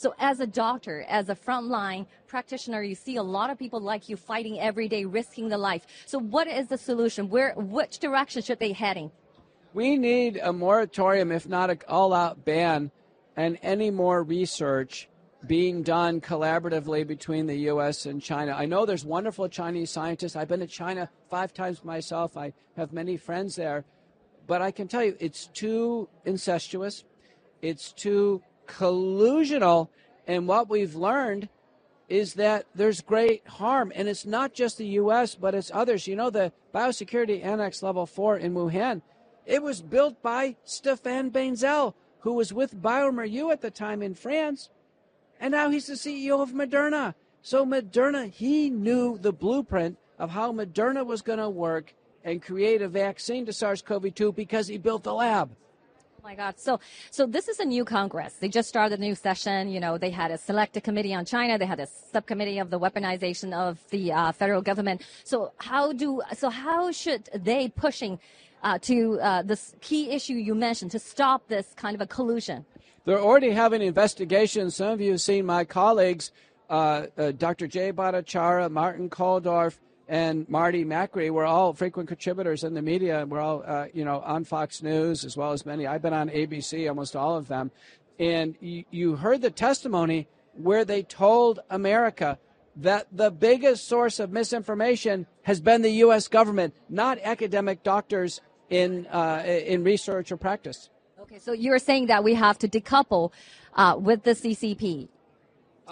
So, as a doctor, as a frontline practitioner, you see a lot of people like you fighting every day, risking the life. So, what is the solution? Where, which direction should they heading? We need a moratorium, if not an all-out ban, and any more research being done collaboratively between the U.S. and China. I know there's wonderful Chinese scientists. I've been to China five times myself. I have many friends there. But I can tell you, it's too incestuous. It's too collusional. And what we've learned is that there's great harm. And it's not just the U.S., but it's others. You know, the Biosecurity Annex Level 4 in Wuhan, it was built by Stéphane Bancel, who was with bioMérieux at the time in France. And now he's the CEO of Moderna. So Moderna, he knew the blueprint of how Moderna was going to work and create a vaccine to SARS-CoV-2 because he built the lab. Oh my God. So, so this is a new Congress. They just started a new session. You know, they had a selected committee on China. They had a subcommittee of the weaponization of the uh, federal government. So how do, so how should they pushing uh, to uh, this key issue you mentioned to stop this kind of a collusion? They're already having investigations. Some of you have seen my colleagues, uh, uh, Dr. Jay Bhattacharya, Martin Kulldorff, and Marty Makary were all frequent contributors in the media. We're all, uh, you know, on Fox News as well as many. I've been on ABC, almost all of them. And you, you heard the testimony where they told America that the biggest source of misinformation has been the U.S. government, not academic doctors in, uh, in research or practice. Okay, so you're saying that we have to decouple uh, with the CCP.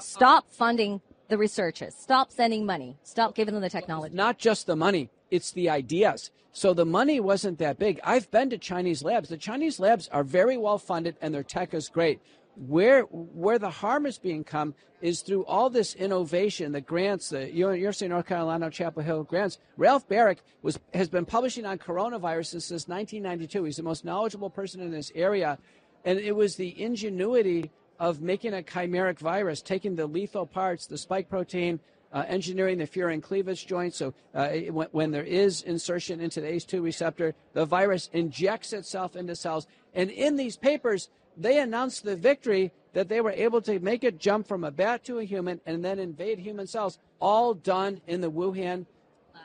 Stop funding the researchers. Stop sending money. Stop giving them the technology. Not just the money, it's the ideas. So the money wasn't that big. I've been to Chinese labs. The Chinese labs are very well funded and their tech is great. Where where the harm is being come is through all this innovation, the grants, the University of North Carolina Chapel Hill grants. Ralph Barrick was has been publishing on coronaviruses since 1992. He's the most knowledgeable person in this area, and it was the ingenuity of making a chimeric virus, taking the lethal parts, the spike protein, uh, engineering the furin cleavage joint. So uh, when, when, there is insertion into the ACE2 receptor, the virus injects itself into cells. And in these papers, they announced the victory that they were able to make it jump from a bat to a human and then invade human cells, all done in the Wuhan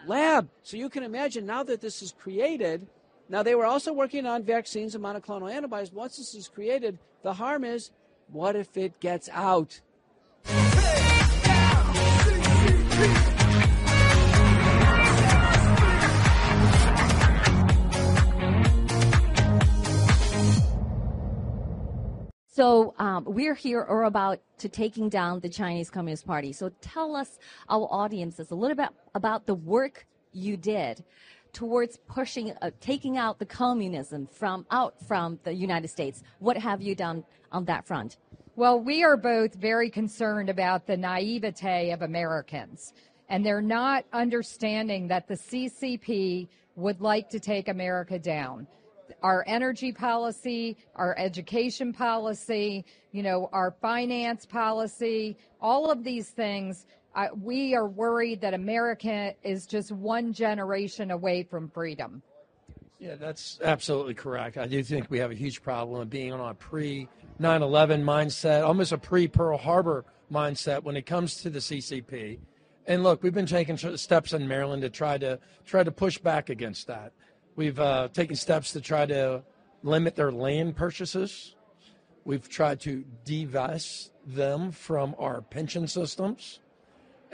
lab. So you can imagine now that this is created. Now they were also working on vaccines and monoclonal antibodies. Once this is created, the harm is what if it gets out? So um, we're here or about to taking down the Chinese Communist Party. So tell us, our audiences, a little bit about the work you did towards pushing, uh, taking out the communism from out from the United States. What have you done on that front? Well, we are both very concerned about the naivete of Americans, and they're not understanding that the CCP would like to take America down. Our energy policy, our education policy, you know, our finance policy, all of these things, uh, we are worried that America is just one generation away from freedom. Yeah, that's absolutely correct. I do think we have a huge problem of being on a pre 9 11 mindset, almost a pre Pearl Harbor mindset when it comes to the CCP. And look, we've been taking steps in Maryland to try to try to push back against that. We've uh, taken steps to try to limit their land purchases. We've tried to divest them from our pension systems.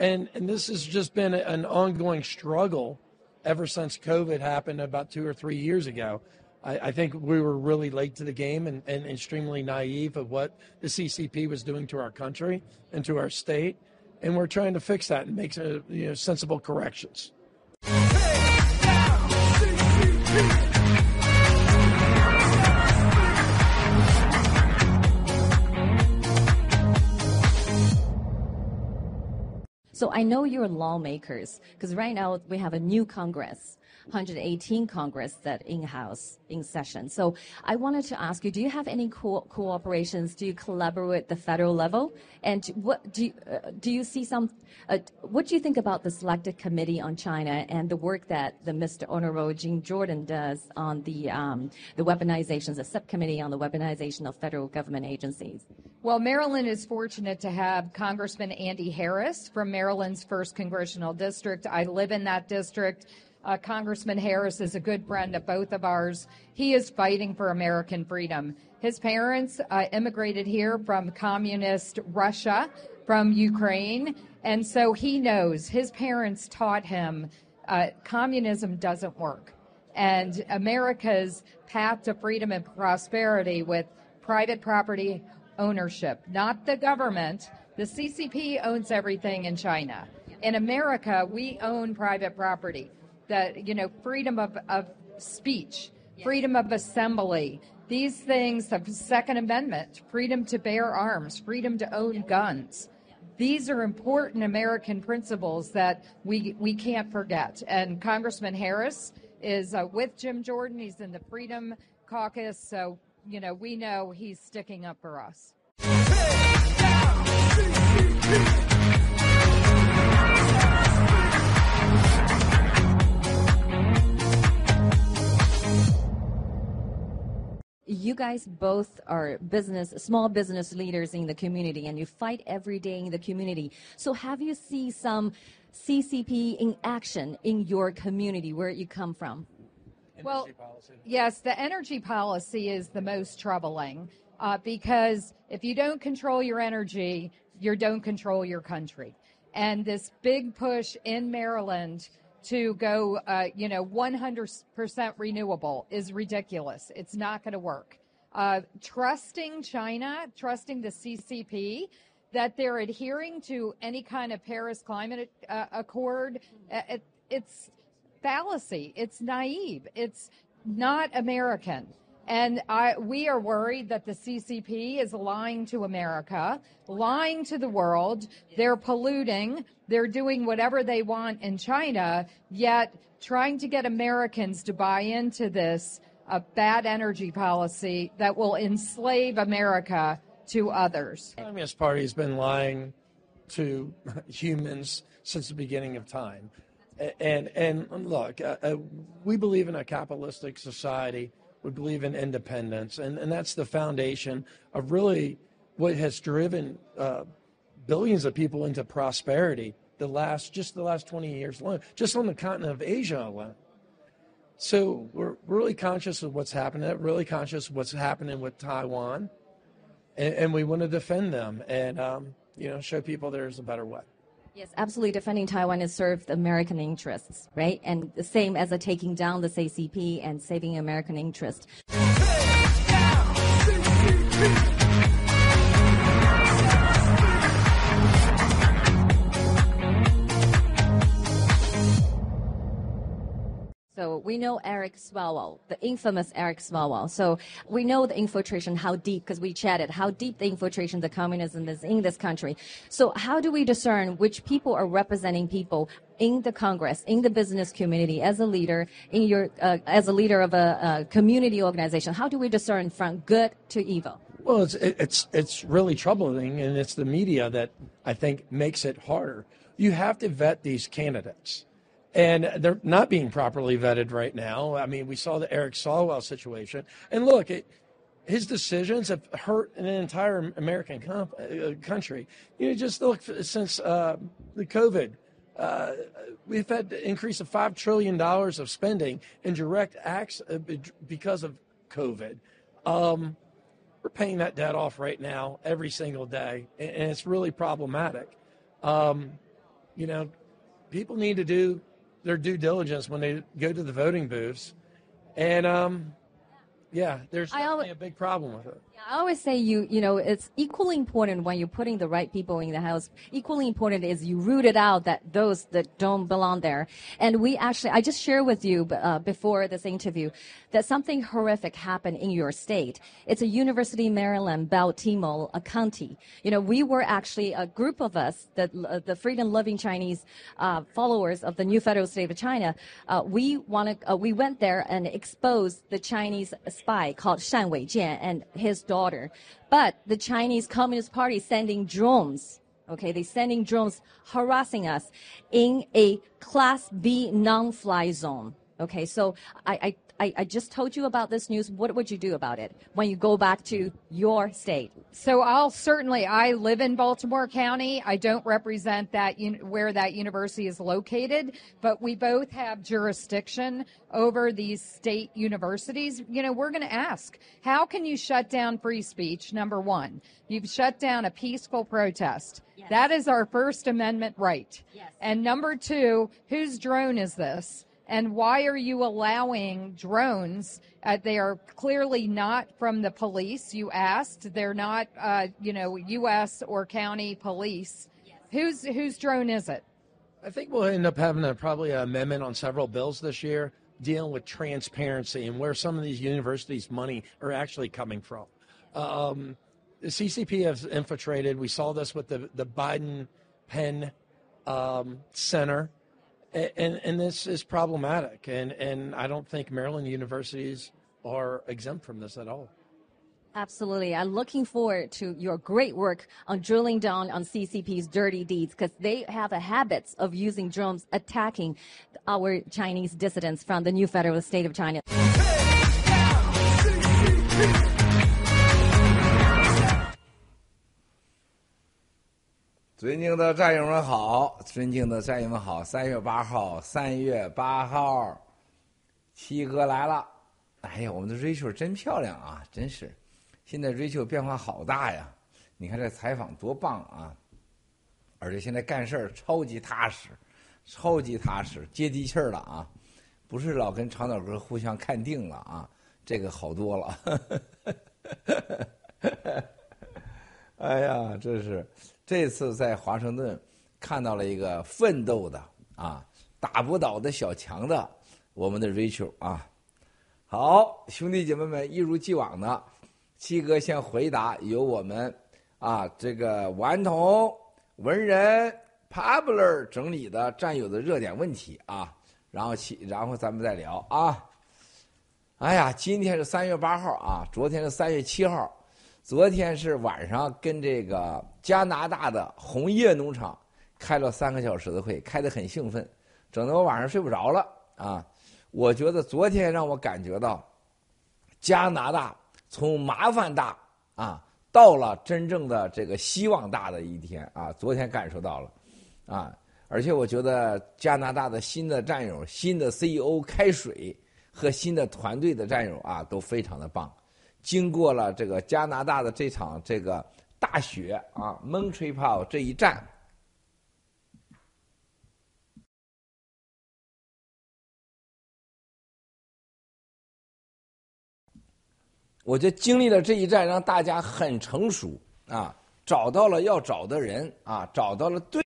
And, and this has just been an ongoing struggle ever since COVID happened about two or three years ago. I, I, think we were really late to the game and, and extremely naive of what the CCP was doing to our country and to our state. And we're trying to fix that and make uh, you know, sensible corrections. So I know you're lawmakers because right now we have a new Congress. 118 Congress that in-house in session. So I wanted to ask you, do you have any co- cooperations? Do you collaborate at the federal level? And what do you, uh, do you see some? Uh, what do you think about the Selected Committee on China and the work that the Mr. Honorable Jean Jordan does on the um, the weaponizations, the subcommittee on the weaponization of federal government agencies? Well, Maryland is fortunate to have Congressman Andy Harris from Maryland's 1st Congressional District. I live in that district. Uh, Congressman Harris is a good friend of both of ours. He is fighting for American freedom. His parents uh, immigrated here from communist Russia, from Ukraine, and so he knows his parents taught him uh, communism doesn't work. And America's path to freedom and prosperity with private property ownership, not the government. The CCP owns everything in China. In America, we own private property. The you know freedom of, of speech, freedom of assembly. These things, the Second Amendment, freedom to bear arms, freedom to own guns. These are important American principles that we we can't forget. And Congressman Harris is uh, with Jim Jordan. He's in the Freedom Caucus, so you know, we know he's sticking up for us. You guys both are business small business leaders in the community and you fight every day in the community. So have you seen some ccp in action in your community where you come from? Well, yes, the energy policy is the most troubling uh, because if you don't control your energy, you don't control your country. And this big push in Maryland to go, uh, you know, 100% renewable is ridiculous. It's not going to work. Uh, trusting China, trusting the CCP, that they're adhering to any kind of Paris Climate uh, Accord, uh, it, it's fallacy. It's naive. It's not American. And I, we are worried that the CCP is lying to America, lying to the world. They're polluting. They're doing whatever they want in China, yet trying to get Americans to buy into this a bad energy policy that will enslave America to others. The Communist Party has been lying to humans since the beginning of time and and look, uh, uh, we believe in a capitalistic society. We believe in independence, and and that's the foundation of really what has driven uh, billions of people into prosperity. The last just the last 20 years alone, just on the continent of Asia alone. So we're really conscious of what's happening. Really conscious of what's happening with Taiwan, and, and we want to defend them and um, you know show people there's a better way. Yes, absolutely. Defending Taiwan is served American interests, right? And the same as a taking down the CCP and saving American interest. So we know Eric Swalwell, the infamous Eric Swalwell. So we know the infiltration, how deep, because we chatted, how deep the infiltration, the communism is in this country. So how do we discern which people are representing people in the Congress, in the business community, as a leader, in your, uh, as a leader of a, a community organization? How do we discern from good to evil? Well, it's it's it's really troubling, and it's the media that I think makes it harder. You have to vet these candidates and they're not being properly vetted right now. I mean, we saw the Eric Swalwell situation, and look, it, his decisions have hurt an entire American comp- uh, country. You know, just look since uh, the COVID. Uh, we've had an increase of five trillion dollars of spending in direct acts uh, because of COVID. Um, we're paying that debt off right now every single day, and it's really problematic. Um, you know, people need to do their due diligence when they go to the voting booths. And um, yeah, there's definitely a big problem with it. I always say you, you know, it's equally important when you're putting the right people in the house. Equally important is you root it out that those that don't belong there. And we actually, I just shared with you uh, before this interview that something horrific happened in your state. It's a University Maryland, Baltimore a County. You know, we were actually a group of us, the uh, the freedom-loving Chinese uh, followers of the new federal state of China. Uh, we wanted, uh, we went there and exposed the Chinese spy called Shan Weijian and his daughter. But the Chinese Communist Party sending drones. Okay, they sending drones harassing us in a Class B non-fly zone Okay, so I, I, I just told you about this news. What would you do about it when you go back to your state? So I'll certainly. I live in Baltimore County. I don't represent that where that university is located, but we both have jurisdiction over these state universities. You know, we're going to ask, how can you shut down free speech? Number one, you've shut down a peaceful protest. Yes. That is our First Amendment right. Yes. And number two, whose drone is this? And why are you allowing drones? Uh, they are clearly not from the police. You asked. They're not, uh, you know, U.S. or county police. Yes. Whose whose drone is it? I think we'll end up having a, probably an amendment on several bills this year dealing with transparency and where some of these universities' money are actually coming from. Um, the CCP has infiltrated. We saw this with the the Biden Penn um, Center and and this is problematic, and and I don't think Maryland universities are exempt from this at all. Absolutely. I'm looking forward to your great work on drilling down on CCP's dirty deeds because they have a habit of using drones attacking our Chinese dissidents from the new federal state of China. 尊敬的战友们好，尊敬的战友们好。三月八号，三月八号，七哥来了。哎呀，我们的 Rachel 真漂亮啊，真是。现在 Rachel 变化好大呀，你看这采访多棒啊！而且现在干事儿超级踏实，超级踏实，接地气儿了啊，不是老跟长岛哥互相看定了啊，这个好多了。哎呀，真是。这次在华盛顿看到了一个奋斗的啊，打不倒的小强的我们的 Rachel 啊，好兄弟姐妹们，一如既往的，七哥先回答由我们啊这个顽童文人 Pabler 整理的战友的热点问题啊，然后七然后咱们再聊啊。哎呀，今天是三月八号啊，昨天是三月七号。昨天是晚上跟这个加拿大的红叶农场开了三个小时的会，开得很兴奋，整得我晚上睡不着了啊！我觉得昨天让我感觉到加拿大从麻烦大啊到了真正的这个希望大的一天啊！昨天感受到了啊，而且我觉得加拿大的新的战友、新的 CEO 开水和新的团队的战友啊都非常的棒。经过了这个加拿大的这场这个大雪啊，蒙吹泡这一战，我就经历了这一战，让大家很成熟啊，找到了要找的人啊，找到了对。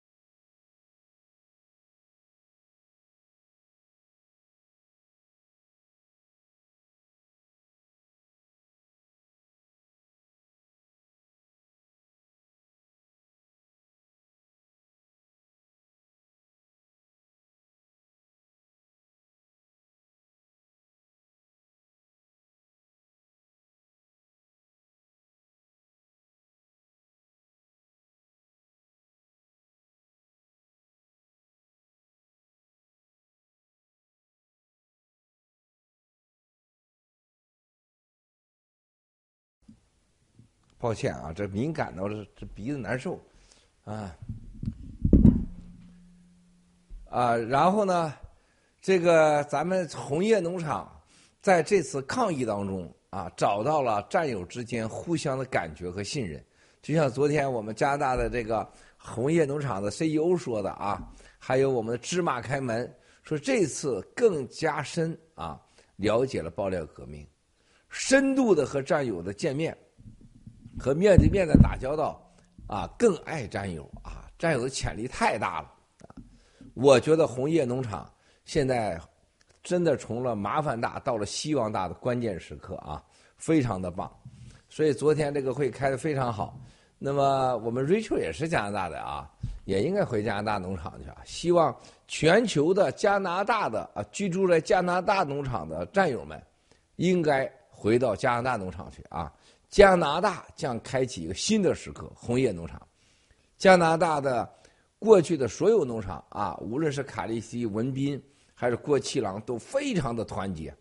抱歉啊，这敏感到这这鼻子难受，啊啊，然后呢，这个咱们红叶农场在这次抗疫当中啊，找到了战友之间互相的感觉和信任。就像昨天我们加拿大的这个红叶农场的 CEO 说的啊，还有我们的芝麻开门说，这次更加深啊，了解了爆料革命，深度的和战友的见面。和面对面的打交道，啊，更爱战友啊，战友的潜力太大了啊！我觉得红叶农场现在真的从了麻烦大到了希望大的关键时刻啊，非常的棒。所以昨天这个会开的非常好。那么我们 Rachel 也是加拿大的啊，也应该回加拿大农场去啊。希望全球的加拿大的啊居住在加拿大农场的战友们，应该回到加拿大农场去啊。加拿大将开启一个新的时刻，红叶农场。加拿大的过去的所有农场啊，无论是卡利西、文斌还是郭七郎都非常的团结。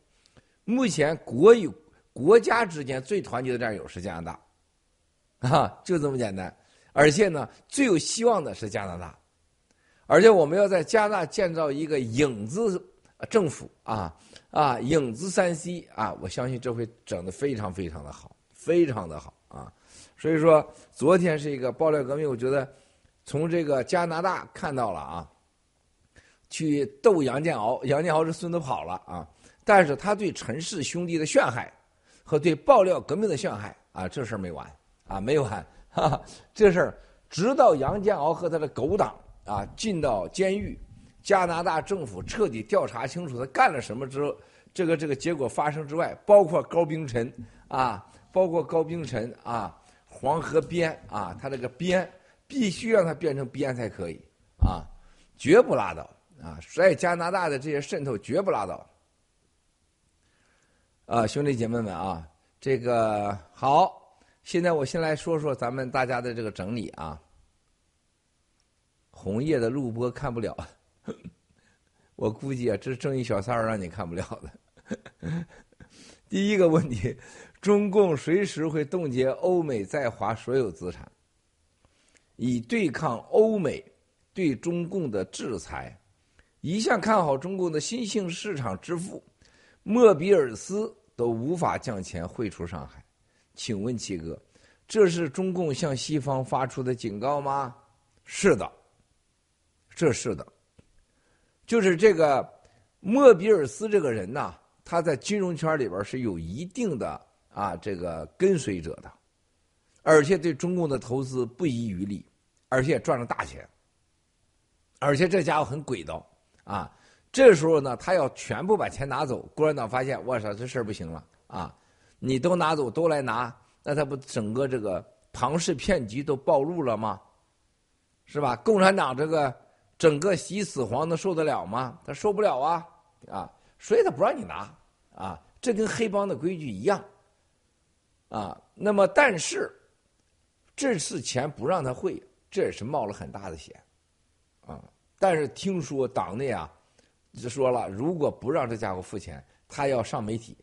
目前国有国家之间最团结的战友是加拿大，啊，就这么简单。而且呢，最有希望的是加拿大，而且我们要在加拿大建造一个影子政府啊啊，影子三 C 啊，我相信这会整得非常非常的好，非常的好啊。所以说，昨天是一个爆料革命，我觉得从这个加拿大看到了啊，去斗杨建豪，杨建豪这孙子跑了啊，但是他对陈氏兄弟的陷害和对爆料革命的陷害啊，这事儿没完啊，没有完。哈，这事儿直到杨建敖和他的狗党啊进到监狱，加拿大政府彻底调查清楚他干了什么之后，这个这个结果发生之外，包括高冰晨啊，包括高冰晨啊，黄河边啊，他这个边必须让他变成边才可以啊，绝不拉倒啊！在加拿大的这些渗透绝不拉倒啊，兄弟姐妹们啊，这个好。现在我先来说说咱们大家的这个整理啊。红叶的录播看不了，我估计啊，这正义小三儿让你看不了的。第一个问题，中共随时会冻结欧美在华所有资产，以对抗欧美对中共的制裁。一向看好中共的新兴市场之父，莫比尔斯都无法将钱汇出上海。请问七哥，这是中共向西方发出的警告吗？是的，这是的，就是这个莫比尔斯这个人呐，他在金融圈里边是有一定的啊这个跟随者的，而且对中共的投资不遗余力，而且赚了大钱，而且这家伙很诡道啊。这时候呢，他要全部把钱拿走，共产党发现，我操，这事儿不行了啊。你都拿走，都来拿，那他不整个这个庞氏骗局都暴露了吗？是吧？共产党这个整个洗死黄能受得了吗？他受不了啊！啊，所以他不让你拿啊，这跟黑帮的规矩一样啊。那么，但是这次钱不让他汇，这也是冒了很大的险啊。但是听说党内啊，就说了，如果不让这家伙付钱，他要上媒体。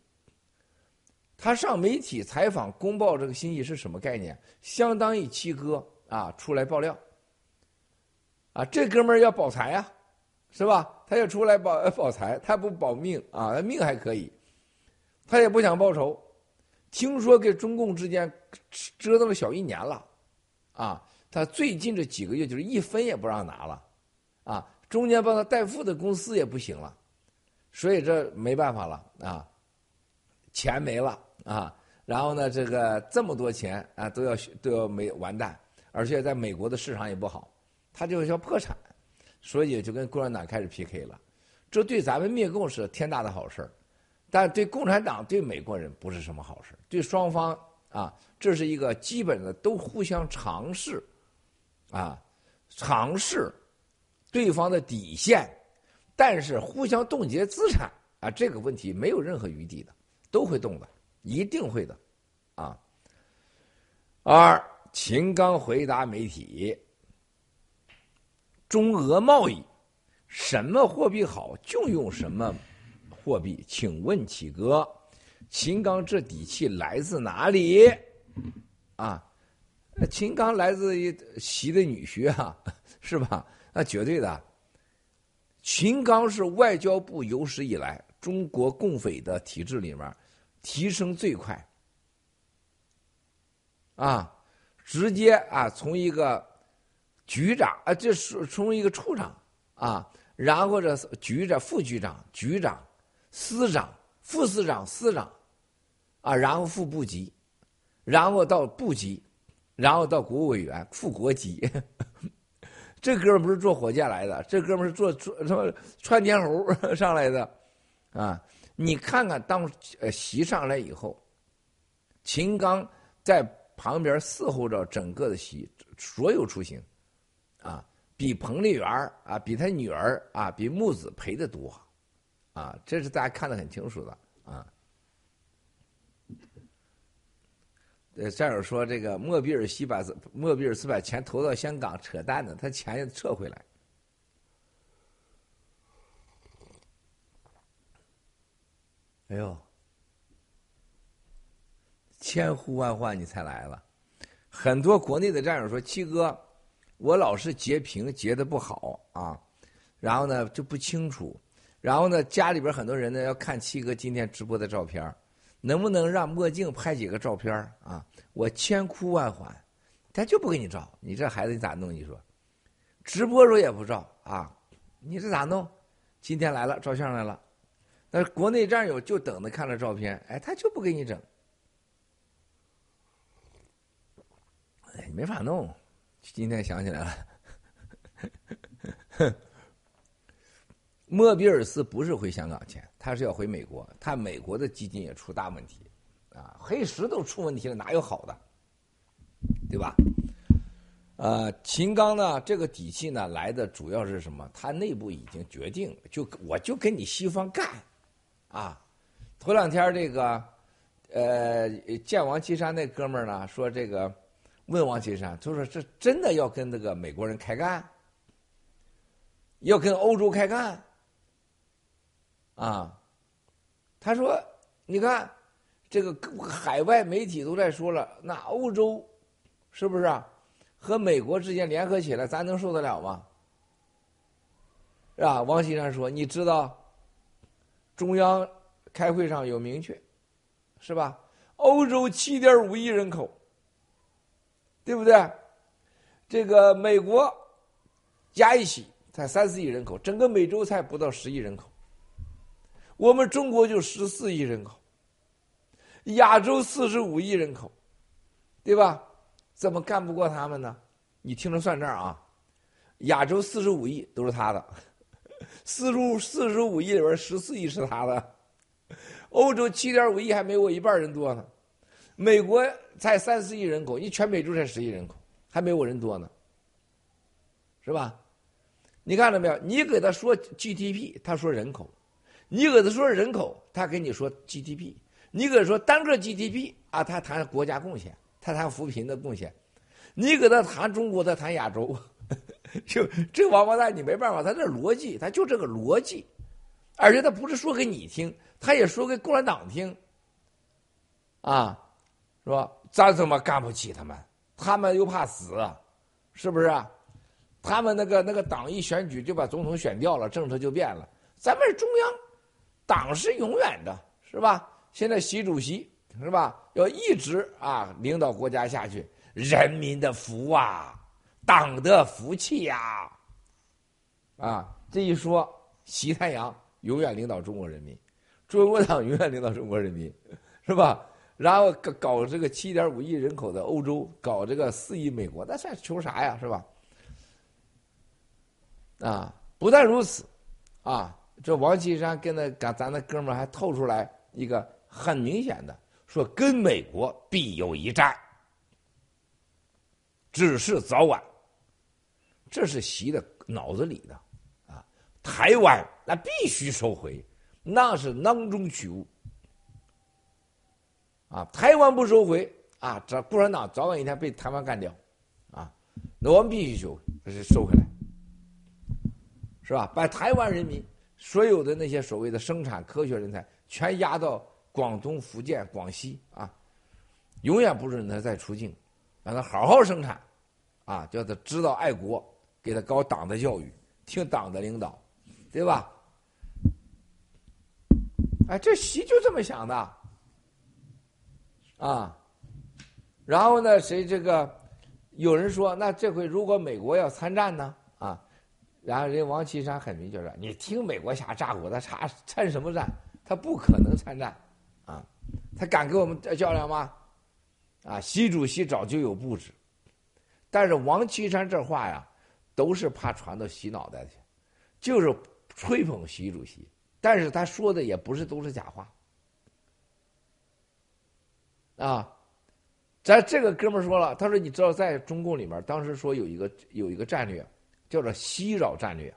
他上媒体采访公报这个心意是什么概念？相当于七哥啊出来爆料，啊这哥们儿要保财呀，是吧？他要出来保保财，他不保命啊，他命还可以，他也不想报仇。听说跟中共之间 折腾了小一年了，啊，他最近这几个月就是一分也不让拿了，啊，中间帮他代付的公司也不行了，所以这没办法了啊，钱没了。啊，然后呢，这个这么多钱啊，都要都要没完蛋，而且在美国的市场也不好，他就要破产，所以就跟共产党开始 PK 了。这对咱们灭共是天大的好事儿，但对共产党、对美国人不是什么好事对双方啊，这是一个基本的都互相尝试，啊，尝试对方的底线，但是互相冻结资产啊，这个问题没有任何余地的，都会动的。一定会的，啊。二，秦刚回答媒体：中俄贸易，什么货币好就用什么货币。请问启哥，秦刚这底气来自哪里？啊，秦刚来自于习的女婿啊，是吧？那绝对的。秦刚是外交部有史以来中国共匪的体制里面。提升最快，啊，直接啊从一个局长啊，这是从一个处长啊，然后这局长、副局长、局长、司长、副司长、司长，啊，然后副部级，然后到部级，然后到国务委员、副国级。这哥们不是坐火箭来的，这哥们是坐坐什么窜天猴 上来的，啊。你看看，当呃习上来以后，秦刚在旁边伺候着整个的席所有出行，啊，比彭丽媛啊，比他女儿啊，比木子陪的多，啊，这是大家看得很清楚的啊。呃，战友说这个莫比尔西把莫比尔斯把钱投到香港，扯淡的，他钱也撤回来。哎呦，千呼万唤你才来了。很多国内的战友说：“七哥，我老是截屏截的不好啊，然后呢就不清楚，然后呢家里边很多人呢要看七哥今天直播的照片，能不能让墨镜拍几个照片啊？我千哭万唤，他就不给你照，你这孩子你咋弄？你说，直播时候也不照啊？你这咋弄？今天来了照相来了，那国内战友就等着看了照片，哎，他就不给你整。”哎，没法弄。今天想起来了，莫比尔斯不是回香港钱，他是要回美国。他美国的基金也出大问题，啊，黑石都出问题了，哪有好的？对吧？呃，秦刚呢，这个底气呢，来的主要是什么？他内部已经决定，就我就跟你西方干，啊，头两天这个，呃，见王岐山那哥们儿呢，说这个。问王岐山，他说：“这真的要跟那个美国人开干，要跟欧洲开干啊？”他说：“你看，这个海外媒体都在说了，那欧洲是不是啊？和美国之间联合起来，咱能受得了吗？是吧？”王岐山说：“你知道，中央开会上有明确，是吧？欧洲七点五亿人口。”对不对？这个美国加一起才三四亿人口，整个美洲才不到十亿人口，我们中国就十四亿人口，亚洲四十五亿人口，对吧？怎么干不过他们呢？你听着算账啊！亚洲四十五亿都是他的，四十四十五亿里边十四亿是他的，欧洲七点五亿还没我一半人多呢。美国才三四亿人口，你全美洲才十亿人口，还没我人多呢，是吧？你看到没有？你给他说 GDP，他说人口；你给他说人口，他跟你说 GDP；你给他说单个 GDP 啊，他谈国家贡献，他谈扶贫的贡献；你给他谈中国，他谈亚洲，就这王八蛋，你没办法，他这逻辑，他就这个逻辑，而且他不是说给你听，他也说给共产党听，啊。是吧？咱怎么干不起他们？他们又怕死，是不是？啊他们那个那个党一选举就把总统选掉了，政策就变了。咱们是中央党是永远的，是吧？现在习主席是吧？要一直啊领导国家下去，人民的福啊，党的福气呀，啊，这一说，习太阳永远领导中国人民，中国党永远领导中国人民，是吧？然后搞搞这个七点五亿人口的欧洲，搞这个四亿美国，那算求啥呀？是吧？啊，不但如此，啊，这王岐山跟那咱咱那哥们还透出来一个很明显的，说跟美国必有一战，只是早晚。这是习的脑子里的，啊，台湾那必须收回，那是囊中取物。啊，台湾不收回啊，这共产党早晚一天被台湾干掉，啊，那我们必须收，收回来，是吧？把台湾人民所有的那些所谓的生产科学人才全压到广东、福建、广西啊，永远不准他再出境，让他好好生产，啊，叫他知道爱国，给他搞党的教育，听党的领导，对吧？哎，这习就这么想的。啊，然后呢？谁这个？有人说，那这回如果美国要参战呢？然后人王岐山很明确说：“你听美国瞎炸鼓，他参参什么战？他不可能参战，啊，他敢跟我们较量吗？啊，习主席早就有布置，但是王岐山这话呀，都是怕传到习脑袋去，就是吹捧习主席，但是他说的也不是都是假话。”啊，咱这个哥们说了，他说：“你知道，在中共里面，当时说有一个有一个战略，叫做袭扰战略。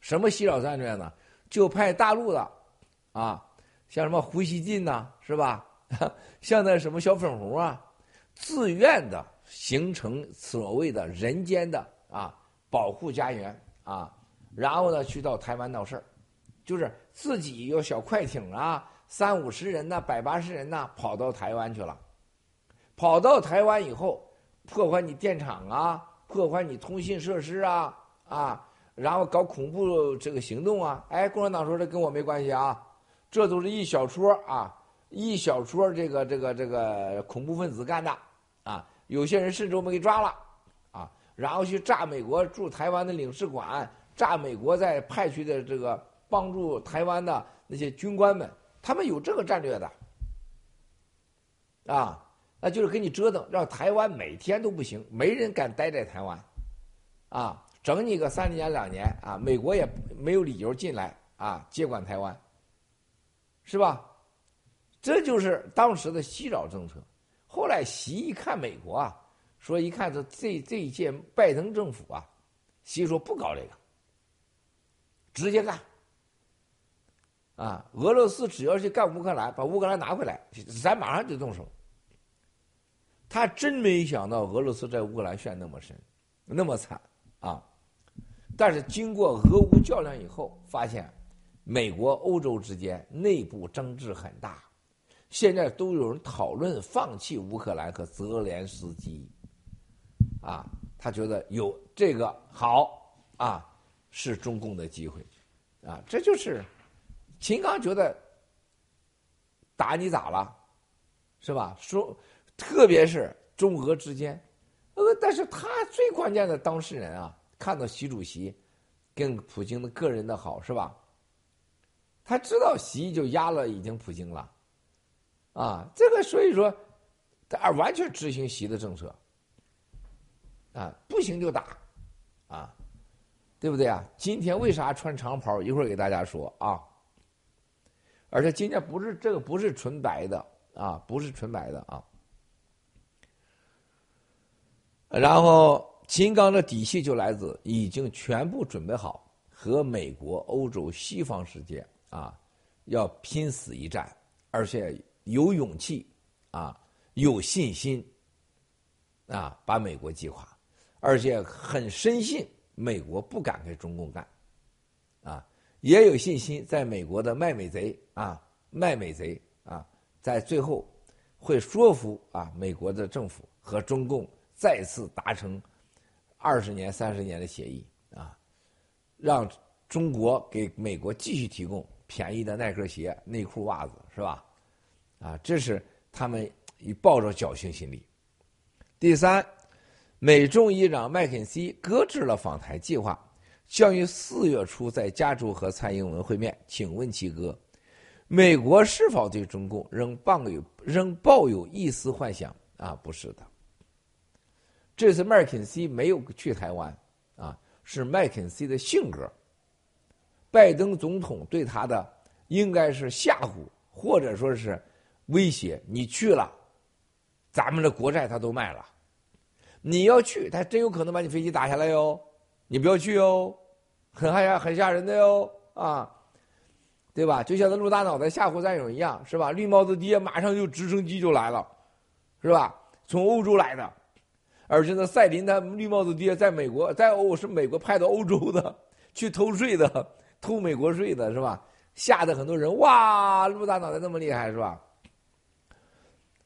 什么袭扰战略呢？就派大陆的，啊，像什么胡锡进呐，是吧？像那什么小粉红啊，自愿的形成所谓的人间的啊保护家园啊，然后呢，去到台湾闹事儿，就是自己有小快艇啊，三五十人呐，百八十人呐，跑到台湾去了。跑到台湾以后，破坏你电厂啊，破坏你通信设施啊，啊，然后搞恐怖这个行动啊。哎，共产党说这跟我没关系啊，这都是一小撮啊，一小撮这个这个这个恐怖分子干的啊。有些人甚至我们给抓了啊，然后去炸美国驻台湾的领事馆，炸美国在派去的这个帮助台湾的那些军官们，他们有这个战略的啊。那就是给你折腾，让台湾每天都不行，没人敢待在台湾，啊，整你个三年两年啊，美国也没有理由进来啊，接管台湾，是吧？这就是当时的西扰政策。后来习一看美国啊，说一看这这这一届拜登政府啊，习说不搞这个，直接干，啊，俄罗斯只要去干乌克兰，把乌克兰拿回来，咱马上就动手。他真没想到俄罗斯在乌克兰陷那么深，那么惨啊！但是经过俄乌较量以后，发现美国、欧洲之间内部争执很大，现在都有人讨论放弃乌克兰和泽连斯基。啊，他觉得有这个好啊，是中共的机会啊！这就是秦刚觉得打你咋了，是吧？说。特别是中俄之间，呃，但是他最关键的当事人啊，看到习主席跟普京的个人的好，是吧？他知道习就压了已经普京了，啊，这个所以说，他完全执行习的政策，啊，不行就打，啊，对不对啊？今天为啥穿长袍？一会儿给大家说啊。而且今天不是这个不是纯白的啊，不是纯白的啊。然后，秦刚的底气就来自已经全部准备好和美国、欧洲、西方世界啊，要拼死一战，而且有勇气啊，有信心啊，把美国击垮，而且很深信美国不敢跟中共干，啊，也有信心在美国的卖美贼啊，卖美贼啊，在最后会说服啊美国的政府和中共。再次达成二十年、三十年的协议啊，让中国给美国继续提供便宜的耐克鞋、内裤、袜子，是吧？啊，这是他们抱着侥幸心理。第三，美众议长麦肯锡搁置了访台计划，将于四月初在加州和蔡英文会面。请问齐哥，美国是否对中共仍抱有仍抱有一丝幻想？啊，不是的。这次麦肯锡没有去台湾，啊，是麦肯锡的性格。拜登总统对他的应该是吓唬，或者说是威胁。你去了，咱们的国债他都卖了。你要去，他真有可能把你飞机打下来哟。你不要去哟，很害吓，很吓人的哟，啊，对吧？就像那陆大脑袋吓唬战友一样，是吧？绿帽子爹马上就直升机就来了，是吧？从欧洲来的。而且呢，赛林他绿帽子爹在美国，在欧是美国派到欧洲的，去偷税的，偷美国税的是吧？吓得很多人哇，陆大脑袋那么厉害是吧？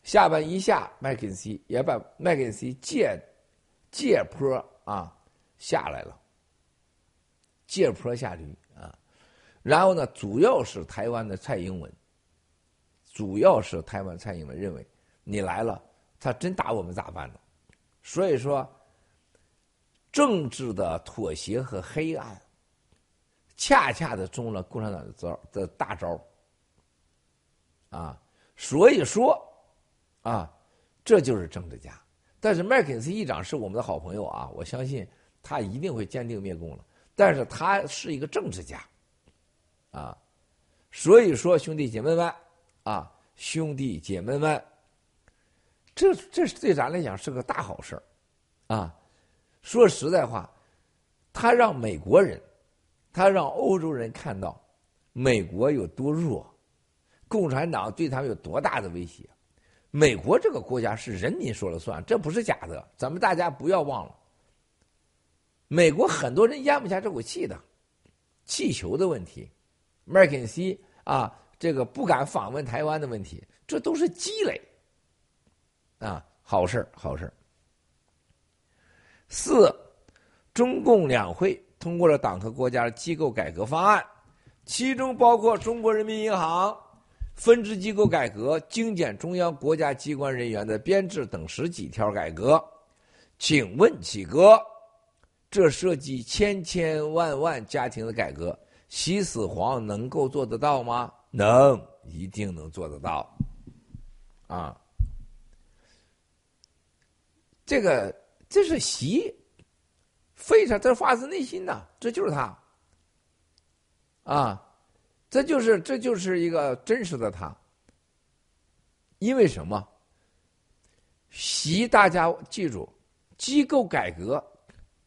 下边一下，麦肯锡也把麦肯锡借借坡啊下来了，借坡下驴啊，然后呢，主要是台湾的蔡英文，主要是台湾蔡英文认为你来了，他真打我们咋办呢？所以说，政治的妥协和黑暗，恰恰的中了共产党的招的大招啊！所以说，啊，这就是政治家。但是麦肯锡议长是我们的好朋友啊，我相信他一定会坚定灭共了。但是他是一个政治家，啊，所以说兄弟姐妹们，啊，兄弟姐妹们。这这是对咱来讲是个大好事儿，啊，说实在话，他让美国人，他让欧洲人看到美国有多弱，共产党对他们有多大的威胁。美国这个国家是人民说了算，这不是假的。咱们大家不要忘了，美国很多人咽不下这口气的，气球的问题，麦肯锡啊，这个不敢访问台湾的问题，这都是积累啊，好事好事四，中共两会通过了党和国家机构改革方案，其中包括中国人民银行分支机构改革、精简中央国家机关人员的编制等十几条改革。请问启哥，这涉及千千万万家庭的改革，习死皇能够做得到吗？能，一定能做得到。啊，这个。这是习，非常，这发自内心的，这就是他，啊，这就是这就是一个真实的他。因为什么？习，大家记住，机构改革，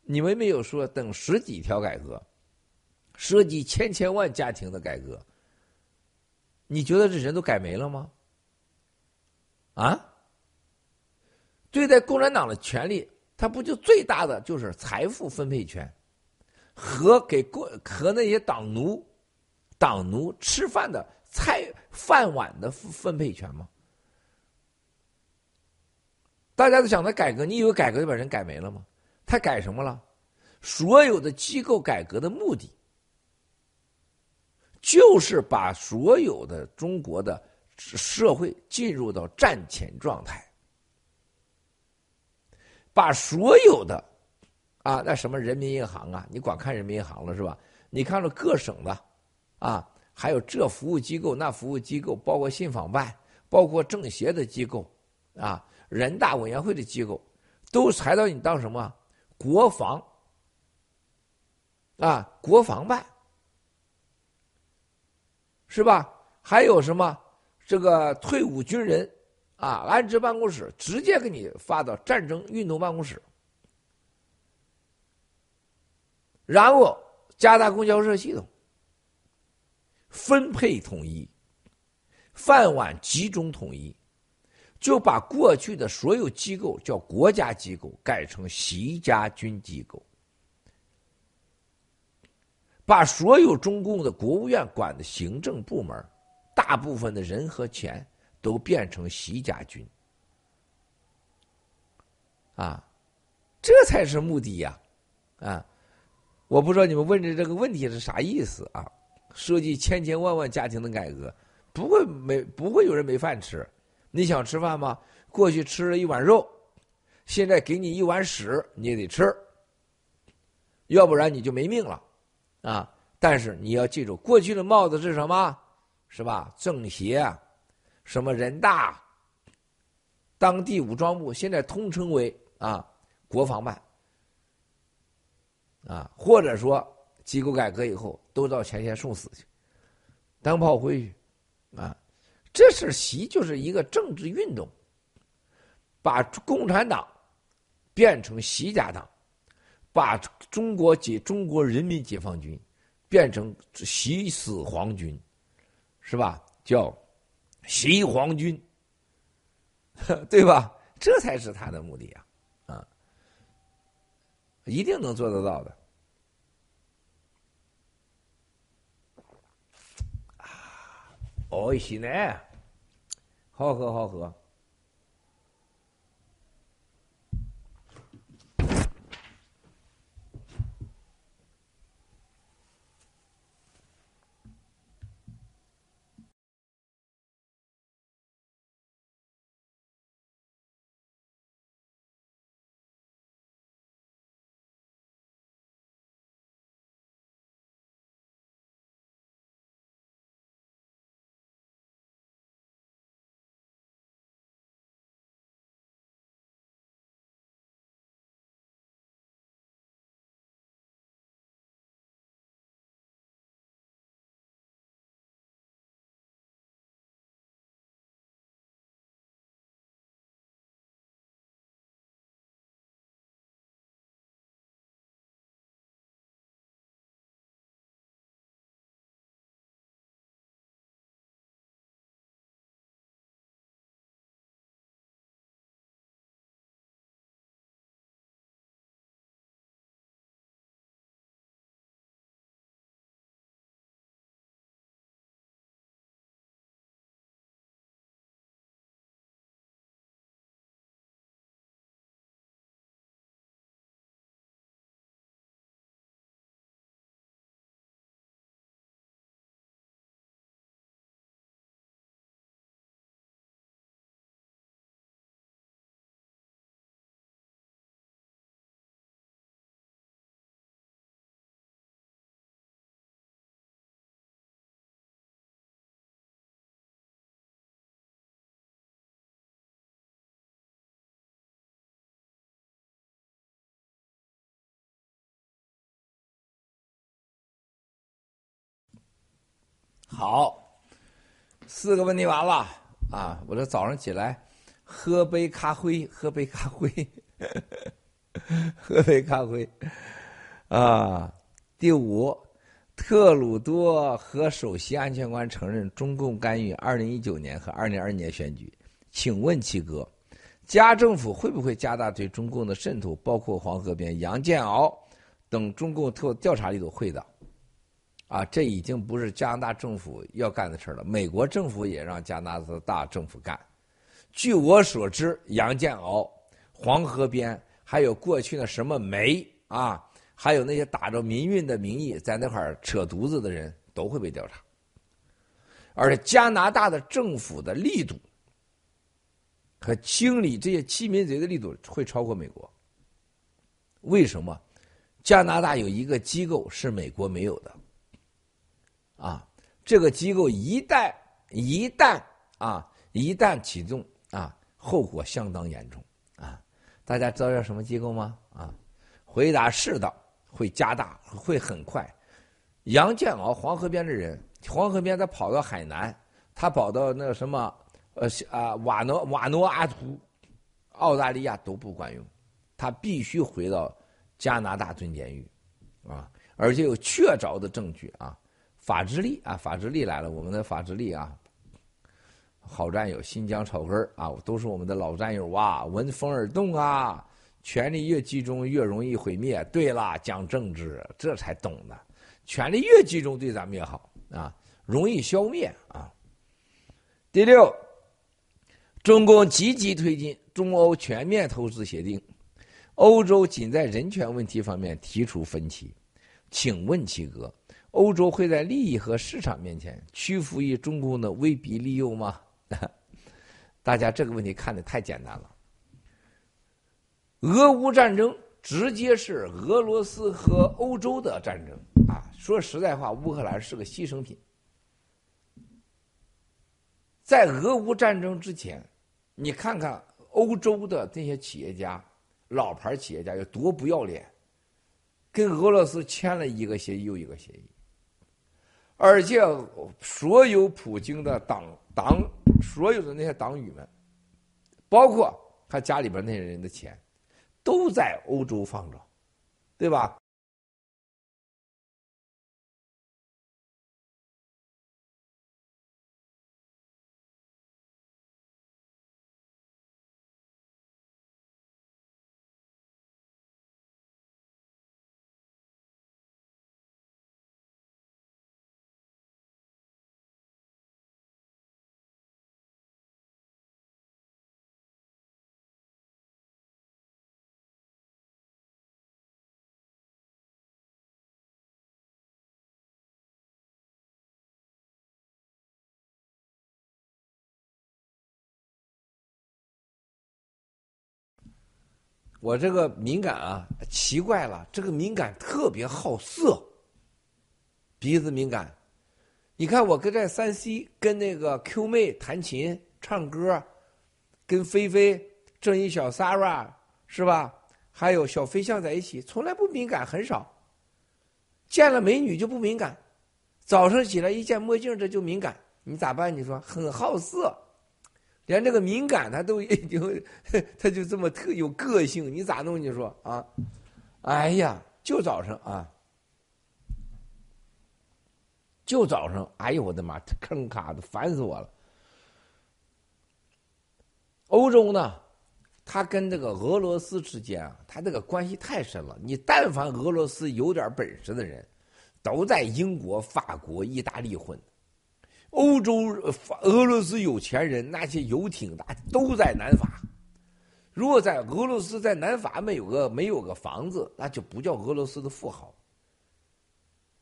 你们没有说等十几条改革，涉及千千万家庭的改革，你觉得这人都改没了吗？啊？对待共产党的权利。他不就最大的就是财富分配权，和给过和那些党奴、党奴吃饭的菜饭碗的分配权吗？大家都想他改革，你以为改革就把人改没了吗？他改什么了？所有的机构改革的目的，就是把所有的中国的社会进入到战前状态。把所有的，啊，那什么人民银行啊，你光看人民银行了是吧？你看了各省的，啊，还有这服务机构、那服务机构，包括信访办，包括政协的机构，啊，人大委员会的机构，都裁到你当什么？国防，啊，国防办，是吧？还有什么？这个退伍军人。啊，安置办公室直接给你发到战争运动办公室，然后加大供销社系统，分配统一，饭碗集中统一，就把过去的所有机构叫国家机构改成习家军机构，把所有中共的国务院管的行政部门大部分的人和钱。都变成习家军，啊，这才是目的呀，啊，我不知道你们问的这个问题是啥意思啊？涉及千千万万家庭的改革，不会没不会有人没饭吃？你想吃饭吗？过去吃了一碗肉，现在给你一碗屎，你也得吃，要不然你就没命了，啊！但是你要记住，过去的帽子是什么？是吧？政协。什么人大、当地武装部，现在通称为啊国防办，啊，或者说机构改革以后都到前线送死去，当炮灰去，啊，这是习就是一个政治运动，把共产党变成习家党，把中国解中国人民解放军变成习死皇军，是吧？叫。袭皇军，对吧？这才是他的目的啊！啊，一定能做得到的。啊，哦，西呢？好喝，好喝。好，四个问题完了啊！我这早上起来喝杯咖啡，喝杯咖啡，喝杯咖啡啊。第五，特鲁多和首席安全官承认中共干预二零一九年和二零二年选举，请问七哥，加政府会不会加大对中共的渗透，包括黄河边杨建鳌等中共特调查力度？会的。啊，这已经不是加拿大政府要干的事了。美国政府也让加拿大政府干。据我所知，杨建鳌、黄河边还有过去的什么煤啊，还有那些打着民运的名义在那块儿扯犊子的人都会被调查。而且加拿大的政府的力度和清理这些欺民贼的力度会超过美国。为什么？加拿大有一个机构是美国没有的。啊，这个机构一旦一旦啊一旦启动啊，后果相当严重啊！大家知道叫什么机构吗？啊，回答是的，会加大，会很快。杨建鳌黄河边的人，黄河边他跑到海南，他跑到那个什么呃啊瓦诺瓦诺阿图，澳大利亚都不管用，他必须回到加拿大蹲监狱啊，而且有确凿的证据啊。法治力啊，法治力来了！我们的法治力啊，好战友，新疆草根啊，都是我们的老战友啊！闻风而动啊！权力越集中越容易毁灭。对了，讲政治这才懂的，权力越集中对咱们越好啊，容易消灭啊。第六，中共积极推进中欧全面投资协定，欧洲仅在人权问题方面提出分歧，请问七哥？欧洲会在利益和市场面前屈服于中共的威逼利诱吗？大家这个问题看的太简单了。俄乌战争直接是俄罗斯和欧洲的战争啊！说实在话，乌克兰是个牺牲品。在俄乌战争之前，你看看欧洲的这些企业家、老牌企业家有多不要脸，跟俄罗斯签了一个协议又一个协议。而且，所有普京的党党，所有的那些党羽们，包括他家里边那些人的钱，都在欧洲放着，对吧？我这个敏感啊，奇怪了，这个敏感特别好色，鼻子敏感。你看我跟这三 C 跟那个 Q 妹弹琴唱歌，跟菲菲、正义小 Sara 是吧？还有小飞象在一起，从来不敏感，很少。见了美女就不敏感，早上起来一见墨镜这就敏感，你咋办？你说很好色。连这个敏感他都已经，他就这么特有个性，你咋弄？你说啊？哎呀，就早上啊，就早上，哎呦我的妈，坑卡的烦死我了。欧洲呢，他跟这个俄罗斯之间啊，他这个关系太深了。你但凡俄罗斯有点本事的人，都在英国、法国、意大利混。欧洲、俄罗斯有钱人那些游艇大都在南法。如果在俄罗斯在南法没有个没有个房子，那就不叫俄罗斯的富豪。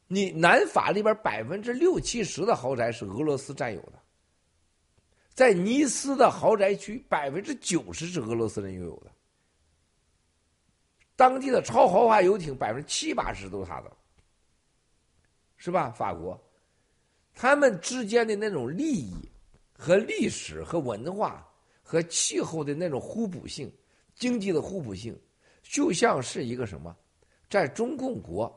你南法里边百分之六七十的豪宅是俄罗斯占有的，在尼斯的豪宅区百分之九十是俄罗斯人拥有的，当地的超豪华游艇百分之七八十都是他的，是吧？法国。他们之间的那种利益、和历史、和文化、和气候的那种互补性、经济的互补性，就像是一个什么，在中共国，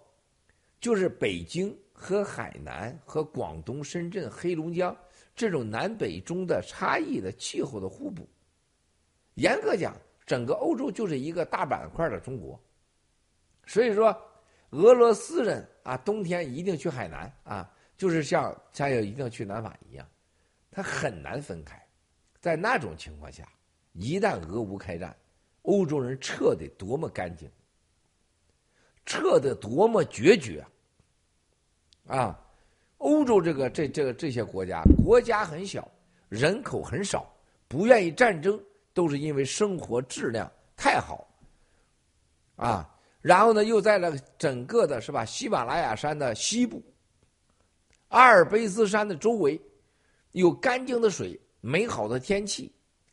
就是北京和海南和广东、深圳、黑龙江这种南北中的差异的气候的互补。严格讲，整个欧洲就是一个大板块的中国。所以说，俄罗斯人啊，冬天一定去海南啊，就是像像要一定要去南法一样，他很难分开。在那种情况下，一旦俄乌开战，欧洲人撤得多么干净，撤得多么决绝啊！欧洲这个这这个这些国家，国家很小，人口很少，不愿意战争，都是因为生活质量太好啊。然后呢，又在了整个的是吧？喜马拉雅山的西部，阿尔卑斯山的周围，有干净的水，美好的天气，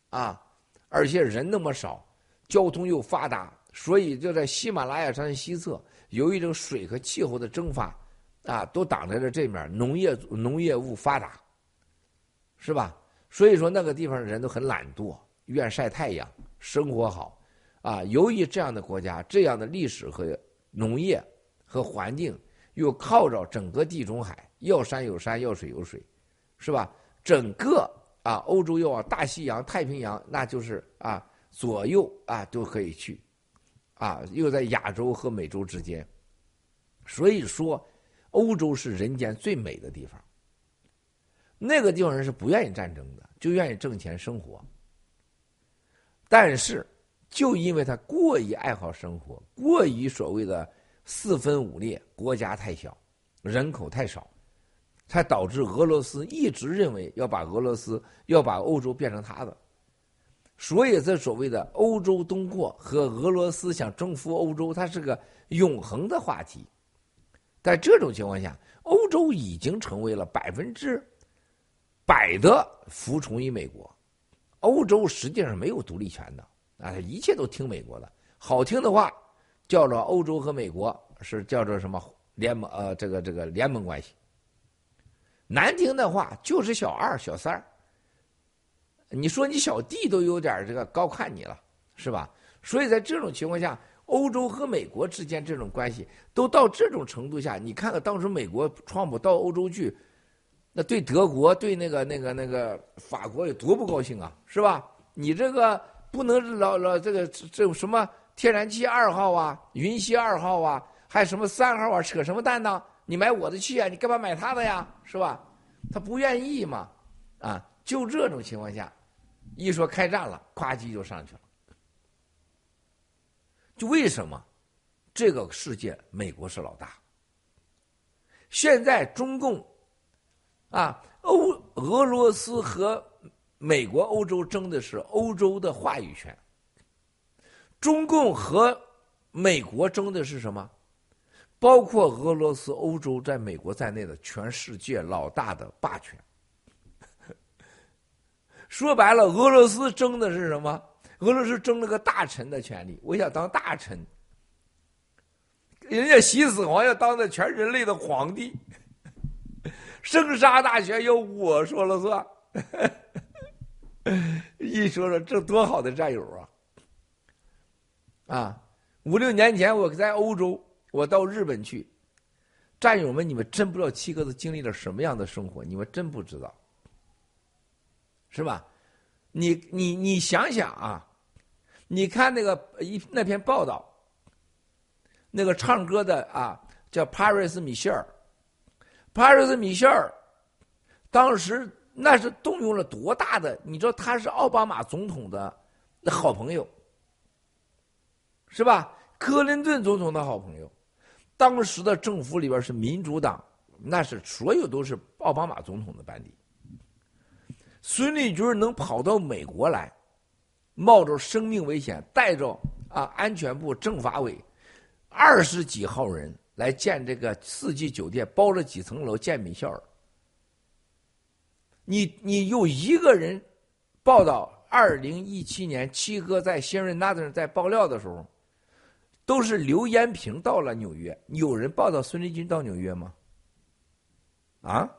啊，而且人那么少，交通又发达，所以就在喜马拉雅山西侧，由于这个水和气候的蒸发，啊，都挡在了这面，农业农业物发达，是吧？所以说那个地方的人都很懒惰，愿晒太阳，生活好。啊，由于这样的国家，这样的历史和农业和环境，又靠着整个地中海，要山有山，要水有水，是吧？整个啊，欧洲要往大西洋、太平洋，那就是啊，左右啊都可以去，啊，又在亚洲和美洲之间，所以说，欧洲是人间最美的地方。那个地方人是不愿意战争的，就愿意挣钱生活，但是。就因为他过于爱好生活，过于所谓的四分五裂，国家太小，人口太少，才导致俄罗斯一直认为要把俄罗斯要把欧洲变成他的。所以，这所谓的欧洲东扩和俄罗斯想征服欧洲，它是个永恒的话题。在这种情况下，欧洲已经成为了百分之百的服从于美国，欧洲实际上没有独立权的。啊，一切都听美国的，好听的话叫做欧洲和美国是叫做什么联盟？呃，这个这个联盟关系。难听的话就是小二、小三儿。你说你小弟都有点这个高看你了，是吧？所以在这种情况下，欧洲和美国之间这种关系都到这种程度下，你看看当时美国川普到欧洲去，那对德国、对那个那个那个法国有多不高兴啊，是吧？你这个。不能老老这个这什么天然气二号啊，云溪二号啊，还有什么三号啊，扯什么淡呢？你买我的气啊，你干嘛买他的呀？是吧？他不愿意嘛，啊，就这种情况下，一说开战了，咵叽就上去了。就为什么这个世界美国是老大？现在中共啊，欧俄罗斯和。美国、欧洲争的是欧洲的话语权，中共和美国争的是什么？包括俄罗斯、欧洲在美国在内的全世界老大的霸权。说白了，俄罗斯争的是什么？俄罗斯争了个大臣的权利，我想当大臣。人家西子皇要当的全人类的皇帝，生杀大权由我说了算。一说说这多好的战友啊！啊，五六年前我在欧洲，我到日本去，战友们，你们真不知道七哥子经历了什么样的生活，你们真不知道，是吧？你你你想想啊，你看那个一那篇报道，那个唱歌的啊，叫帕瑞斯米歇尔，帕瑞斯米歇尔，当时。那是动用了多大的？你知道他是奥巴马总统的好朋友，是吧？克林顿总统的好朋友，当时的政府里边是民主党，那是所有都是奥巴马总统的班底。孙立军能跑到美国来，冒着生命危险，带着啊安全部、政法委二十几号人来建这个四季酒店，包了几层楼建米歇尔。你你有一个人报道，二零一七年七哥在新瑞纳顿在爆料的时候，都是刘延平到了纽约，有人报道孙立军到纽约吗？啊？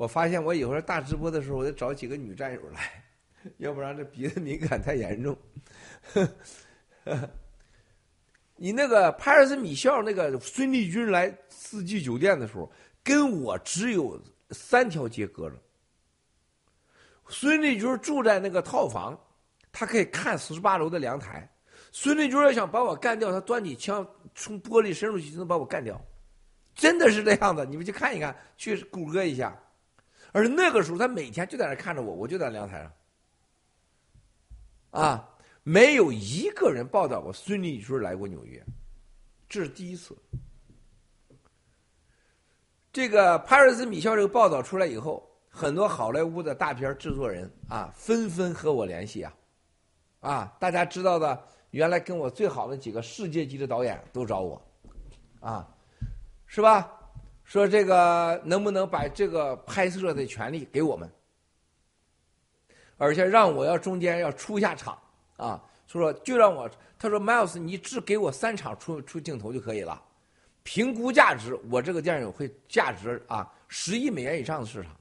我发现我以后大直播的时候，我得找几个女战友来，要不然这鼻子敏感太严重。你那个帕尔斯米肖那个孙立军来四季酒店的时候，跟我只有三条街隔着。孙立军住在那个套房，他可以看四十八楼的阳台。孙立军要想把我干掉，他端起枪从玻璃伸出去就能把我干掉，真的是这样的。你们去看一看，去谷歌一下。而那个时候，他每天就在那看着我，我就在阳台上。啊，没有一个人报道过孙立军来过纽约，这是第一次。这个帕尔斯米肖这个报道出来以后，很多好莱坞的大片制作人啊，纷纷和我联系啊，啊，大家知道的，原来跟我最好的几个世界级的导演都找我，啊，是吧？说这个能不能把这个拍摄的权利给我们？而且让我要中间要出一下场啊，说就让我他说 Miles，你只给我三场出出镜头就可以了，评估价值，我这个电影会价值啊十亿美元以上的市场，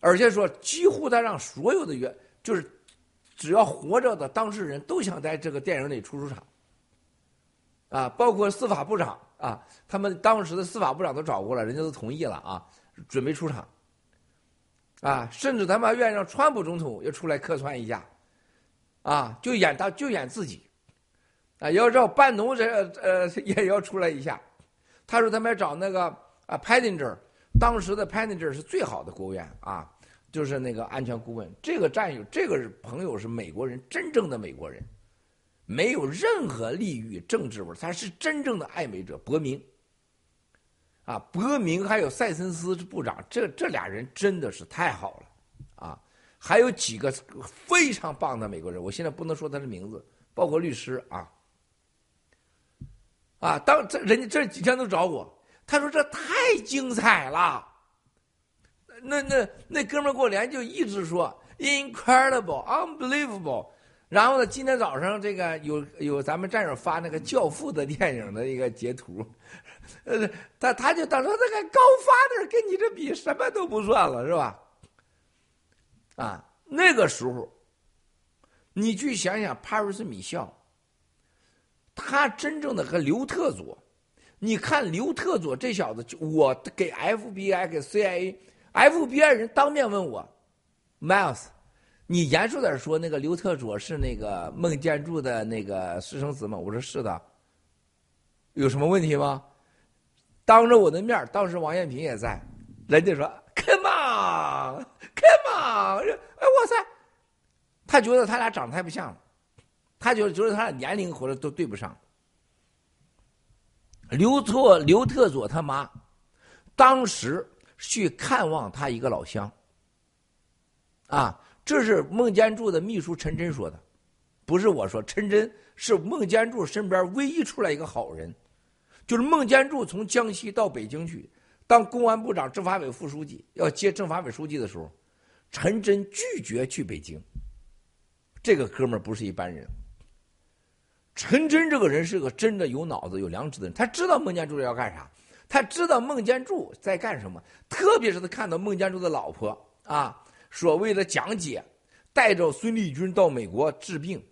而且说几乎他让所有的员就是只要活着的当事人都想在这个电影里出出场，啊，包括司法部长啊，他们当时的司法部长都找过了，人家都同意了啊，准备出场。啊，甚至他妈愿意让川普总统也出来客串一下，啊，就演他就演自己，啊，要让班农这呃也要出来一下。他说他们找那个啊 p a d i n g e r 当时的 p a d i n g e r 是最好的国务院啊，就是那个安全顾问。这个战友，这个朋友是美国人，真正的美国人，没有任何利益政治味他是真正的爱美者，伯明。啊，伯明还有塞森斯部长，这这俩人真的是太好了，啊，还有几个非常棒的美国人，我现在不能说他的名字，包括律师啊，啊，当这人家这几天都找我，他说这太精彩了，那那那哥们儿给我连就一直说 incredible unbelievable，然后呢，今天早上这个有有咱们战友发那个教父的电影的一个截图。呃，他他就当时那个高发的跟你这比什么都不算了，是吧？啊，那个时候，你去想想帕瑞斯米肖，他真正的和刘特佐，你看刘特佐这小子，我给 FBI 给 CIA，FBI 人当面问我，Miles，你严肃点说，那个刘特佐是那个孟建柱的那个私生子吗？我说是的，有什么问题吗？当着我的面当时王艳平也在，人家说 “come on，come on”，哎，哇塞，他觉得他俩长得太不像了，他觉得觉得他俩年龄或者都对不上。刘错刘特佐他妈，当时去看望他一个老乡，啊，这是孟建柱的秘书陈真说的，不是我说，陈真是孟建柱身边唯一出来一个好人。就是孟建柱从江西到北京去当公安部长、政法委副书记，要接政法委书记的时候，陈真拒绝去北京。这个哥们儿不是一般人。陈真这个人是个真的有脑子、有良知的人，他知道孟建柱要干啥，他知道孟建柱在干什么。特别是他看到孟建柱的老婆啊，所谓的讲解带着孙立军到美国治病，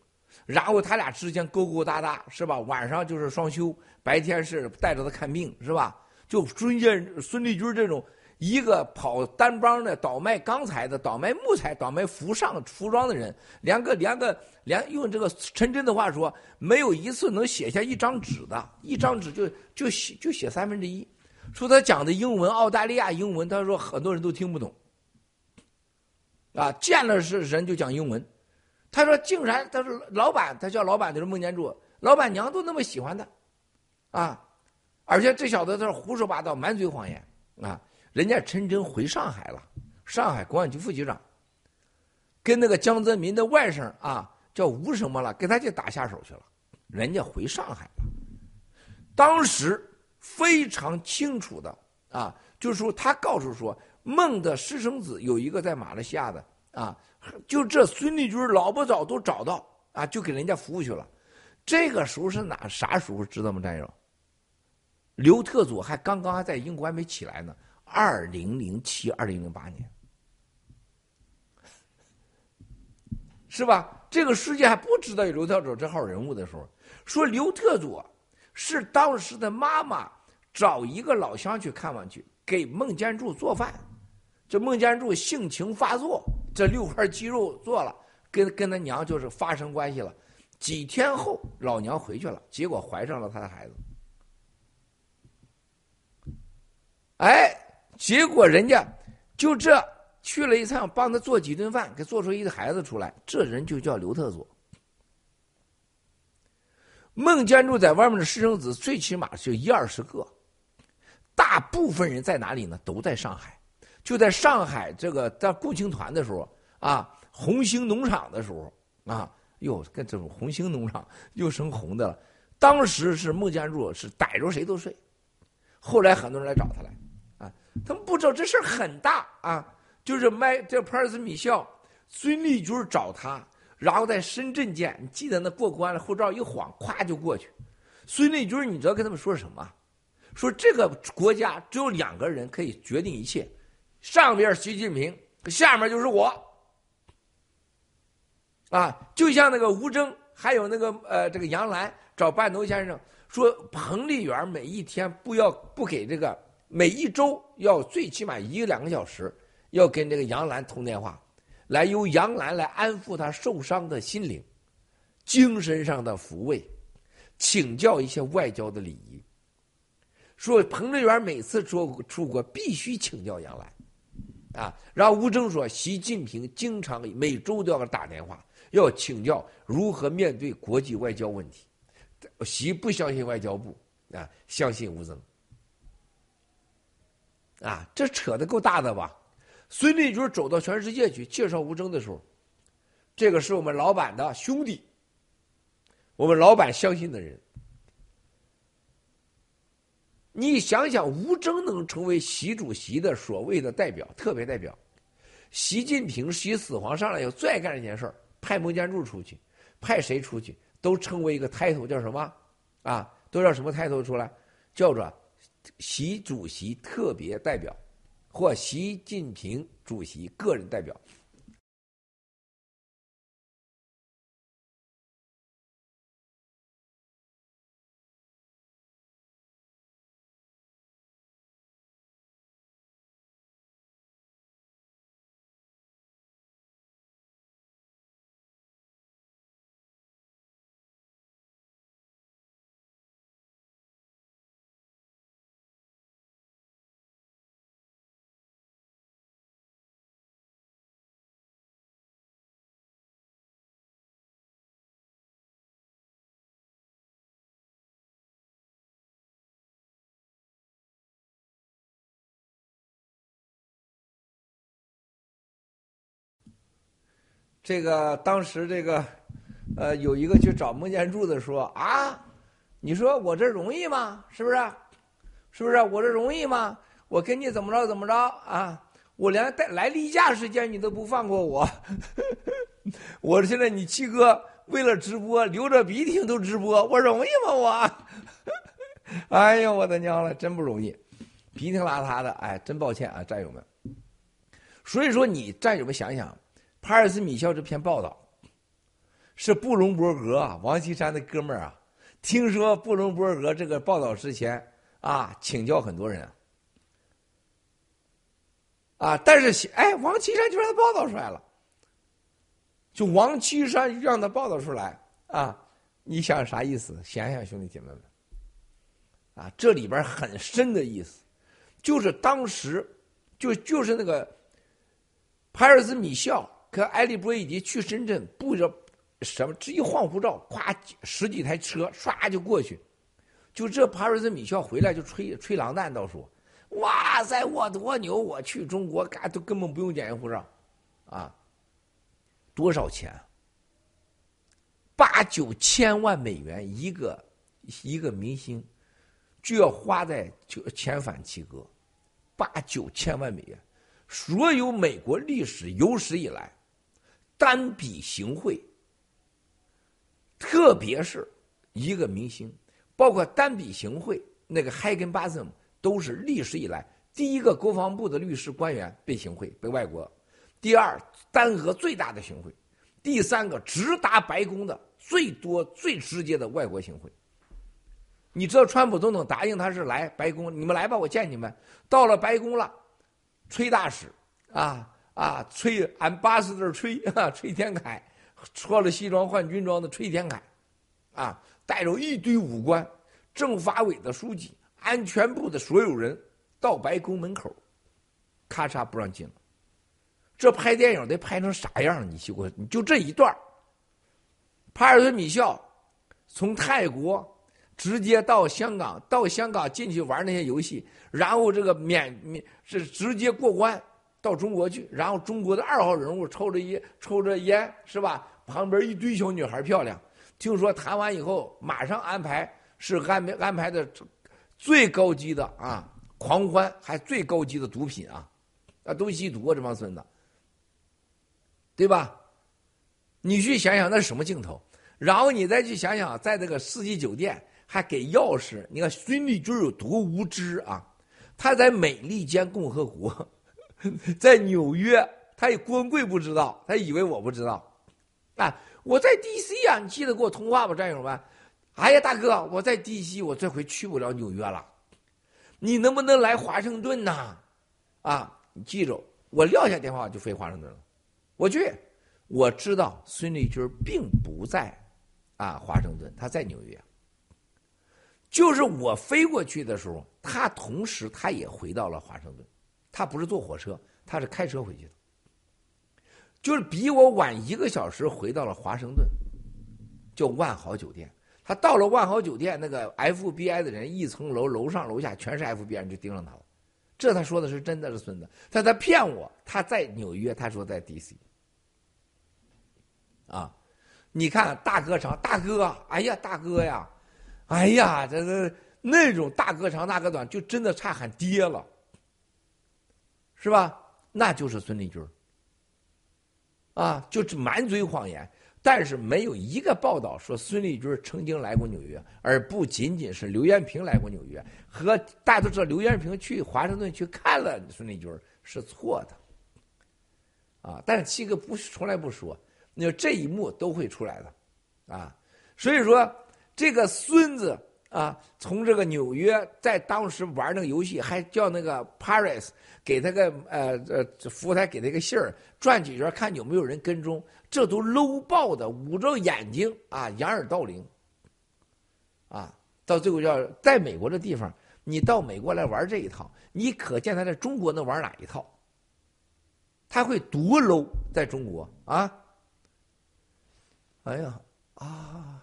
然后他俩之间勾勾搭搭，是吧？晚上就是双休。白天是带着他看病是吧？就孙建孙立军这种一个跑单帮的倒卖钢材的、倒卖木材、倒卖服上服装的人，连个连个连用这个陈真的话说，没有一次能写下一张纸的，一张纸就就写就写三分之一。说他讲的英文，澳大利亚英文，他说很多人都听不懂。啊，见了是人就讲英文。他说竟然他说老板，他叫老板就是孟建柱，老板娘都那么喜欢他。啊，而且这小子他胡说八道，满嘴谎言啊！人家陈真回上海了，上海公安局副局长，跟那个江泽民的外甥啊，叫吴什么了，给他就打下手去了。人家回上海了，当时非常清楚的啊，就是说他告诉说，孟的私生子有一个在马来西亚的啊，就这孙立军老不早都找到啊，就给人家服务去了。这个时候是哪啥时候知道吗，战友？刘特佐还刚刚还在英国还没起来呢，二零零七、二零零八年，是吧？这个世界还不知道有刘特佐这号人物的时候，说刘特佐是当时的妈妈找一个老乡去看望去，给孟建柱做饭。这孟建柱性情发作，这六块肌肉做了，跟跟他娘就是发生关系了。几天后，老娘回去了，结果怀上了他的孩子。哎，结果人家就这去了一趟，帮他做几顿饭，给做出一个孩子出来。这人就叫刘特佐。孟建柱在外面的私生子最起码就一二十个，大部分人在哪里呢？都在上海。就在上海这个在共青团的时候啊，红星农场的时候啊，哟，跟这种红星农场又生红的了。当时是孟建柱是逮着谁都睡，后来很多人来找他来，啊，他们不知道这事儿很大啊。就是麦这帕尔斯米校，孙立军找他，然后在深圳见，你记得那过关了，护照一晃，咵就过去。孙立军，你知道跟他们说什么？说这个国家只有两个人可以决定一切。上边习近平，下面就是我，啊，就像那个吴征，还有那个呃，这个杨澜找半头先生说，彭丽媛每一天不要不给这个，每一周要最起码一两个小时，要跟这个杨澜通电话，来由杨澜来安抚他受伤的心灵，精神上的抚慰，请教一些外交的礼仪。说彭丽媛每次出出国必须请教杨澜。啊，然后吴征说，习近平经常每周都要打电话，要请教如何面对国际外交问题。习不相信外交部啊，相信吴征。啊，这扯的够大的吧？孙立军走到全世界去介绍吴征的时候，这个是我们老板的兄弟，我们老板相信的人。你想想，吴征能成为习主席的所谓的代表、特别代表，习近平习死皇上来以后最爱干一件事儿，派孟建柱出去，派谁出去都称为一个 title 叫什么？啊，都叫什么 title 出来？叫做习主席特别代表，或习近平主席个人代表。这个当时这个，呃，有一个去找孟建柱的说啊，你说我这容易吗？是不是？是不是？我这容易吗？我跟你怎么着怎么着啊？我连带来例假时间你都不放过我，我现在你七哥为了直播流着鼻涕都直播，我容易吗？我，哎呀，我的娘了，真不容易，鼻涕邋遢的，哎，真抱歉啊，战友们。所以说，你战友们想想。帕尔斯米肖这篇报道，是布隆伯格啊，王岐山的哥们儿啊。听说布隆伯格这个报道之前啊，请教很多人啊，但是哎，王岐山就让他报道出来了，就王岐山让他报道出来啊，你想啥意思？想想兄弟姐妹们，啊，这里边很深的意思，就是当时就就是那个帕尔斯米肖。可埃利波伊迪去深圳，不知道什么，只一晃护照，咵，十几台车唰就过去。就这帕瑞斯米肖回来就吹吹狼蛋，到说：“哇塞，我多牛！我去中国，嘎都根本不用检验护照，啊，多少钱？八九千万美元一个一个明星，就要花在就遣返七哥，八九千万美元，所有美国历史有史以来。”单笔行贿，特别是一个明星，包括单笔行贿那个海根巴森，都是历史以来第一个国防部的律师官员被行贿，被外国；第二，单额最大的行贿；第三个，直达白宫的最多、最直接的外国行贿。你知道川普总统答应他是来白宫，你们来吧，我见你们。到了白宫了，崔大使啊啊，崔俺巴斯特崔啊，崔天凯，穿了西装换军装的崔天凯，啊，带着一堆武官，政法委的书记，安全部的所有人。到白宫门口，咔嚓不让进了。这拍电影得拍成啥样？你去过？你就这一段帕尔顿米校从泰国直接到香港，到香港进去玩那些游戏，然后这个免免是直接过关到中国去，然后中国的二号人物抽着烟抽着烟是吧？旁边一堆小女孩漂亮。听说谈完以后，马上安排是安排安排的最高级的啊。狂欢还最高级的毒品啊，啊都吸毒啊这帮孙子，对吧？你去想想那是什么镜头，然后你再去想想，在这个四季酒店还给钥匙，你看孙立军有多无知啊！他在美利坚共和国，在纽约，他也光贵不知道，他以为我不知道，啊，我在 D.C. 啊，你记得给我通话吧，战友们。哎呀，大哥，我在 D.C. 我这回去不了纽约了。你能不能来华盛顿呐？啊，你记住，我撂下电话就飞华盛顿了。我去，我知道孙立军并不在啊华盛顿，他在纽约。就是我飞过去的时候，他同时他也回到了华盛顿，他不是坐火车，他是开车回去的，就是比我晚一个小时回到了华盛顿，叫万豪酒店。他到了万豪酒店，那个 FBI 的人一层楼楼上楼下全是 FBI 人，就盯上他了。这他说的是真的是孙子，但他骗我，他在纽约，他说在 DC。啊，你看大哥长大哥，哎呀大哥呀，哎呀这这那种大哥长大哥短，就真的差喊爹了，是吧？那就是孙立军啊，就是满嘴谎言。但是没有一个报道说孙立军曾经来过纽约，而不仅仅是刘延平来过纽约。和大家都知道，刘延平去华盛顿去看了孙立军是错的，啊！但是七哥不从来不说，那这一幕都会出来的，啊！所以说这个孙子。啊，从这个纽约在当时玩那个游戏，还叫那个 Paris 给他个呃呃服务台给他一个信儿，转几圈看有没有人跟踪，这都搂爆的，捂着眼睛啊，掩耳盗铃。啊，到最后叫在美国这地方，你到美国来玩这一套，你可见他在中国能玩哪一套？他会多搂在中国啊？哎呀啊！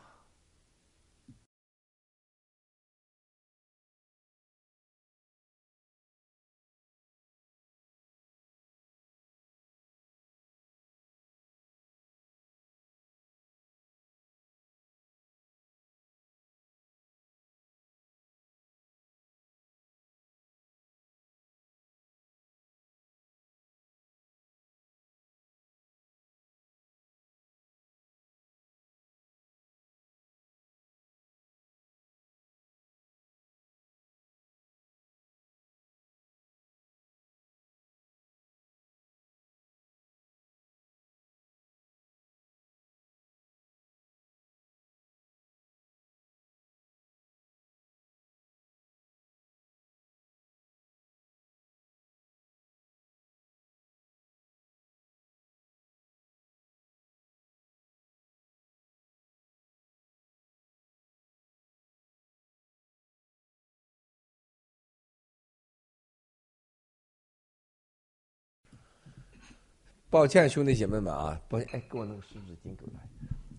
抱歉，兄弟姐妹们啊，抱歉，哎，给我弄个湿纸巾，给我。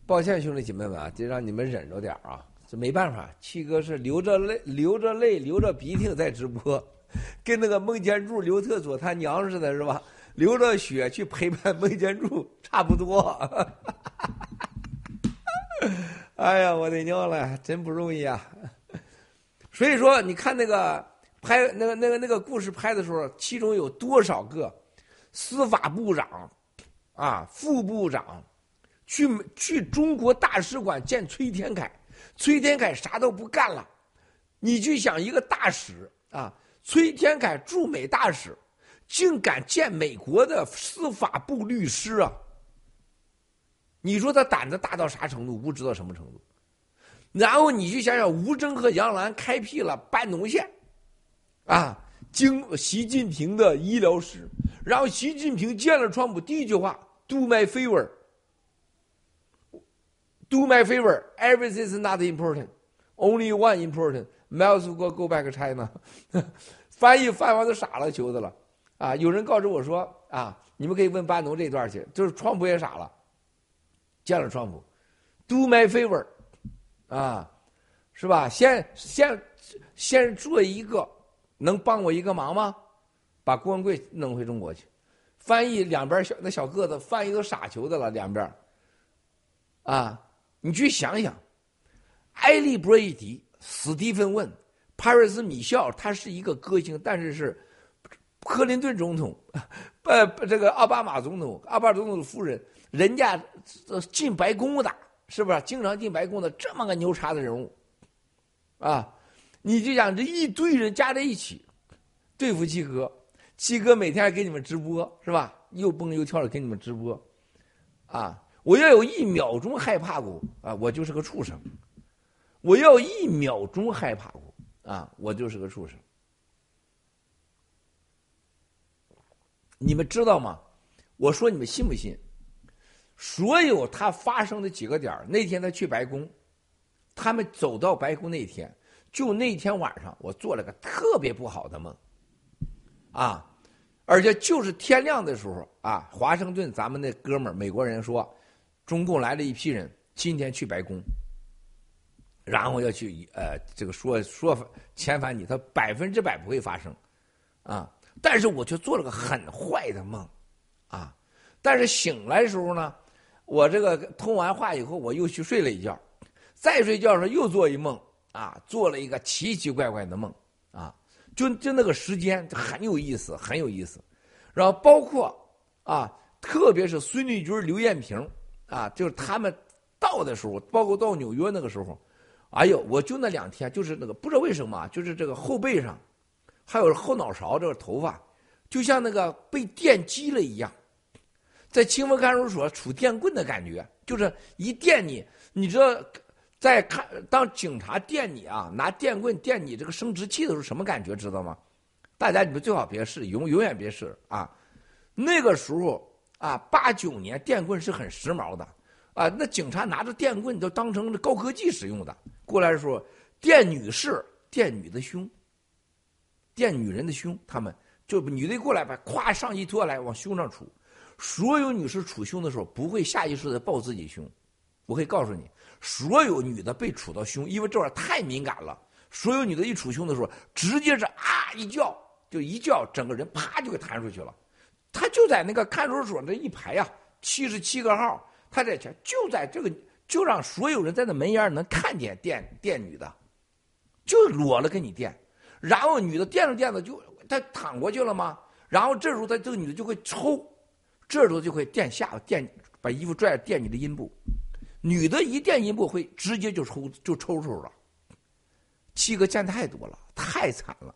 抱歉，兄弟姐妹们啊，得让你们忍着点啊，这没办法，七哥是流着泪、流着泪、流着鼻涕在直播，跟那个孟建柱、刘特佐他娘似的，是吧？流着血去陪伴孟建柱，差不多。哎呀，我的娘嘞，真不容易啊！所以说，你看那个拍那个那个那个故事拍的时候，其中有多少个？司法部长，啊，副部长，去去中国大使馆见崔天凯，崔天凯啥都不干了，你去想一个大使啊，崔天凯驻美大使，竟敢见美国的司法部律师啊！你说他胆子大到啥程度？不知道什么程度。然后你去想想，吴征和杨澜开辟了班农线，啊，经习近平的医疗师，然后习近平见了川普，第一句话：“Do my favor。” Do my favor. Everything is not important. Only one important. Miles go go back China. 翻译翻完都傻了，球子了啊！有人告知我说啊，你们可以问班农这段去，就是川普也傻了，见了川普，Do my favor，啊，是吧？先先先做一个，能帮我一个忙吗？把郭文贵弄回中国去。翻译两边小那小个子翻译都傻球的了，两边啊。你去想想，埃利·布瑞迪、史蒂芬·问、帕瑞斯·米肖，他是一个歌星，但是是克林顿总统，呃，这个奥巴马总统、奥巴马总统的夫人，人家进白宫的，是不是经常进白宫的这么个牛叉的人物？啊，你就想这一堆人加在一起对付七哥，七哥每天还给你们直播，是吧？又蹦又跳的给你们直播，啊。我要有一秒钟害怕过啊，我就是个畜生；我要一秒钟害怕过啊，我就是个畜生。你们知道吗？我说你们信不信？所有他发生的几个点那天他去白宫，他们走到白宫那天，就那天晚上，我做了个特别不好的梦，啊，而且就是天亮的时候啊，华盛顿咱们那哥们儿美国人说。中共来了一批人，今天去白宫，然后要去呃，这个说说遣返你，他百分之百不会发生，啊！但是我却做了个很坏的梦，啊！但是醒来的时候呢，我这个通完话以后，我又去睡了一觉，再睡觉的时候又做一梦，啊，做了一个奇奇怪怪的梦，啊，就就那个时间很有意思，很有意思，然后包括啊，特别是孙立军、刘艳萍。啊，就是他们到的时候，包括到纽约那个时候，哎呦，我就那两天，就是那个不知道为什么，就是这个后背上，还有后脑勺这个头发，就像那个被电击了一样，在清风看守所杵电棍的感觉，就是一电你，你知道，在看当警察电你啊，拿电棍电你这个生殖器的时候什么感觉，知道吗？大家你们最好别试，永永远别试啊，那个时候。啊，八九年电棍是很时髦的，啊，那警察拿着电棍都当成高科技使用的。过来的时候，电女士电女的胸，电女人的胸，他们就女的过来把咵上衣脱来往胸上杵。所有女士杵胸的时候不会下意识的抱自己胸，我可以告诉你，所有女的被杵到胸，因为这玩意儿太敏感了。所有女的一杵胸的时候，直接是啊一叫，就一叫，整个人啪就给弹出去了。他就在那个看守所那一排呀，七十七个号，他在前，就在这个，就让所有人在那门沿能看见电电女的，就裸了给你电，然后女的电着电着就她躺过去了吗？然后这时候她这个女的就会抽，这时候就会电下电把衣服拽电你的阴部，女的一电阴部会直接就抽就抽抽了。七哥见太多了，太惨了，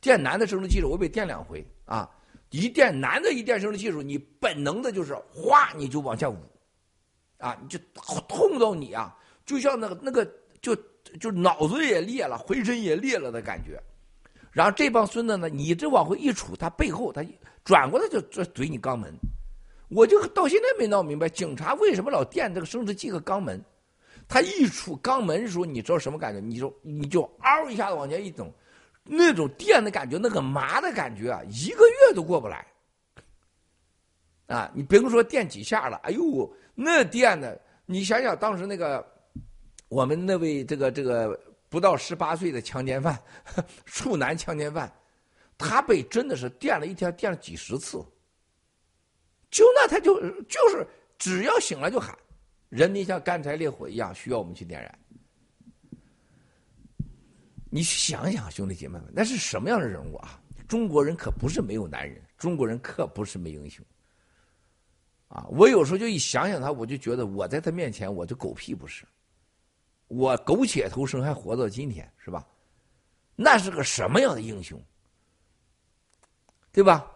电男的生殖器我被电两回啊。一电男的一电生殖器时，你本能的就是哗，你就往下捂，啊，你就痛到你啊，就像那个那个就就脑子也裂了，浑身也裂了的感觉。然后这帮孙子呢，你这往回一杵，他背后他转过来就就怼你肛门。我就到现在没闹明白，警察为什么老电这个生殖器和肛门？他一杵肛门的时候，你知道什么感觉？你就你就嗷一下子往前一走。那种电的感觉，那个麻的感觉啊，一个月都过不来。啊，你甭说电几下了，哎呦，那电的，你想想当时那个，我们那位这个这个不到十八岁的强奸犯，处男强奸犯，他被真的是电了一天，电了几十次。就那他就就是只要醒了就喊，人民像干柴烈火一样，需要我们去点燃。你想想，兄弟姐妹们，那是什么样的人物啊？中国人可不是没有男人，中国人可不是没英雄。啊，我有时候就一想想他，我就觉得我在他面前，我就狗屁不是。我苟且偷生还活到今天，是吧？那是个什么样的英雄？对吧？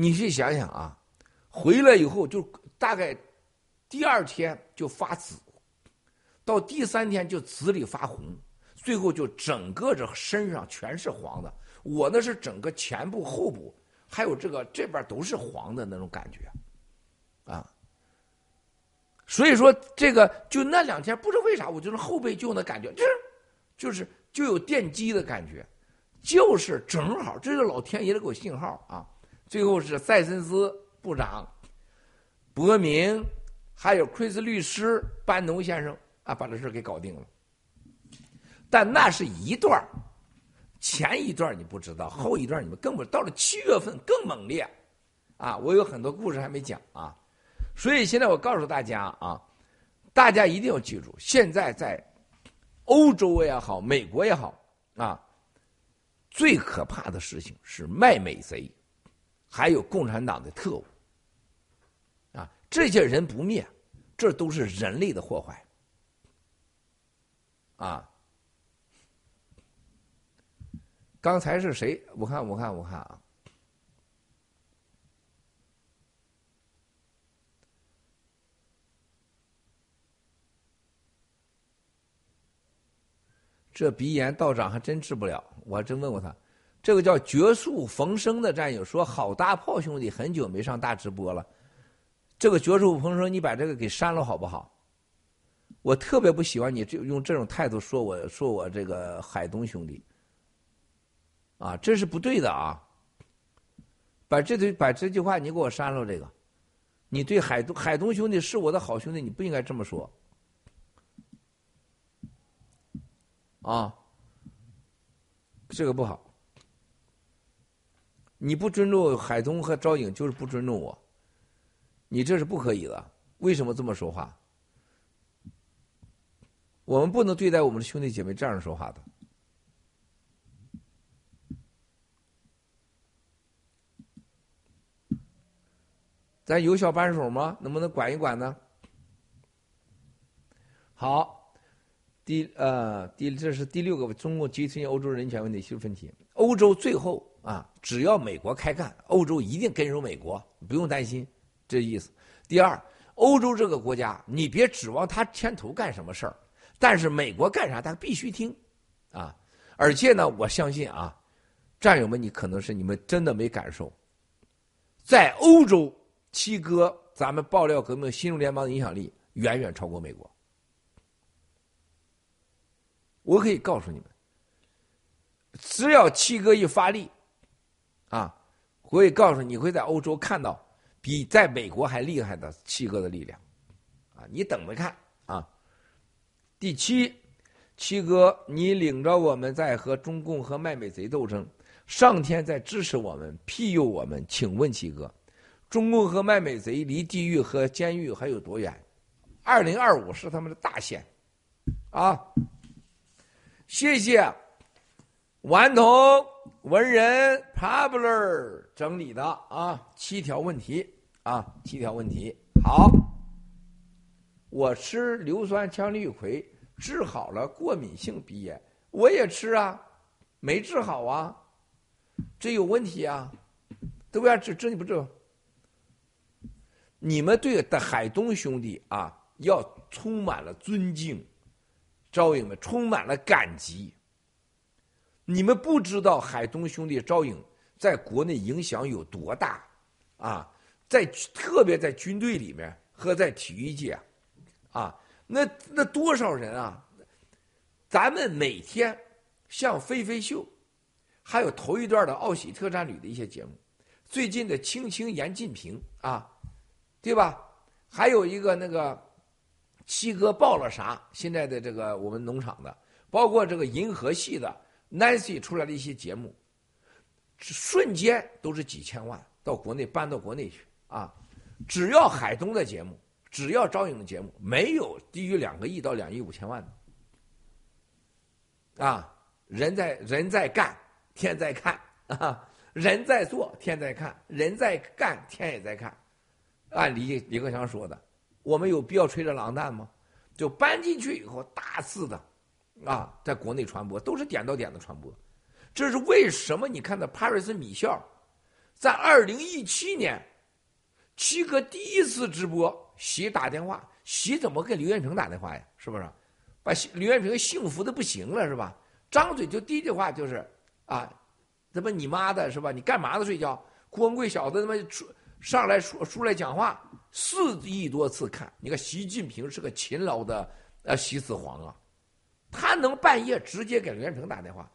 你去想想啊，回来以后就大概第二天就发紫，到第三天就紫里发红，最后就整个这身上全是黄的。我那是整个前部、后部，还有这个这边都是黄的那种感觉，啊。所以说这个就那两天不知道为啥，我就是后背就那感觉，就是就是就有电击的感觉，就是正好这是老天爷的给我信号啊。最后是塞森斯部长、伯明，还有奎斯律师班农先生啊，把这事给搞定了。但那是一段前一段你不知道，后一段你们更不到了七月份更猛烈，啊，我有很多故事还没讲啊。所以现在我告诉大家啊，大家一定要记住，现在在欧洲也好，美国也好啊，最可怕的事情是卖美贼，还有共产党的特务啊，这些人不灭，这都是人类的祸害啊。刚才是谁？我看，我看，我看啊。这鼻炎道长还真治不了，我还真问过他。这个叫绝处逢生的战友说：“好大炮兄弟，很久没上大直播了。”这个绝处逢生，你把这个给删了好不好？我特别不喜欢你这用这种态度说我说我这个海东兄弟，啊，这是不对的啊！把这句把这句话你给我删了，这个，你对海东海东兄弟是我的好兄弟，你不应该这么说。啊，这个不好。你不尊重海东和赵颖，就是不尊重我。你这是不可以的。为什么这么说话？我们不能对待我们的兄弟姐妹这样说话的。咱有小扳手吗？能不能管一管呢？好。第呃第这是第六个中共集体欧洲人权问题技术问题。欧洲最后啊，只要美国开干，欧洲一定跟随美国，不用担心这意思。第二，欧洲这个国家，你别指望他牵头干什么事儿，但是美国干啥他必须听，啊，而且呢，我相信啊，战友们，你可能是你们真的没感受，在欧洲，七哥咱们爆料革命新中联邦的影响力远远超过美国。我可以告诉你们，只要七哥一发力，啊，我会告诉你会在欧洲看到比在美国还厉害的七哥的力量，啊，你等着看啊。第七，七哥，你领着我们在和中共和卖美贼斗争，上天在支持我们庇佑我们，请问七哥，中共和卖美贼离地狱和监狱还有多远？二零二五是他们的大限，啊。谢谢，顽童文人 Pablo 整理的啊，七条问题啊，七条问题。好，我吃硫酸羟氯喹治好了过敏性鼻炎，我也吃啊，没治好啊，这有问题啊，对不对？这这你不治？你们对的海东兄弟啊，要充满了尊敬。招影们充满了感激。你们不知道海东兄弟招影在国内影响有多大啊！在特别在军队里面和在体育界，啊，那那多少人啊！咱们每天像飞飞秀，还有头一段的奥喜特战旅的一些节目，最近的青青严进平啊，对吧？还有一个那个。七哥报了啥？现在的这个我们农场的，包括这个银河系的 Nancy 出来的一些节目，瞬间都是几千万到国内搬到国内去啊！只要海东的节目，只要招影的节目，没有低于两个亿到两亿五千万的啊！人在人在干，天在看啊！人在做，天在看；人在干，天也在看。按李李克强说的。我们有必要吹着狼蛋吗？就搬进去以后，大肆的，啊，在国内传播都是点到点的传播，这是为什么？你看到帕瑞斯米校，在二零一七年，七哥第一次直播，习打电话，习怎么给刘彦平打电话呀？是不是？把刘彦平幸福的不行了，是吧？张嘴就第一句话就是啊，他妈你妈的，是吧？你干嘛呢？睡觉？郭文贵小子他妈出上来说出来讲话，四亿多次看。你看习近平是个勤劳的呃习子皇啊，他能半夜直接给刘彦成打电话，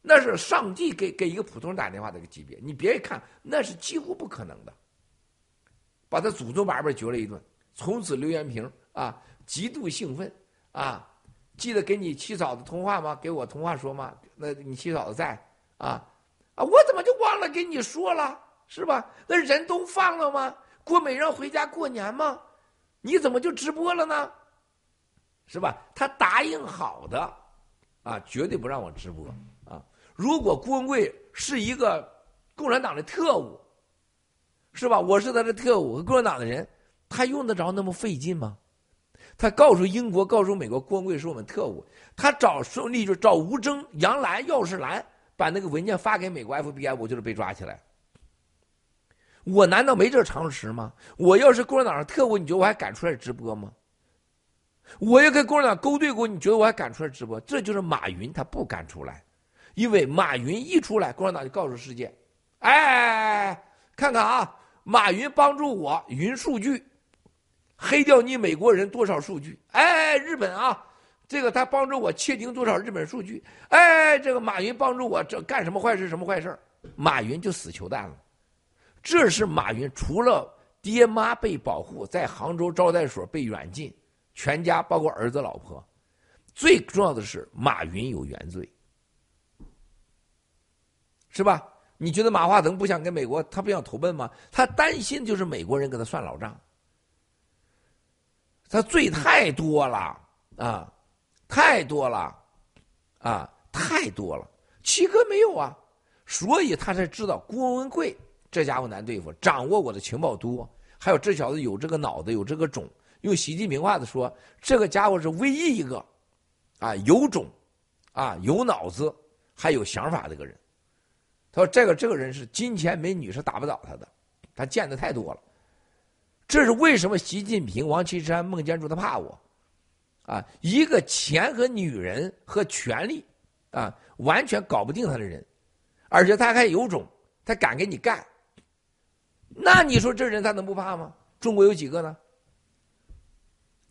那是上帝给给一个普通人打电话的一个级别。你别看那是几乎不可能的，把他祖宗八辈绝了一顿。从此刘元平啊极度兴奋啊，记得给你七嫂子通话吗？给我通话说吗？那你七嫂子在啊？啊，我怎么就忘了跟你说了，是吧？那人都放了吗？郭美让回家过年吗？你怎么就直播了呢？是吧？他答应好的，啊，绝对不让我直播啊！如果郭文贵是一个共产党的特务，是吧？我是他的特务，和共产党的人，他用得着那么费劲吗？他告诉英国，告诉美国，郭文贵是我们特务，他找孙立就找吴征、杨澜、钥匙兰。把那个文件发给美国 FBI，我就是被抓起来。我难道没这常识吗？我要是共产党上特务，你觉得我还敢出来直播吗？我要跟共产党勾兑过，你觉得我还敢出来直播？这就是马云他不敢出来，因为马云一出来，共产党就告诉世界：哎，看看啊，马云帮助我云数据，黑掉你美国人多少数据？哎，日本啊。这个他帮助我窃听多少日本数据？哎，这个马云帮助我这干什么坏事？什么坏事？马云就死球蛋了。这是马云除了爹妈被保护，在杭州招待所被软禁，全家包括儿子老婆，最重要的是马云有原罪，是吧？你觉得马化腾不想跟美国，他不想投奔吗？他担心就是美国人跟他算老账，他罪太多了啊。太多了，啊，太多了。七哥没有啊，所以他才知道郭文贵这家伙难对付，掌握我的情报多，还有这小子有这个脑子，有这个种。用习近平话的说，这个家伙是唯一一个，啊，有种，啊，有脑子，还有想法的一个人。他说这个这个人是金钱美女是打不倒他的，他见的太多了。这是为什么习近平、王岐山、孟建柱他怕我。啊，一个钱和女人和权力，啊，完全搞不定他的人，而且他还有种，他敢跟你干。那你说这人他能不怕吗？中国有几个呢？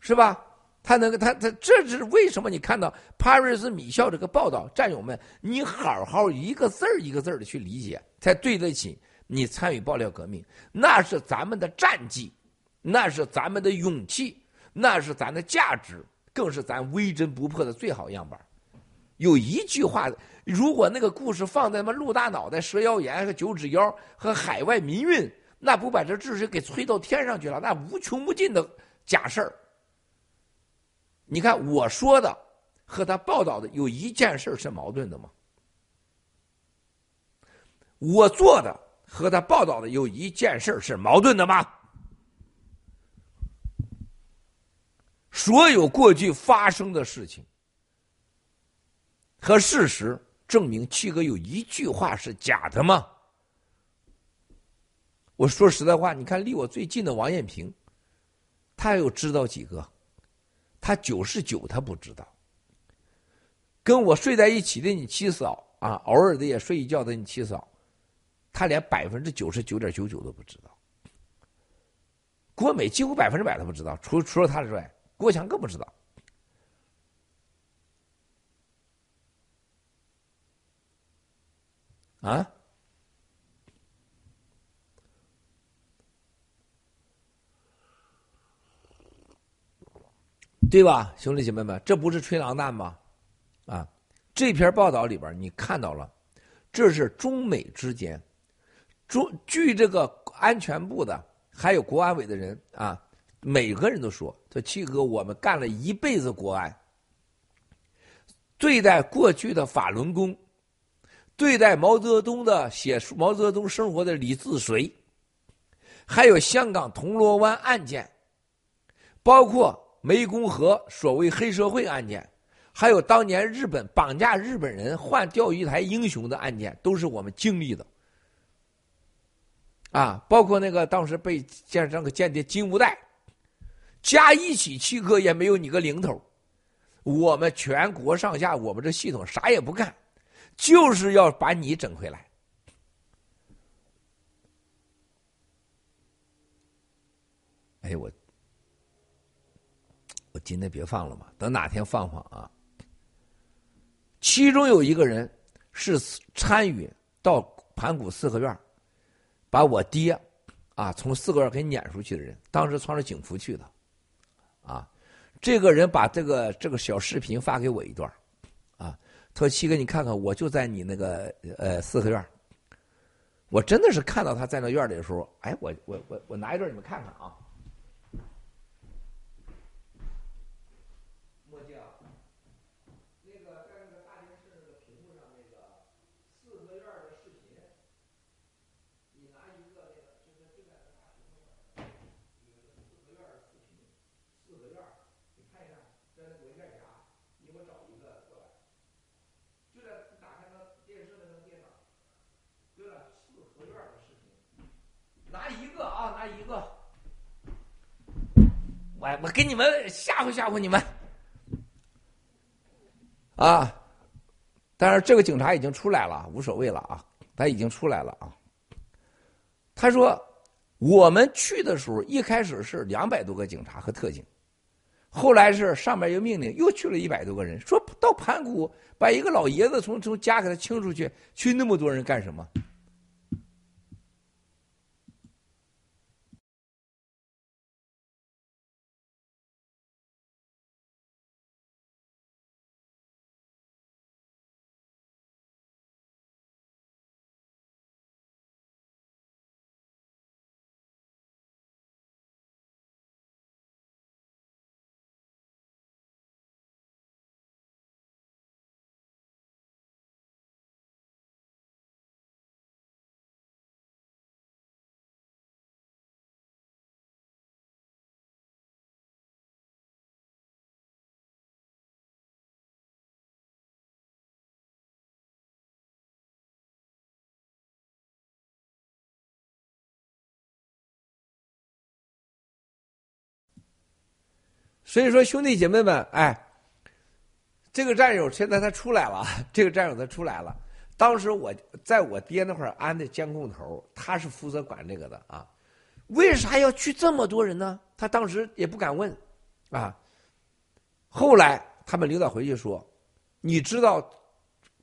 是吧？他能他他这是为什么？你看到帕瑞斯米肖这个报道，战友们，你好好一个字儿一个字儿的去理解，才对得起你参与爆料革命。那是咱们的战绩，那是咱们的勇气，那是咱的价值。更是咱微针不破的最好样板。有一句话，如果那个故事放在他妈陆大脑袋、蛇妖眼和九指妖和海外民运，那不把这知识给吹到天上去了？那无穷无尽的假事儿。你看我说的和他报道的有一件事是矛盾的吗？我做的和他报道的有一件事是矛盾的吗？所有过去发生的事情和事实证明，七哥有一句话是假的吗？我说实在话，你看离我最近的王艳平，他又知道几个？他九十九，他不知道。跟我睡在一起的你七嫂啊，偶尔的也睡一觉的你七嫂，他连百分之九十九点九九都不知道。郭美几乎百分之百都不知道，除除了他之外。郭强更不知道啊，对吧，兄弟姐妹们，这不是吹狼蛋吗？啊，这篇报道里边你看到了，这是中美之间，中据这个安全部的还有国安委的人啊。每个人都说：“这七哥，我们干了一辈子国安，对待过去的法轮功，对待毛泽东的写毛泽东生活的李自随，还有香港铜锣湾案件，包括湄公河所谓黑社会案件，还有当年日本绑架日本人换钓鱼台英雄的案件，都是我们经历的。啊，包括那个当时被见这个间谍金无代，加一起七个也没有你个零头。我们全国上下，我们这系统啥也不干，就是要把你整回来。哎，我我今天别放了嘛，等哪天放放啊。其中有一个人是参与到盘古四合院。把我爹，啊，从四合院给撵出去的人，当时穿着警服去的，啊，这个人把这个这个小视频发给我一段，啊，他说七哥你看看，我就在你那个呃四合院，我真的是看到他在那院里的时候，哎，我我我我拿一段你们看看啊。我我给你们吓唬吓唬你们，啊！但是这个警察已经出来了，无所谓了啊，他已经出来了啊。他说，我们去的时候一开始是两百多个警察和特警，后来是上面又命令又去了一百多个人，说到盘古把一个老爷子从从家给他清出去，去那么多人干什么？所以说，兄弟姐妹们，哎，这个战友现在他出来了，这个战友他出来了。当时我在我爹那块安的监控头，他是负责管这个的啊。为啥要去这么多人呢？他当时也不敢问，啊。后来他们领导回去说：“你知道，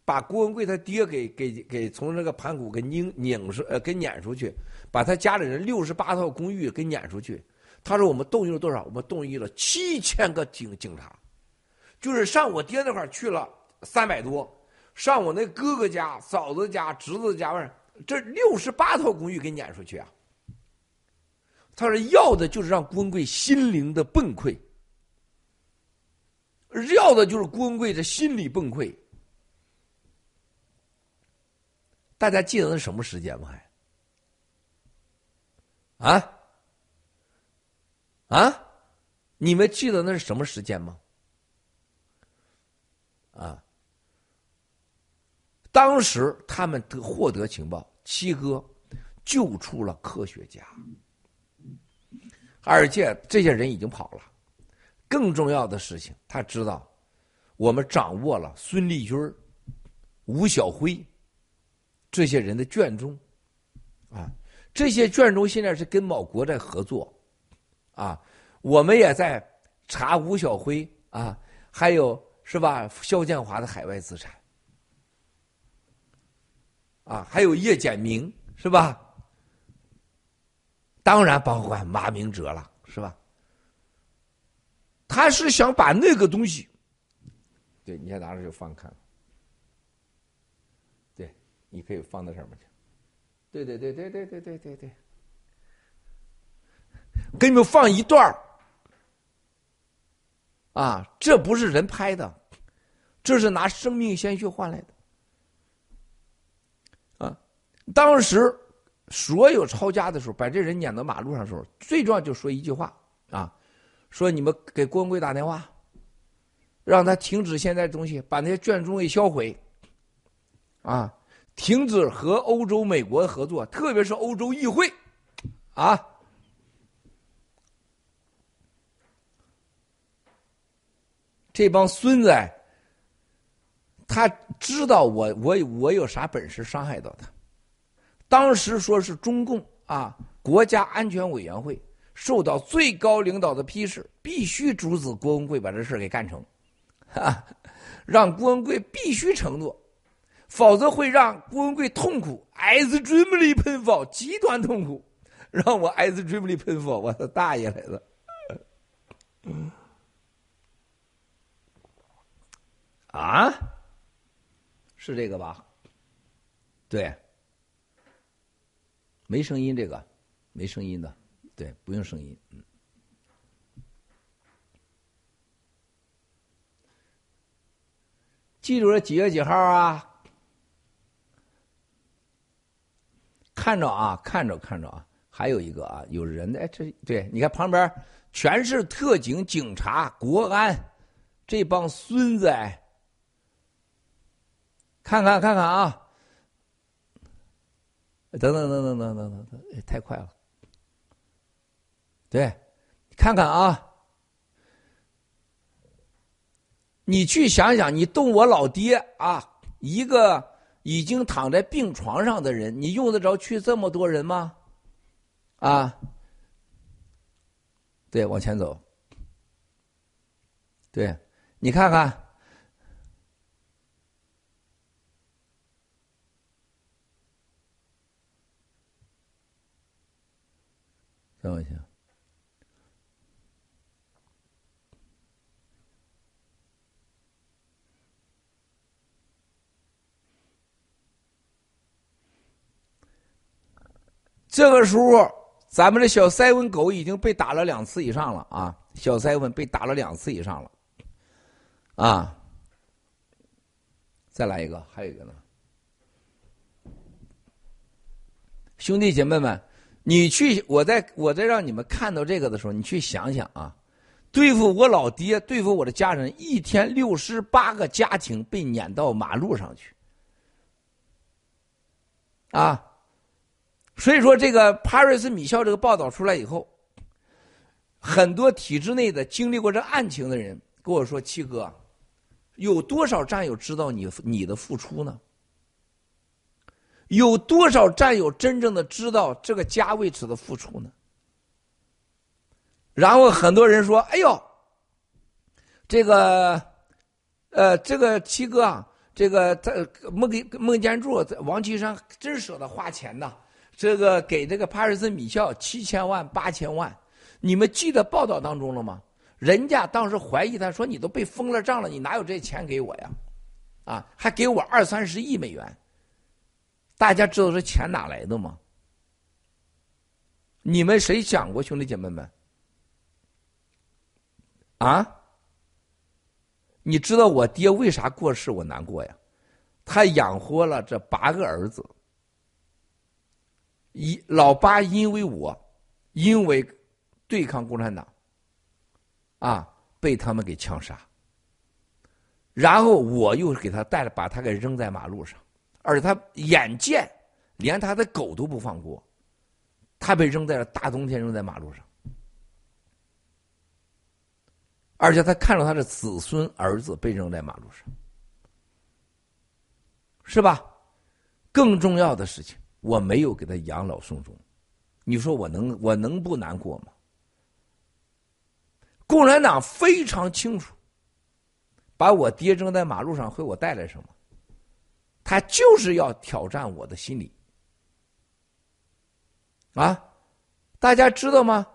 把郭文贵他爹给给给从那个盘古给拧拧出呃给撵出去，把他家里人六十八套公寓给撵出去。”他说：“我们动用了多少？我们动用了七千个警警察，就是上我爹那块去了三百多，上我那哥哥家、嫂子家、侄子家，外这六十八套公寓给撵出去啊。”他说：“要的就是让郭文贵心灵的崩溃，要的就是郭文贵的心理崩溃。”大家记得那什么时间吗？还啊？啊，你们记得那是什么时间吗？啊，当时他们得获得情报，七哥救出了科学家，而且这些人已经跑了。更重要的事情，他知道我们掌握了孙立军、吴小辉这些人的卷宗，啊，这些卷宗现在是跟某国在合作。啊，我们也在查吴小辉啊，还有是吧？肖建华的海外资产，啊，还有叶简明是吧？当然包括马明哲了，是吧？他是想把那个东西，对，你先拿着就放看，对，你可以放到上面去，对对对对对对对对对。给你们放一段啊，这不是人拍的，这是拿生命鲜血换来的，啊！当时所有抄家的时候，把这人撵到马路上的时候，最重要就说一句话啊，说你们给郭文贵打电话，让他停止现在东西，把那些卷宗给销毁，啊，停止和欧洲、美国的合作，特别是欧洲议会，啊，这帮孙子，他知道我我我有啥本事伤害到他。当时说是中共啊，国家安全委员会受到最高领导的批示，必须阻止郭文贵把这事给干成。啊，让郭文贵必须承诺，否则会让郭文贵痛苦，extremely painful，极端痛苦，让我 extremely painful，我的大爷来了！啊，是这个吧？对，没声音，这个没声音的，对，不用声音，嗯。记住了几月几号啊？看着啊，看着看着啊，还有一个啊，有人哎，这对，你看旁边全是特警、警察、国安，这帮孙子哎，看看看看啊，等等等等等等等等，太快了，对，看看啊。你去想想，你动我老爹啊，一个已经躺在病床上的人，你用得着去这么多人吗？啊，对，往前走，对，你看看，再往前。这个时候，咱们的小塞文狗已经被打了两次以上了啊！小塞文被打了两次以上了，啊！再来一个，还有一个呢，兄弟姐妹们，你去，我在我在让你们看到这个的时候，你去想想啊，对付我老爹，对付我的家人，一天六十八个家庭被撵到马路上去，啊！所以说，这个帕瑞斯米肖这个报道出来以后，很多体制内的经历过这案情的人跟我说：“七哥，有多少战友知道你你的付出呢？有多少战友真正的知道这个家为此的付出呢？”然后很多人说：“哎呦，这个，呃，这个七哥啊，这个在孟给孟建柱、王岐山真舍得花钱呐。”这个给这个帕尔森米校七千万八千万，你们记得报道当中了吗？人家当时怀疑他说你都被封了账了，你哪有这钱给我呀？啊，还给我二三十亿美元。大家知道这钱哪来的吗？你们谁想过，兄弟姐妹们？啊？你知道我爹为啥过世我难过呀？他养活了这八个儿子。一老八因为我，因为对抗共产党，啊，被他们给枪杀。然后我又给他带了，把他给扔在马路上，而且他眼见连他的狗都不放过，他被扔在了大冬天扔在马路上，而且他看着他的子孙儿子被扔在马路上，是吧？更重要的事情。我没有给他养老送终，你说我能我能不难过吗？共产党非常清楚，把我爹扔在马路上会我带来什么？他就是要挑战我的心理。啊，大家知道吗？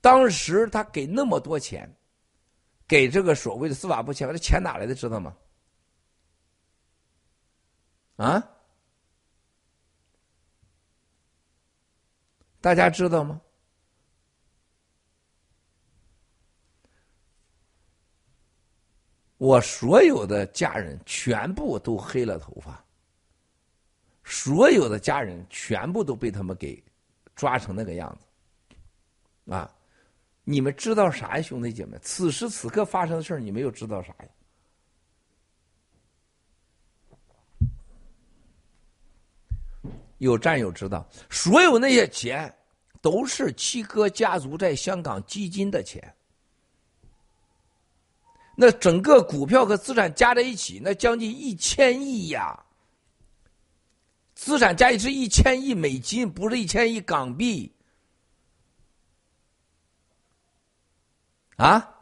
当时他给那么多钱，给这个所谓的司法部钱，这钱哪来的？知道吗？啊？大家知道吗？我所有的家人全部都黑了头发，所有的家人全部都被他们给抓成那个样子啊！你们知道啥呀，兄弟姐妹？此时此刻发生的事儿，你们又知道啥呀？有战友知道，所有那些钱都是七哥家族在香港基金的钱。那整个股票和资产加在一起，那将近一千亿呀！资产加一起一千亿美金，不是一千亿港币啊！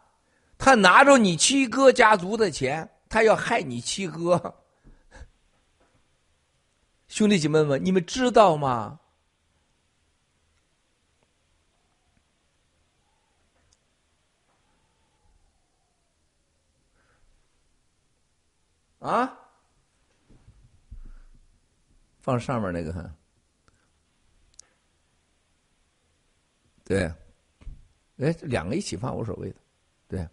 他拿着你七哥家族的钱，他要害你七哥。兄弟姐妹们，你们知道吗？啊，放上面那个，对，哎，两个一起放无所谓的，对。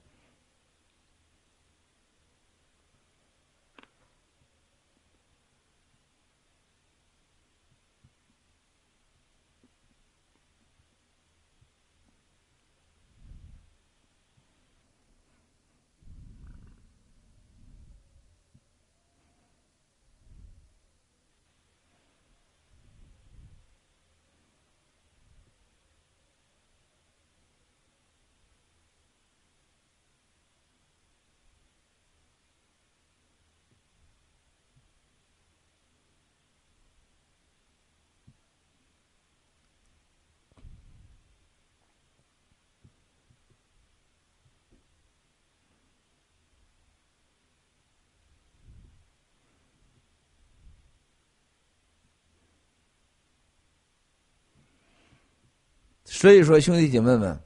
所以说，兄弟姐妹们，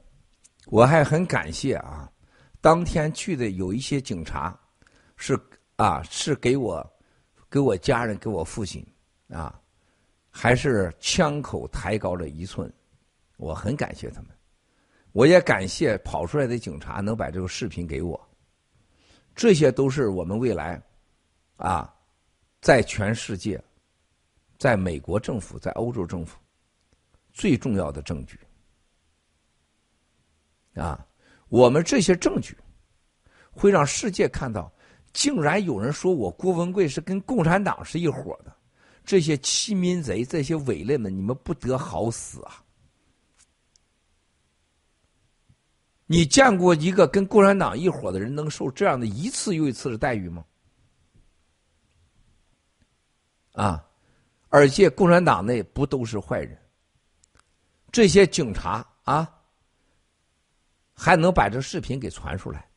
我还很感谢啊！当天去的有一些警察，是啊，是给我、给我家人、给我父亲啊，还是枪口抬高了一寸。我很感谢他们，我也感谢跑出来的警察能把这个视频给我。这些都是我们未来啊，在全世界，在美国政府、在欧洲政府最重要的证据。啊，我们这些证据会让世界看到，竟然有人说我郭文贵是跟共产党是一伙的，这些欺民贼，这些伪类们，你们不得好死啊！你见过一个跟共产党一伙的人能受这样的一次又一次的待遇吗？啊，而且共产党内不都是坏人？这些警察啊！还能把这视频给传出来？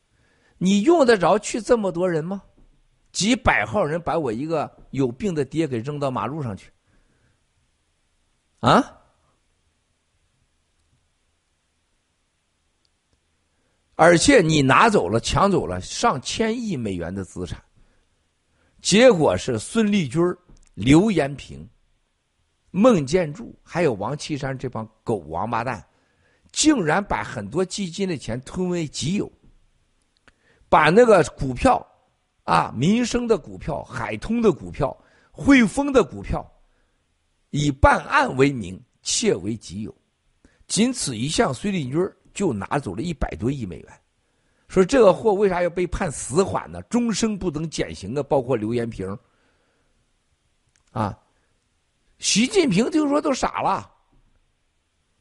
你用得着去这么多人吗？几百号人把我一个有病的爹给扔到马路上去？啊？而且你拿走了、抢走了上千亿美元的资产，结果是孙立军、刘延平、孟建柱还有王岐山这帮狗王八蛋。竟然把很多基金的钱吞为己有，把那个股票，啊，民生的股票、海通的股票、汇丰的股票，以办案为名窃为己有，仅此一项，孙立军就拿走了一百多亿美元。说这个货为啥要被判死缓呢？终生不能减刑的，包括刘延平，啊，习近平听说都傻了。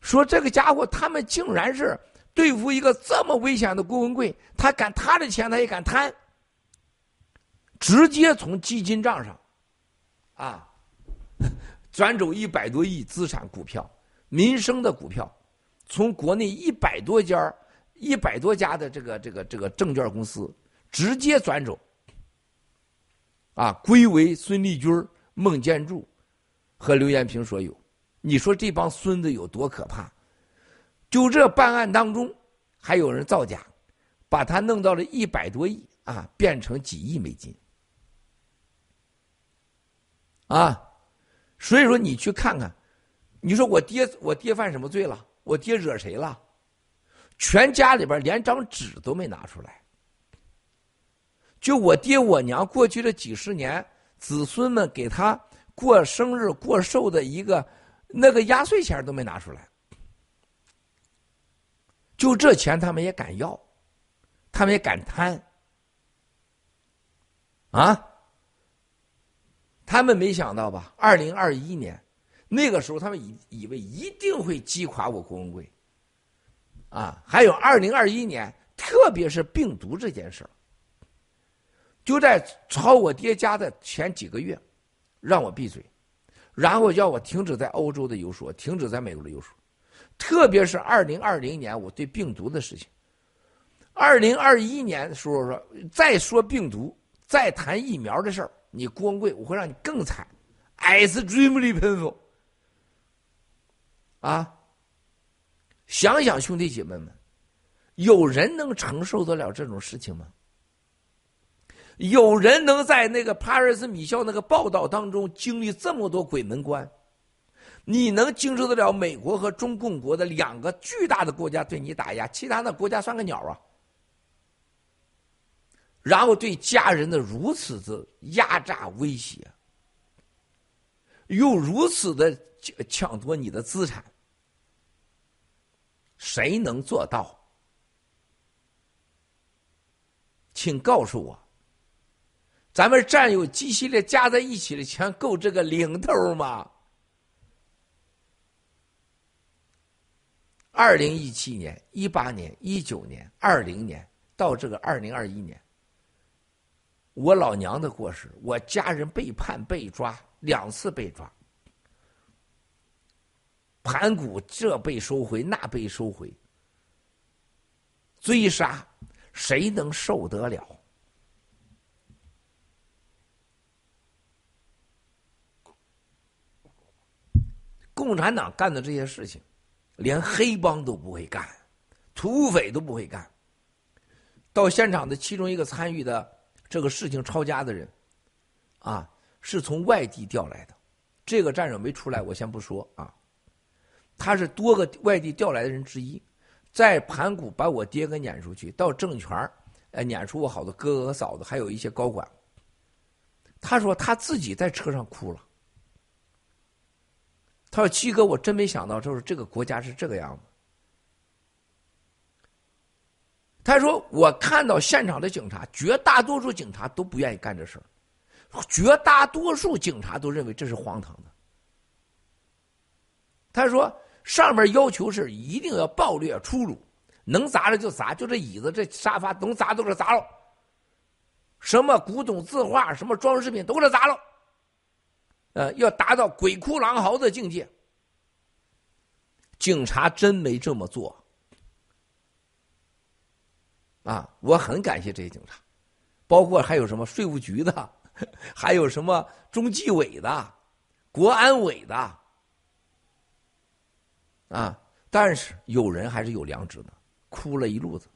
说这个家伙，他们竟然是对付一个这么危险的郭文贵，他敢他的钱他也敢贪，直接从基金账上，啊，转走一百多亿资产股票，民生的股票，从国内一百多家一百多家的这个这个这个证券公司直接转走，啊，归为孙立军、孟建柱和刘延平所有。你说这帮孙子有多可怕？就这办案当中，还有人造假，把他弄到了一百多亿啊，变成几亿美金啊！所以说你去看看，你说我爹我爹犯什么罪了？我爹惹谁了？全家里边连张纸都没拿出来，就我爹我娘过去这几十年，子孙们给他过生日过寿的一个。那个压岁钱都没拿出来，就这钱他们也敢要，他们也敢贪，啊！他们没想到吧？二零二一年，那个时候他们以以为一定会击垮我郭文贵。啊，还有二零二一年，特别是病毒这件事儿，就在抄我爹家的前几个月，让我闭嘴，然后叫我停止在欧洲的游说，停止在美国的游说，特别是二零二零年我对病毒的事情，二零二一年说说再说病毒，再谈疫苗的事儿，你郭文贵我会让你更惨 ice dreamly painful，啊。想想兄弟姐妹们，有人能承受得了这种事情吗？有人能在那个帕瑞斯米肖那个报道当中经历这么多鬼门关？你能经受得了美国和中共国的两个巨大的国家对你打压，其他的国家算个鸟啊？然后对家人的如此的压榨威胁，又如此的抢夺你的资产。谁能做到？请告诉我，咱们战友几系列加在一起的钱够这个零头吗？二零一七年、一八年、一九年、二零年到这个二零二一年，我老娘的过失，我家人被判被抓两次被抓。盘古这被收回，那被收回，追杀，谁能受得了？共产党干的这些事情，连黑帮都不会干，土匪都不会干。到现场的其中一个参与的这个事情抄家的人，啊，是从外地调来的。这个战友没出来，我先不说啊。他是多个外地调来的人之一，在盘古把我爹给撵出去，到政权呃，撵出我好多哥哥和嫂子，还有一些高管。他说他自己在车上哭了。他说：“七哥，我真没想到，就是这个国家是这个样子。”他说：“我看到现场的警察，绝大多数警察都不愿意干这事儿，绝大多数警察都认为这是荒唐的。”他说。上面要求是一定要暴虐粗鲁，能砸的就砸，就这椅子、这沙发能砸都给砸了。什么古董字画、什么装饰品都给它砸了。呃，要达到鬼哭狼嚎的境界。警察真没这么做。啊，我很感谢这些警察，包括还有什么税务局的，还有什么中纪委的、国安委的。啊！但是有人还是有良知的，哭了一路子，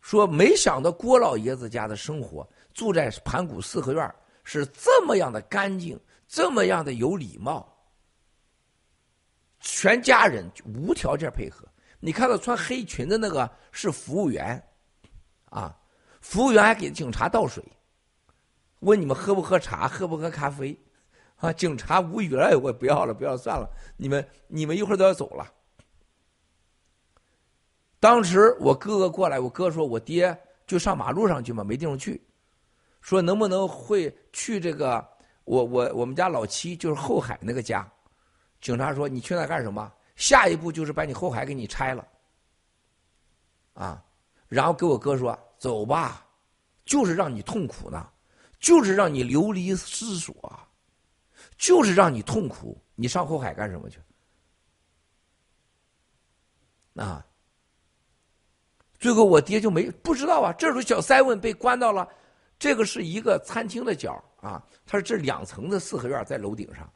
说没想到郭老爷子家的生活，住在盘古四合院是这么样的干净，这么样的有礼貌，全家人无条件配合。你看到穿黑裙的那个是服务员，啊，服务员还给警察倒水，问你们喝不喝茶，喝不喝咖啡。啊！警察无语了，我不要了，不要算了。你们，你们一会儿都要走了。当时我哥哥过来，我哥说：“我爹就上马路上去嘛，没地方去。”说能不能会去这个我我我们家老七就是后海那个家？警察说：“你去那干什么？下一步就是把你后海给你拆了。”啊！然后给我哥说：“走吧，就是让你痛苦呢，就是让你流离失所。”就是让你痛苦，你上后海干什么去？啊！最后我爹就没不知道啊。这时候小塞文被关到了，这个是一个餐厅的角啊。他说这两层的四合院在楼顶上，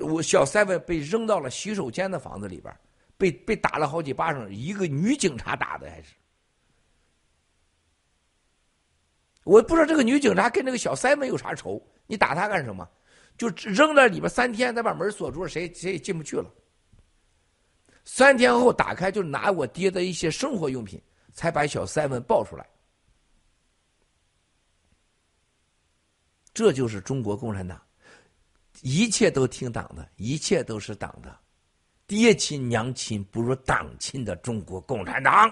我小塞文被扔到了洗手间的房子里边，被被打了好几巴掌，一个女警察打的还是。我不知道这个女警察跟这个小塞文有啥仇，你打他干什么？就扔在里边三天，再把门锁住，谁谁也进不去了。三天后打开，就拿我爹的一些生活用品，才把小塞文抱出来。这就是中国共产党，一切都听党的，一切都是党的，爹亲娘亲不如党亲的中国共产党。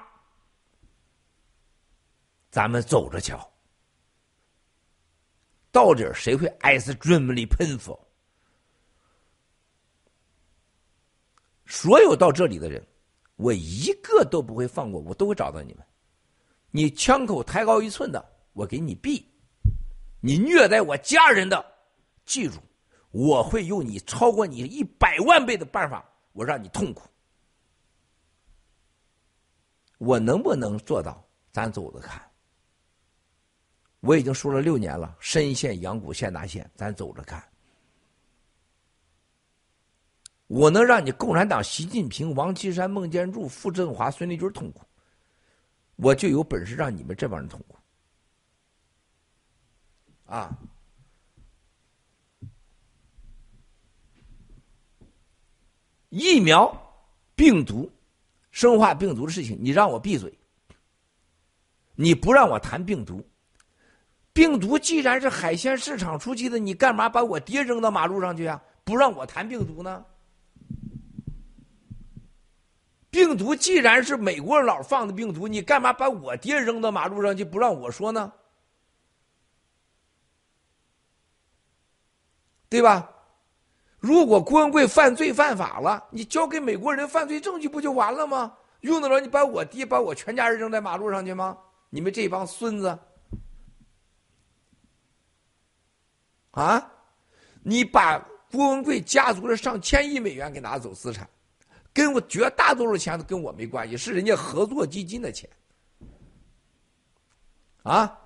咱们走着瞧。到底谁会挨死 dream 里喷否？所有到这里的人，我一个都不会放过，我都会找到你们。你枪口抬高一寸的，我给你毙；你虐待我家人的，记住，我会用你超过你一百万倍的办法，我让你痛苦。我能不能做到？咱走着看。我已经说了六年了，深陷阳谷县大县，咱走着看。我能让你共产党习近平、王岐山、孟建柱、傅政华、孙立军痛苦，我就有本事让你们这帮人痛苦。啊！疫苗、病毒、生化病毒的事情，你让我闭嘴。你不让我谈病毒，病毒既然是海鲜市场出去的，你干嘛把我爹扔到马路上去啊？不让我谈病毒呢？病毒既然是美国佬放的病毒，你干嘛把我爹扔到马路上去不让我说呢？对吧？如果郭文贵犯罪犯法了，你交给美国人犯罪证据不就完了吗？用得着你把我爹把我全家人扔在马路上去吗？你们这帮孙子！啊，你把郭文贵家族的上千亿美元给拿走资产。跟我绝大多数钱都跟我没关系，是人家合作基金的钱。啊，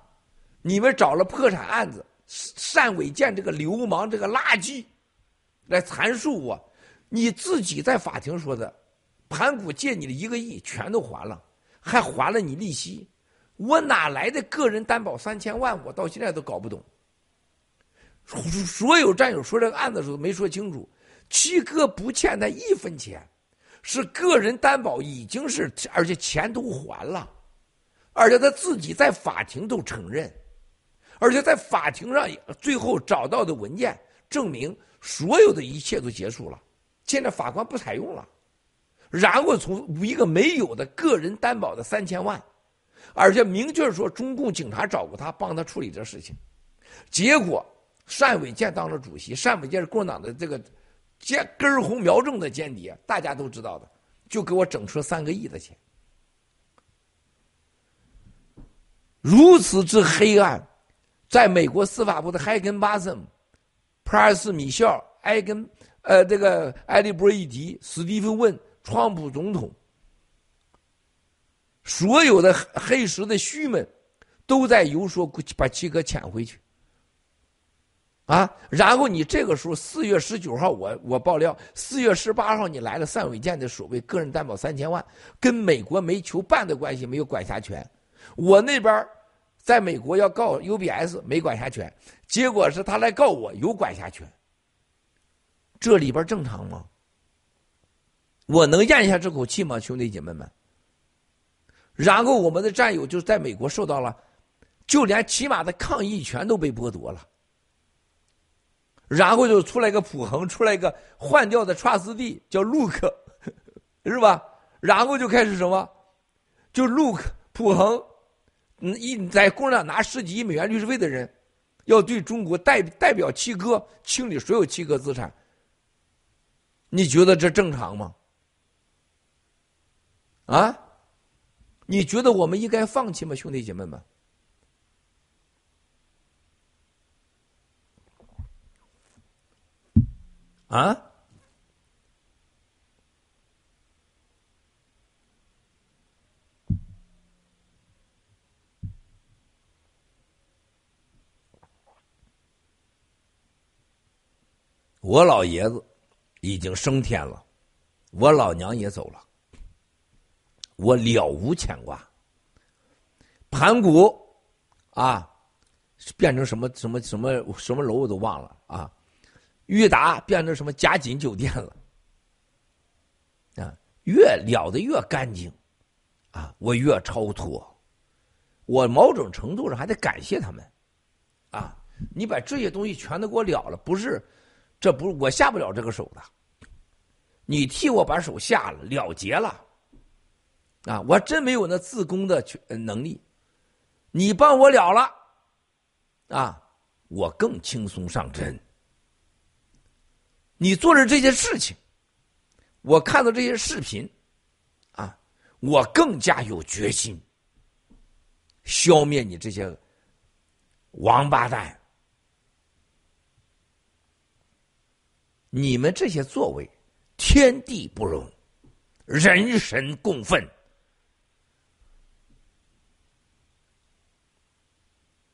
你们找了破产案子，单伟建这个流氓、这个垃圾，来阐述我，你自己在法庭说的，盘古借你的一个亿全都还了，还还了你利息，我哪来的个人担保三千万？我到现在都搞不懂。所有战友说这个案子的时候没说清楚，七哥不欠他一分钱。是个人担保已经是，而且钱都还了，而且他自己在法庭都承认，而且在法庭上最后找到的文件证明所有的一切都结束了，现在法官不采用了，然后从一个没有的个人担保的三千万，而且明确说中共警察找过他帮他处理这事情，结果单伟建当了主席，单伟建是共产党的这个。间根红苗正的间谍，大家都知道的，就给我整出三个亿的钱，如此之黑暗，在美国司法部的海根巴森、普尔斯米肖、埃根、呃，这个艾利波伊迪、史蒂芬问、川普总统，所有的黑石的须们，都在游说把七哥遣回去。啊，然后你这个时候四月十九号，我我爆料，四月十八号你来了，单伟建的所谓个人担保三千万，跟美国没求办的关系没有管辖权，我那边在美国要告 UBS 没管辖权，结果是他来告我有管辖权，这里边正常吗？我能咽下这口气吗，兄弟姐妹们？然后我们的战友就在美国受到了，就连起码的抗议权都被剥夺了。然后就出来个普恒，出来一个换掉的 trust 叫 Look，是吧？然后就开始什么？就 Look 普恒，一在共产党拿十几亿美元律师费的人，要对中国代代表七哥清理所有七哥资产。你觉得这正常吗？啊？你觉得我们应该放弃吗，兄弟姐妹们？啊！我老爷子已经升天了，我老娘也走了，我了无牵挂。盘古啊，变成什么什么什么什么楼我都忘了啊。裕达变成什么嘉锦酒店了？啊，越了的越干净，啊，我越超脱，我某种程度上还得感谢他们，啊，你把这些东西全都给我了了，不是，这不是我下不了这个手的，你替我把手下了了结了，啊，我真没有那自宫的能力，你帮我了了，啊，我更轻松上阵。你做的这些事情，我看到这些视频，啊，我更加有决心消灭你这些王八蛋。你们这些作为，天地不容，人神共愤。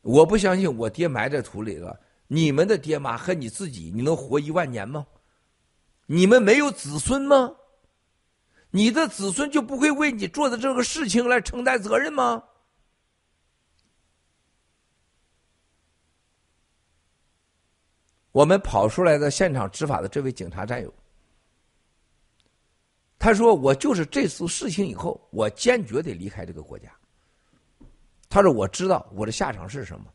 我不相信我爹埋在土里了，你们的爹妈和你自己，你能活一万年吗？你们没有子孙吗？你的子孙就不会为你做的这个事情来承担责任吗？我们跑出来的现场执法的这位警察战友，他说：“我就是这次事情以后，我坚决得离开这个国家。”他说：“我知道我的下场是什么。”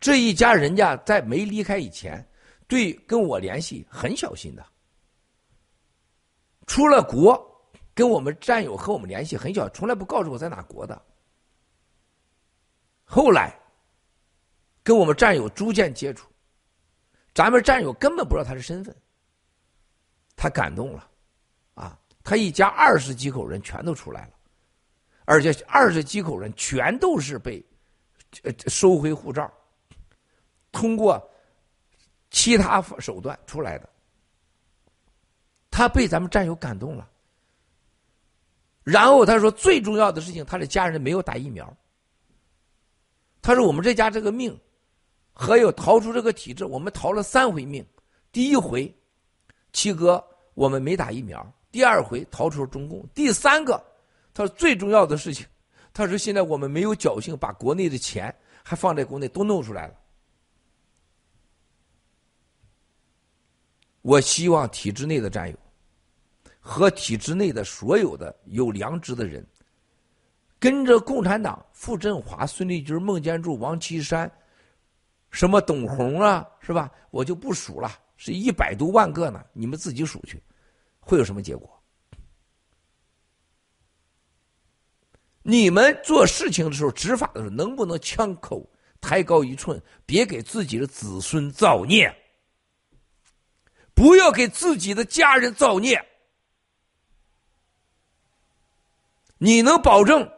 这一家人家在没离开以前，对跟我联系很小心的。出了国，跟我们战友和我们联系很小，从来不告诉我在哪国的。后来。跟我们战友逐渐接触，咱们战友根本不知道他的身份，他感动了，啊，他一家二十几口人全都出来了，而且二十几口人全都是被收回护照，通过其他手段出来的，他被咱们战友感动了，然后他说最重要的事情，他的家人没有打疫苗，他说我们这家这个命。还有逃出这个体制，我们逃了三回命。第一回，七哥我们没打疫苗；第二回逃出了中共；第三个，他说最重要的事情，他说现在我们没有侥幸把国内的钱还放在国内都弄出来了。我希望体制内的战友和体制内的所有的有良知的人，跟着共产党傅振华、孙立军、孟建柱、王岐山。什么董红啊，是吧？我就不数了，是一百多万个呢。你们自己数去，会有什么结果？你们做事情的时候，执法的时候，能不能枪口抬高一寸，别给自己的子孙造孽？不要给自己的家人造孽。你能保证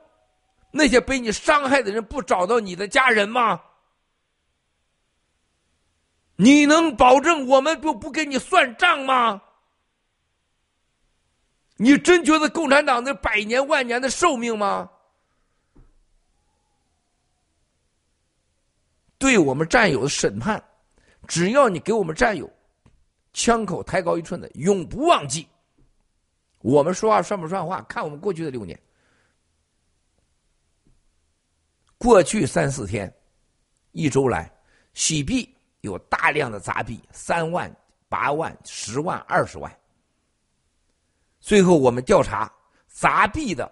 那些被你伤害的人不找到你的家人吗？你能保证我们就不给你算账吗？你真觉得共产党那百年万年的寿命吗？对我们战友的审判，只要你给我们战友枪口抬高一寸的，永不忘记。我们说话算不算话？看我们过去的六年，过去三四天，一周来洗币。有大量的杂币，三万、八万、十万、二十万。最后我们调查杂币的，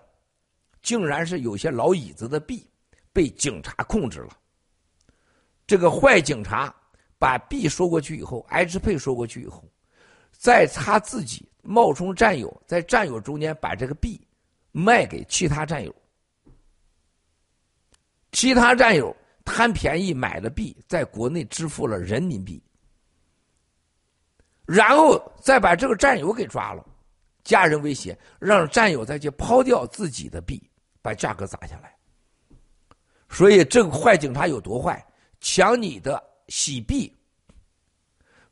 竟然是有些老椅子的币被警察控制了。这个坏警察把币收过去以后，H 配收过去以后，再他自己冒充战友，在战友中间把这个币卖给其他战友，其他战友。贪便宜买了币，在国内支付了人民币，然后再把这个战友给抓了，家人威胁让战友再去抛掉自己的币，把价格砸下来。所以这个坏警察有多坏？抢你的洗币，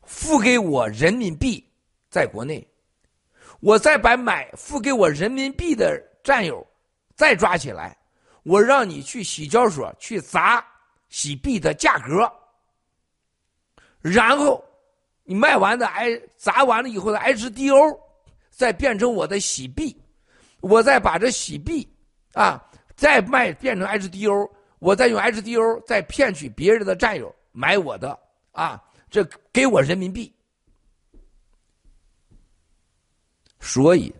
付给我人民币，在国内，我再把买付给我人民币的战友再抓起来，我让你去洗交所去砸。洗币的价格，然后你卖完的 I 砸完了以后的 HDO，再变成我的洗币，我再把这洗币啊再卖变成 HDO，我再用 HDO 再骗取别人的战友买我的啊，这给我人民币。所以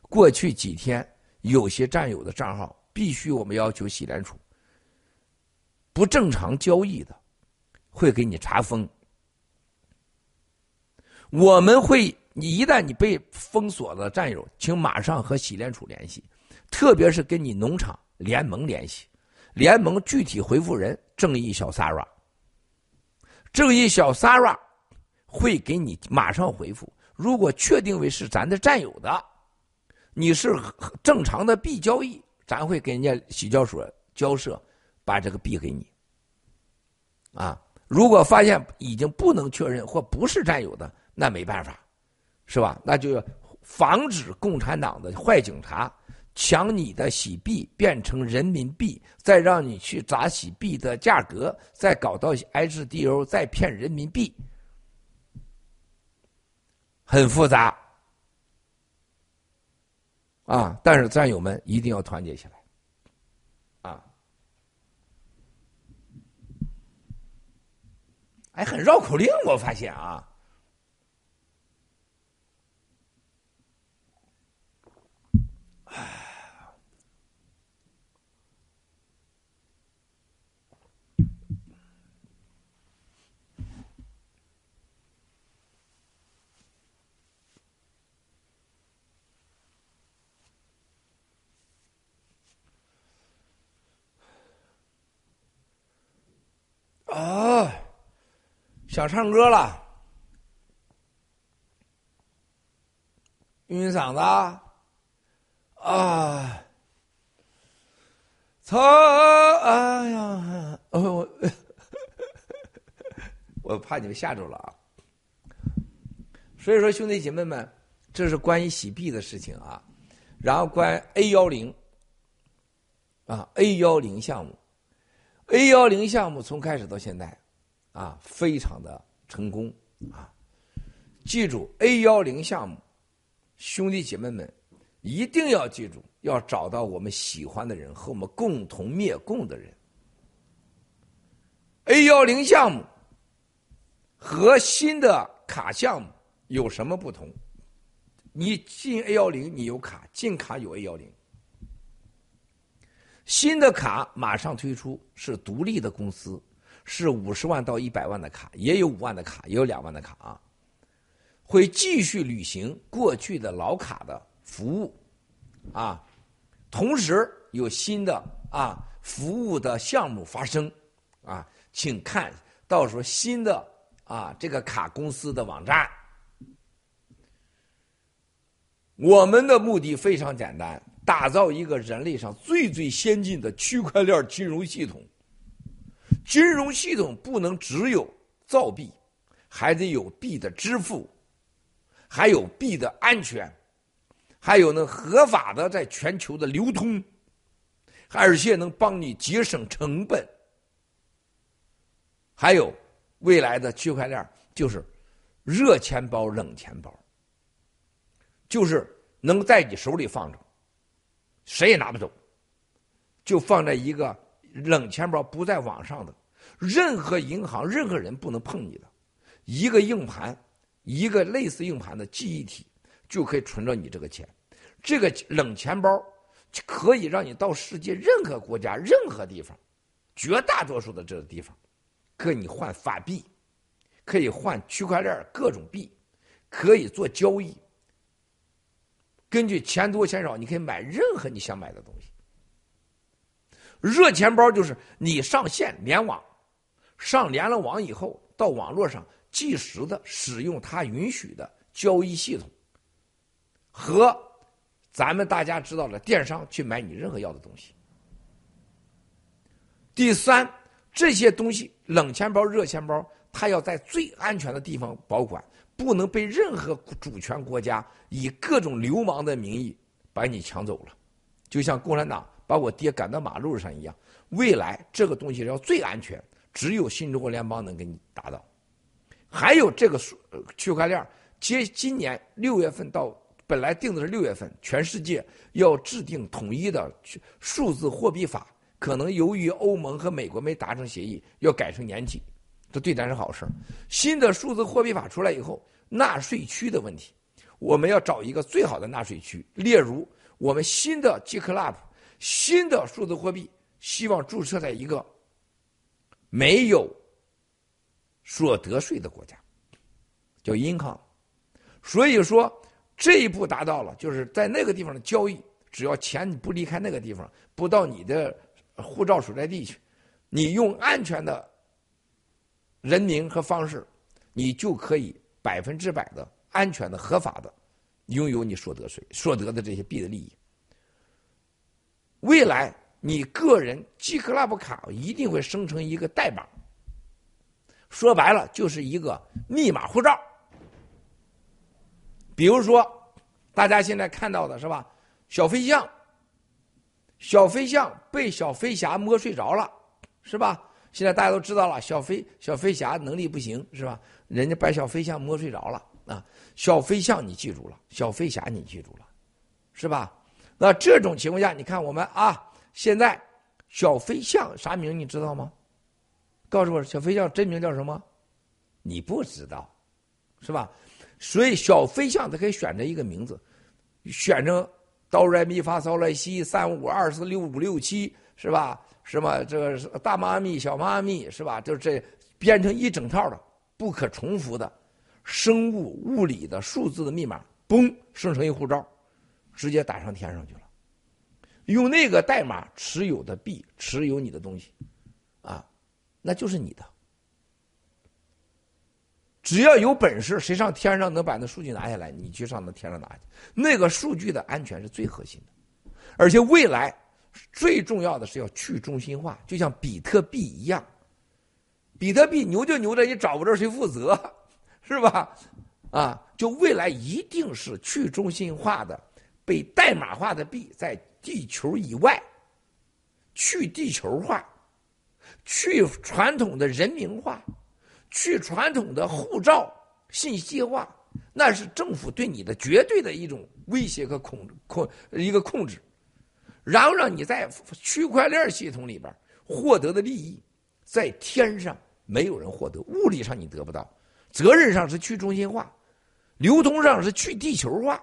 过去几天有些战友的账号必须我们要求洗联储。不正常交易的，会给你查封。我们会，你一旦你被封锁了，战友，请马上和洗联储联系，特别是跟你农场联盟联系。联盟具体回复人：正义小 Sara。正义小 Sara 会给你马上回复。如果确定为是咱的战友的，你是正常的币交易，咱会给人家洗交所交涉，把这个币给你。啊，如果发现已经不能确认或不是占有的，那没办法，是吧？那就防止共产党的坏警察抢你的洗币变成人民币，再让你去砸洗币的价格，再搞到 HDO，再骗人民币。很复杂，啊！但是战友们一定要团结起来，哎，很绕口令，我发现啊。啊，想唱歌了，晕嗓子啊！操！哎呀，我 我怕你们吓着了啊！所以说，兄弟姐妹们，这是关于洗币的事情啊。然后关于 A 幺零啊，A 幺零项目。A 幺零项目从开始到现在，啊，非常的成功啊！记住 A 幺零项目，兄弟姐妹们一定要记住，要找到我们喜欢的人和我们共同灭共的人。A 幺零项目和新的卡项目有什么不同？你进 A 幺零，你有卡，进卡有 A 幺零。新的卡马上推出，是独立的公司，是五十万到一百万的卡，也有五万的卡，也有两万的卡啊。会继续履行过去的老卡的服务，啊，同时有新的啊服务的项目发生，啊，请看到时候新的啊这个卡公司的网站。我们的目的非常简单。打造一个人类上最最先进的区块链金融系统。金融系统不能只有造币，还得有币的支付，还有币的安全，还有呢合法的在全球的流通，而且能帮你节省成本。还有未来的区块链就是热钱包、冷钱包，就是能在你手里放着。谁也拿不走，就放在一个冷钱包，不在网上的，任何银行、任何人不能碰你的，一个硬盘，一个类似硬盘的记忆体，就可以存着你这个钱。这个冷钱包可以让你到世界任何国家、任何地方，绝大多数的这个地方，可以换法币，可以换区块链各种币，可以做交易。根据钱多钱少，你可以买任何你想买的东西。热钱包就是你上线联网，上连了网以后，到网络上即时的使用它允许的交易系统，和咱们大家知道的电商去买你任何要的东西。第三，这些东西冷钱包、热钱包，它要在最安全的地方保管。不能被任何主权国家以各种流氓的名义把你抢走了，就像共产党把我爹赶到马路上一样。未来这个东西要最安全，只有新中国联邦能给你达到。还有这个数区块链，接今年六月份到，本来定的是六月份，全世界要制定统一的数字货币法，可能由于欧盟和美国没达成协议，要改成年底。这对咱是好事新的数字货币法出来以后，纳税区的问题，我们要找一个最好的纳税区。例如，我们新的 G Club，新的数字货币，希望注册在一个没有所得税的国家，叫 income。所以说，这一步达到了，就是在那个地方的交易，只要钱不离开那个地方，不到你的护照所在地去，你用安全的。人名和方式，你就可以百分之百的安全的、合法的拥有你所得税、所得的这些币的利益。未来你个人 G Club 卡一定会生成一个代码，说白了就是一个密码护照。比如说，大家现在看到的是吧？小飞象，小飞象被小飞侠摸睡着了，是吧？现在大家都知道了，小飞小飞侠能力不行，是吧？人家把小飞象摸睡着了啊！小飞象你记住了，小飞侠你记住了，是吧？那这种情况下，你看我们啊，现在小飞象啥名你知道吗？告诉我，小飞象真名叫什么？你不知道，是吧？所以小飞象它可以选择一个名字，选成哆来咪发嗦来西三五二四六五六七是吧？什么这个大妈咪小妈咪是吧？就这编成一整套的不可重复的生物物理的数字的密码，嘣生成一护照，直接打上天上去了。用那个代码持有的币，持有你的东西，啊，那就是你的。只要有本事，谁上天上能把那数据拿下来？你去上那天上拿去。那个数据的安全是最核心的，而且未来最重要的是要去中心化，就像比特币一样。比特币牛就牛在你找不着谁负责，是吧？啊，就未来一定是去中心化的、被代码化的币，在地球以外去地球化，去传统的人民化。去传统的护照信息化，那是政府对你的绝对的一种威胁和控控一个控制，然后让你在区块链系统里边获得的利益，在天上没有人获得，物理上你得不到，责任上是去中心化，流通上是去地球化，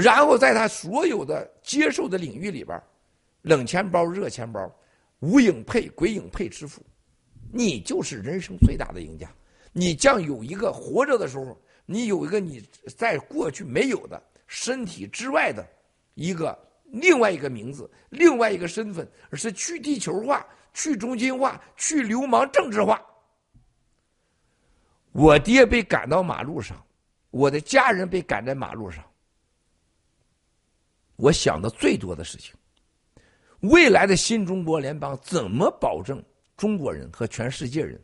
然后在他所有的接受的领域里边，冷钱包、热钱包、无影配、鬼影配支付。你就是人生最大的赢家，你将有一个活着的时候，你有一个你在过去没有的身体之外的一个另外一个名字，另外一个身份，而是去地球化、去中心化、去流氓政治化。我爹被赶到马路上，我的家人被赶在马路上，我想的最多的事情，未来的新中国联邦怎么保证？中国人和全世界人，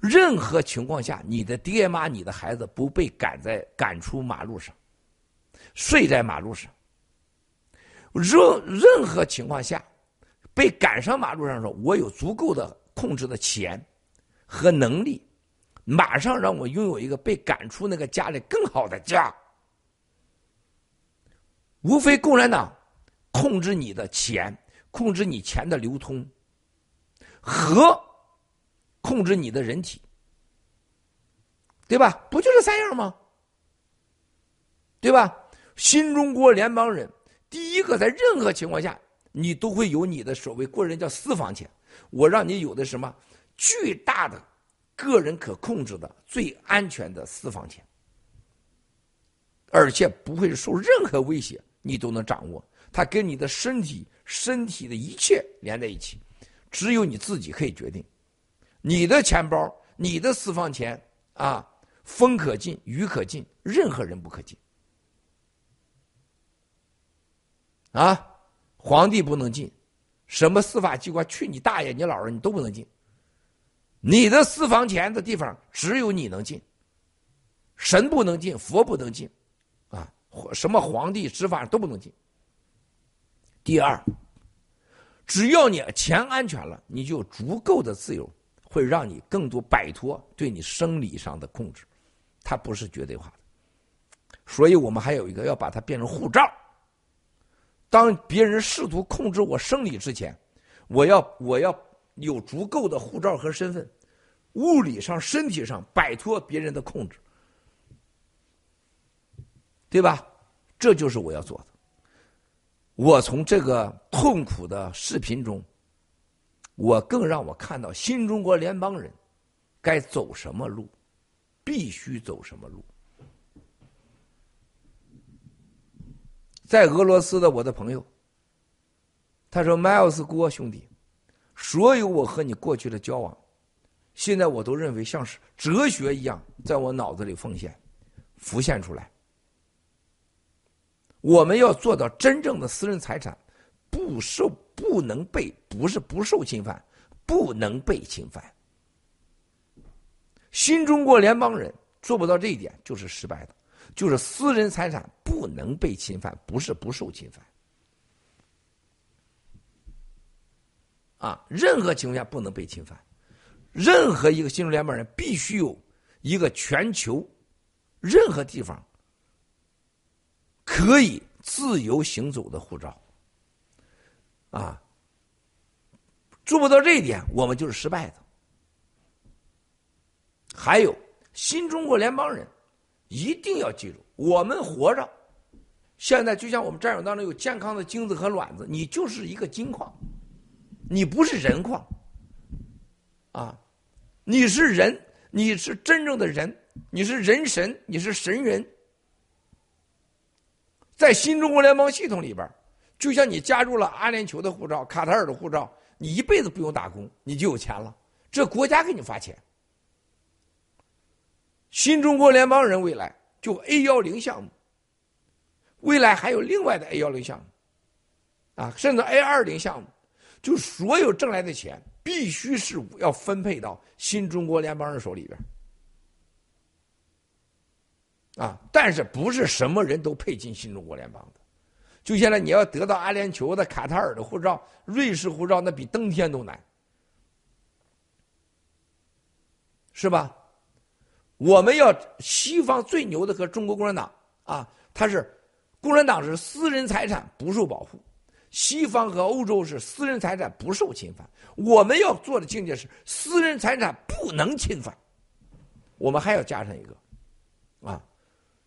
任何情况下，你的爹妈、你的孩子不被赶在赶出马路上，睡在马路上。任任何情况下，被赶上马路上的时候，我有足够的控制的钱和能力，马上让我拥有一个被赶出那个家里更好的家。无非共产党控制你的钱，控制你钱的流通。和控制你的人体，对吧？不就这三样吗？对吧？新中国联邦人，第一个在任何情况下，你都会有你的所谓个人叫私房钱。我让你有的什么巨大的个人可控制的最安全的私房钱，而且不会受任何威胁，你都能掌握。它跟你的身体、身体的一切连在一起。只有你自己可以决定，你的钱包、你的私房钱啊，风可进，雨可进，任何人不可进。啊，皇帝不能进，什么司法机关去你大爷、你姥姥，你都不能进。你的私房钱的地方只有你能进，神不能进，佛不能进，什么皇帝执法都不能进。第二。只要你钱安全了，你就足够的自由，会让你更多摆脱对你生理上的控制，它不是绝对化的。所以我们还有一个要把它变成护照。当别人试图控制我生理之前，我要我要有足够的护照和身份，物理上、身体上摆脱别人的控制，对吧？这就是我要做的。我从这个痛苦的视频中，我更让我看到新中国联邦人该走什么路，必须走什么路。在俄罗斯的我的朋友，他说：“迈尔斯郭兄弟，所有我和你过去的交往，现在我都认为像是哲学一样，在我脑子里奉献、浮现出来。我们要做到真正的私人财产不受、不能被，不是不受侵犯，不能被侵犯。新中国联邦人做不到这一点，就是失败的。就是私人财产不能被侵犯，不是不受侵犯。啊，任何情况下不能被侵犯。任何一个新中国联邦人必须有一个全球任何地方可以自由行走的护照。啊，做不到这一点，我们就是失败的。还有新中国联邦人。一定要记住，我们活着，现在就像我们战友当中有健康的精子和卵子，你就是一个金矿，你不是人矿，啊，你是人，你是真正的人，你是人神，你是神人，在新中国联邦系统里边，就像你加入了阿联酋的护照、卡塔尔的护照，你一辈子不用打工，你就有钱了，这国家给你发钱。新中国联邦人未来就 A 幺零项目，未来还有另外的 A 幺零项目，啊，甚至 A 二零项目，就所有挣来的钱必须是要分配到新中国联邦人手里边，啊，但是不是什么人都配进新中国联邦的，就现在你要得到阿联酋的、卡塔尔的护照、瑞士护照，那比登天都难，是吧？我们要西方最牛的和中国共产党啊，他是共产党是私人财产不受保护，西方和欧洲是私人财产不受侵犯。我们要做的境界是私人财产不能侵犯。我们还要加上一个啊，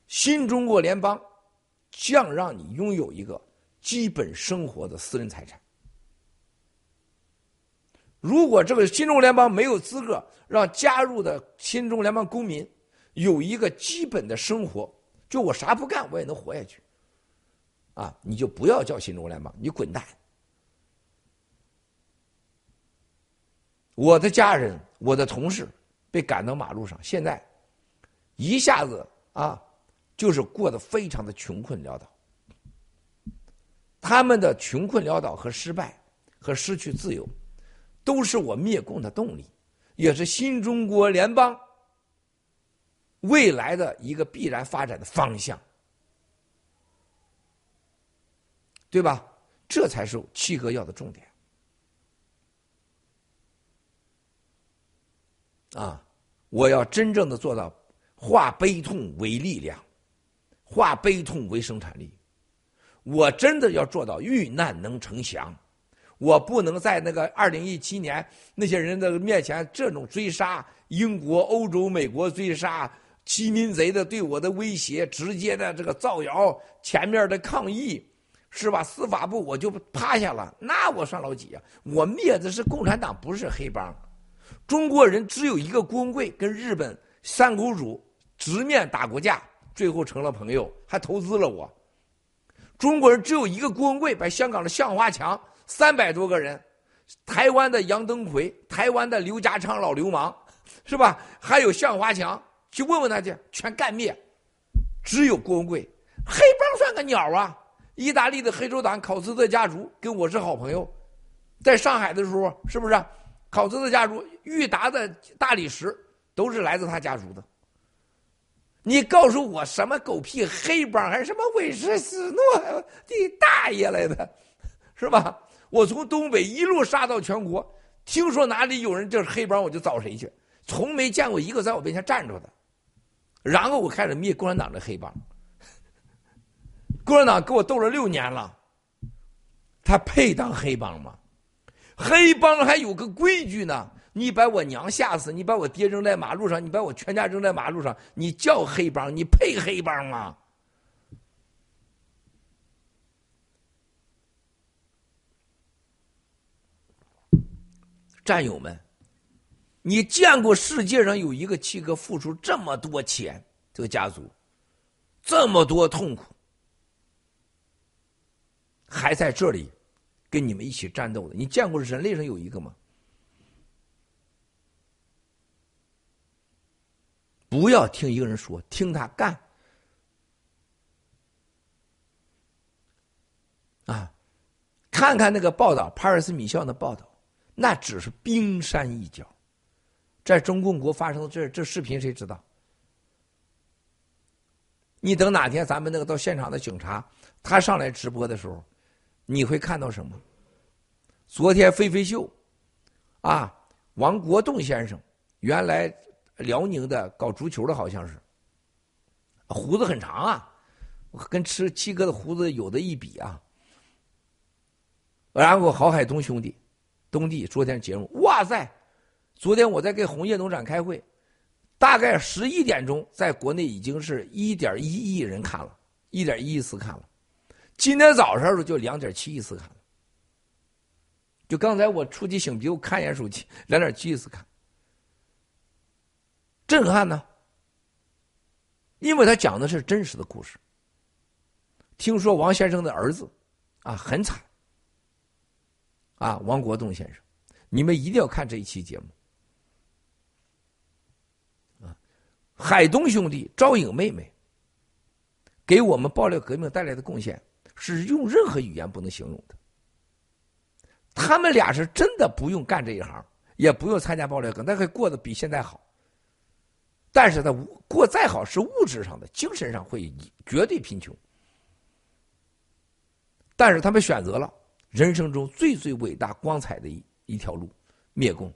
新中国联邦将让你拥有一个基本生活的私人财产。如果这个新中国联邦没有资格让加入的新中国联邦公民有一个基本的生活，就我啥不干我也能活下去，啊，你就不要叫新中国联邦，你滚蛋！我的家人、我的同事被赶到马路上，现在一下子啊，就是过得非常的穷困潦倒，他们的穷困潦倒和失败和失去自由。都是我灭共的动力，也是新中国联邦未来的一个必然发展的方向，对吧？这才是七哥要的重点啊！我要真正的做到化悲痛为力量，化悲痛为生产力。我真的要做到遇难能成祥。我不能在那个二零一七年那些人的面前这种追杀英国、欧洲、美国追杀欺民贼的对我的威胁，直接的这个造谣，前面的抗议，是吧？司法部我就趴下了，那我算老几呀？我灭的是共产党，不是黑帮。中国人只有一个郭文贵，跟日本三公主直面打过架，最后成了朋友，还投资了我。中国人只有一个郭文贵，把香港的向华强。三百多个人，台湾的杨登魁，台湾的刘家昌老流氓，是吧？还有向华强，去问问他去，全干灭。只有郭文贵，黑帮算个鸟啊！意大利的黑手党考斯特家族跟我是好朋友，在上海的时候，是不是？考斯特家族、裕达的大理石都是来自他家族的。你告诉我什么狗屁黑帮，还是什么韦斯斯诺 的大爷来的，是吧？我从东北一路杀到全国，听说哪里有人就是黑帮，我就找谁去，从没见过一个在我面前站着的。然后我开始灭共产党的黑帮，共产党给我斗了六年了，他配当黑帮吗？黑帮还有个规矩呢，你把我娘吓死，你把我爹扔在马路上，你把我全家扔在马路上，你叫黑帮？你配黑帮吗？战友们，你见过世界上有一个七哥付出这么多钱，这个家族这么多痛苦，还在这里跟你们一起战斗的？你见过人类上有一个吗？不要听一个人说，听他干。啊，看看那个报道，帕尔斯米校的报道，那只是冰山一角。在中共国发生的这这视频，谁知道？你等哪天咱们那个到现场的警察，他上来直播的时候，你会看到什么？昨天飞飞秀，啊，王国栋先生，原来辽宁的搞足球的，好像是，胡子很长啊，跟吃七哥的胡子有的一比啊。然后郝海东兄弟，东弟昨天节目，哇塞！昨天我在给红叶农场开会，大概十一点钟，在国内已经是一点一亿人看了，一点一亿次看了。今天早上就两点七亿次看了。就刚才我出去擤鼻我看一眼手机，两点七亿次看，震撼呢。因为他讲的是真实的故事。听说王先生的儿子，啊，很惨。啊，王国栋先生，你们一定要看这一期节目。啊，海东兄弟、赵颖妹妹，给我们爆料革命带来的贡献，是用任何语言不能形容的。他们俩是真的不用干这一行，也不用参加爆料革命，但可以过得比现在好。但是他过再好，是物质上的，精神上会绝对贫穷。但是他们选择了。人生中最最伟大、光彩的一一条路，灭共。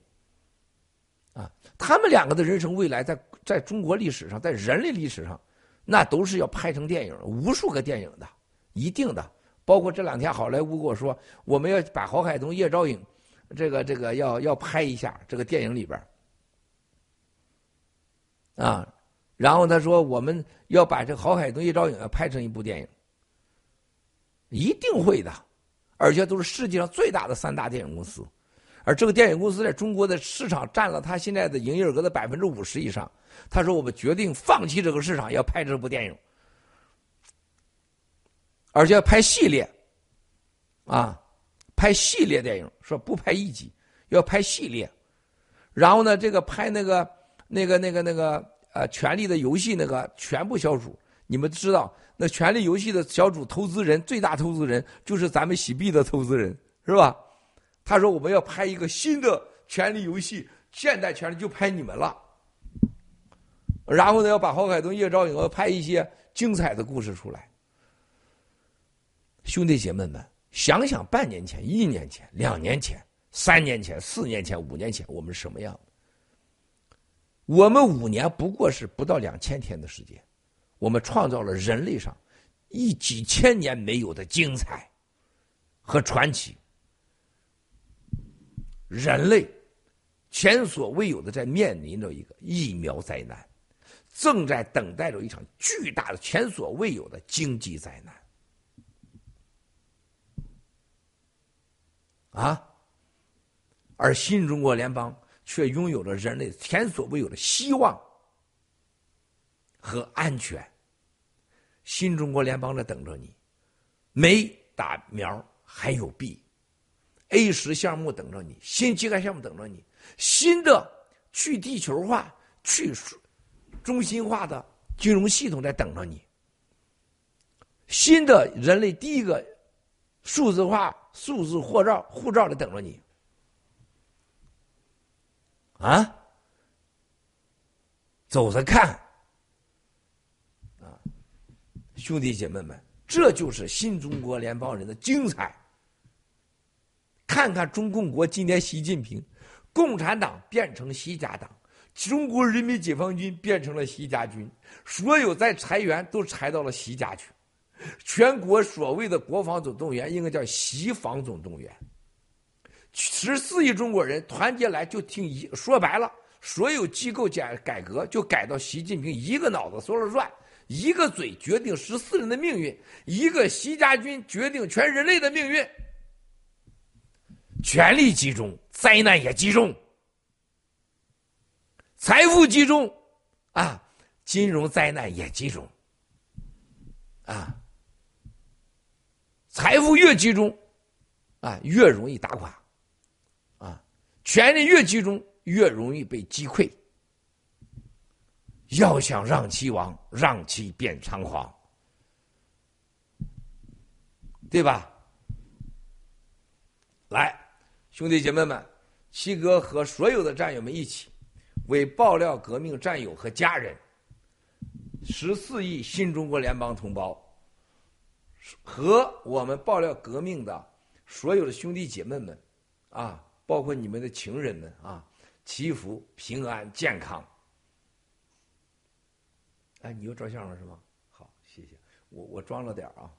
啊，他们两个的人生未来，在在中国历史上，在人类历史上，那都是要拍成电影，无数个电影的，一定的。包括这两天好莱坞跟我说，我们要把郝海东、叶兆颖，这个这个要要拍一下这个电影里边啊，然后他说我们要把这郝海东、叶兆颖要拍成一部电影，一定会的。而且都是世界上最大的三大电影公司，而这个电影公司在中国的市场占了他现在的营业额的百分之五十以上。他说：“我们决定放弃这个市场，要拍这部电影，而且要拍系列，啊，拍系列电影，说不拍一集，要拍系列。然后呢，这个拍那个那个那个那个呃，《权力的游戏》那个全部小组，你们知道。”那权力游戏的小组投资人最大投资人就是咱们喜币的投资人，是吧？他说我们要拍一个新的权力游戏，现代权力就拍你们了。然后呢，要把郝海东、叶兆颖拍一些精彩的故事出来。兄弟姐妹们，想想半年前、一年前、两年前、三年前、四年前、五年前，我们是什么样我们五年不过是不到两千天的时间。我们创造了人类上一几千年没有的精彩和传奇，人类前所未有的在面临着一个疫苗灾难，正在等待着一场巨大的前所未有的经济灾难，啊！而新中国联邦却拥有了人类前所未有的希望和安全。新中国联邦在等着你，没打苗还有 B，A 十项目等着你，新基干项目等着你，新的去地球化、去中心化的金融系统在等着你，新的人类第一个数字化数字护照护照在等着你，啊，走着看。啊兄弟姐妹们，这就是新中国联邦人的精彩。看看中共国今天，习近平，共产党变成习家党，中国人民解放军变成了习家军，所有在裁员都裁到了习家去，全国所谓的国防总动员应该叫习防总动员。十四亿中国人团结来就听一说白了，所有机构改改革就改到习近平一个脑子说了算。一个嘴决定十四人的命运，一个习家军决定全人类的命运。权力集中，灾难也集中；财富集中，啊，金融灾难也集中。啊，财富越集中，啊，越容易打垮；权力越集中，越容易被击溃。要想让其亡，让其变猖狂，对吧？来，兄弟姐妹们，七哥和所有的战友们一起，为爆料革命战友和家人，十四亿新中国联邦同胞，和我们爆料革命的所有的兄弟姐妹们，啊，包括你们的情人们啊，祈福平安健康。哎，你又照相了是吗？好，谢谢。我我装了点啊。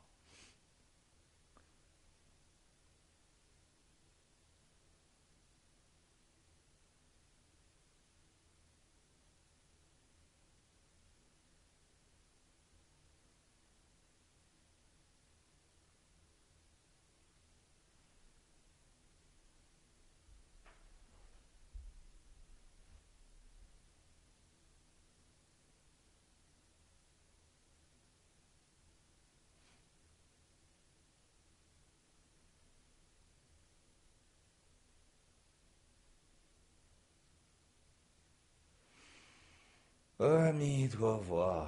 阿弥陀佛！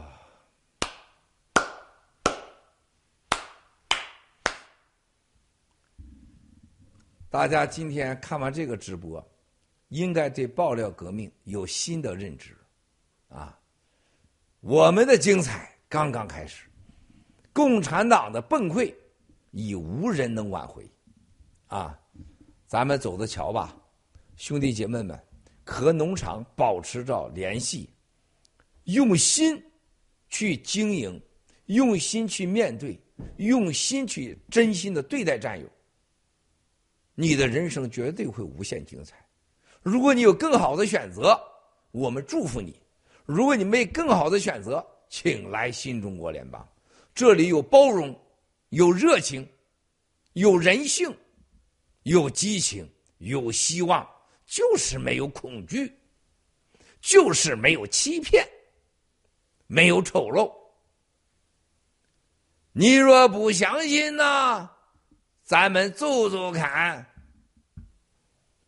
大家今天看完这个直播，应该对爆料革命有新的认知，啊！我们的精彩刚刚开始，共产党的崩溃已无人能挽回，啊！咱们走着瞧吧，兄弟姐妹们，和农场保持着联系。用心去经营，用心去面对，用心去真心的对待战友，你的人生绝对会无限精彩。如果你有更好的选择，我们祝福你；如果你没更好的选择，请来新中国联邦，这里有包容，有热情，有人性，有激情，有希望，就是没有恐惧，就是没有欺骗。没有丑陋，你若不相信呢，咱们走走看。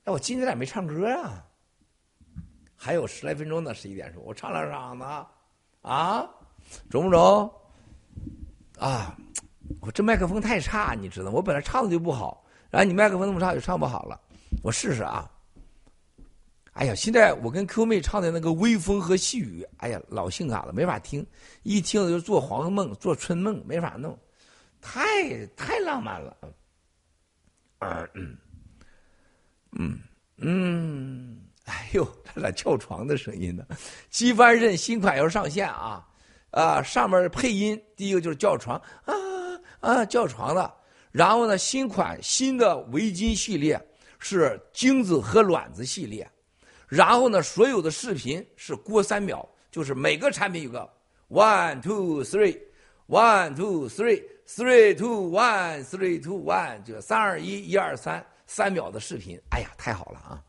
哎，我今天咋没唱歌啊？还有十来分钟呢，十一点钟，我唱两嗓子，啊，中不中？啊，我这麦克风太差，你知道，我本来唱的就不好，然后你麦克风那么差，就唱不好了。我试试啊。哎呀，现在我跟 Q 妹唱的那个微风和细雨，哎呀，老性感了，没法听，一听就做黄梦、做春梦，没法弄，太太浪漫了。嗯嗯嗯，哎呦，这俩跳床的声音呢？机翻任新款要上线啊啊！上面配音第一个就是叫床啊啊叫床的，然后呢，新款新的围巾系列是精子和卵子系列。然后呢，所有的视频是过三秒，就是每个产品有个 one two three，one two three，three two one，three two one，就三二一，一二三，三秒的视频。哎呀，太好了啊！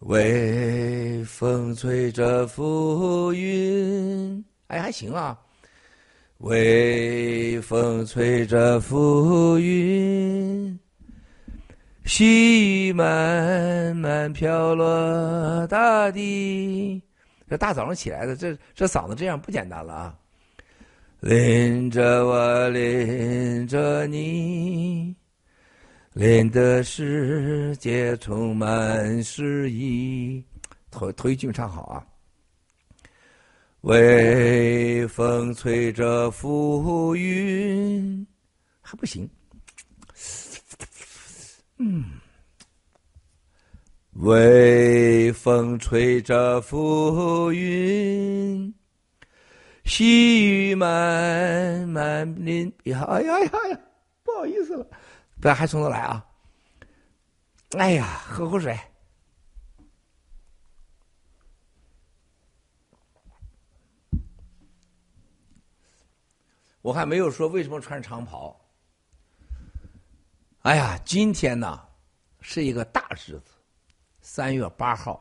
微风吹着浮云，哎，还行啊。微风吹着浮云。细雨慢慢飘落大地。这大早上起来的，这这嗓子这样不简单了啊！淋着我，淋着你，淋的世界充满诗意。头头一句唱好啊！微风吹着浮云，还不行。嗯，微风吹着浮云，细雨慢慢淋。呀哎呀呀呀！不好意思了，不要还从头来啊！哎呀，喝口水。我还没有说为什么穿长袍。哎呀，今天呢是一个大日子，三月八号，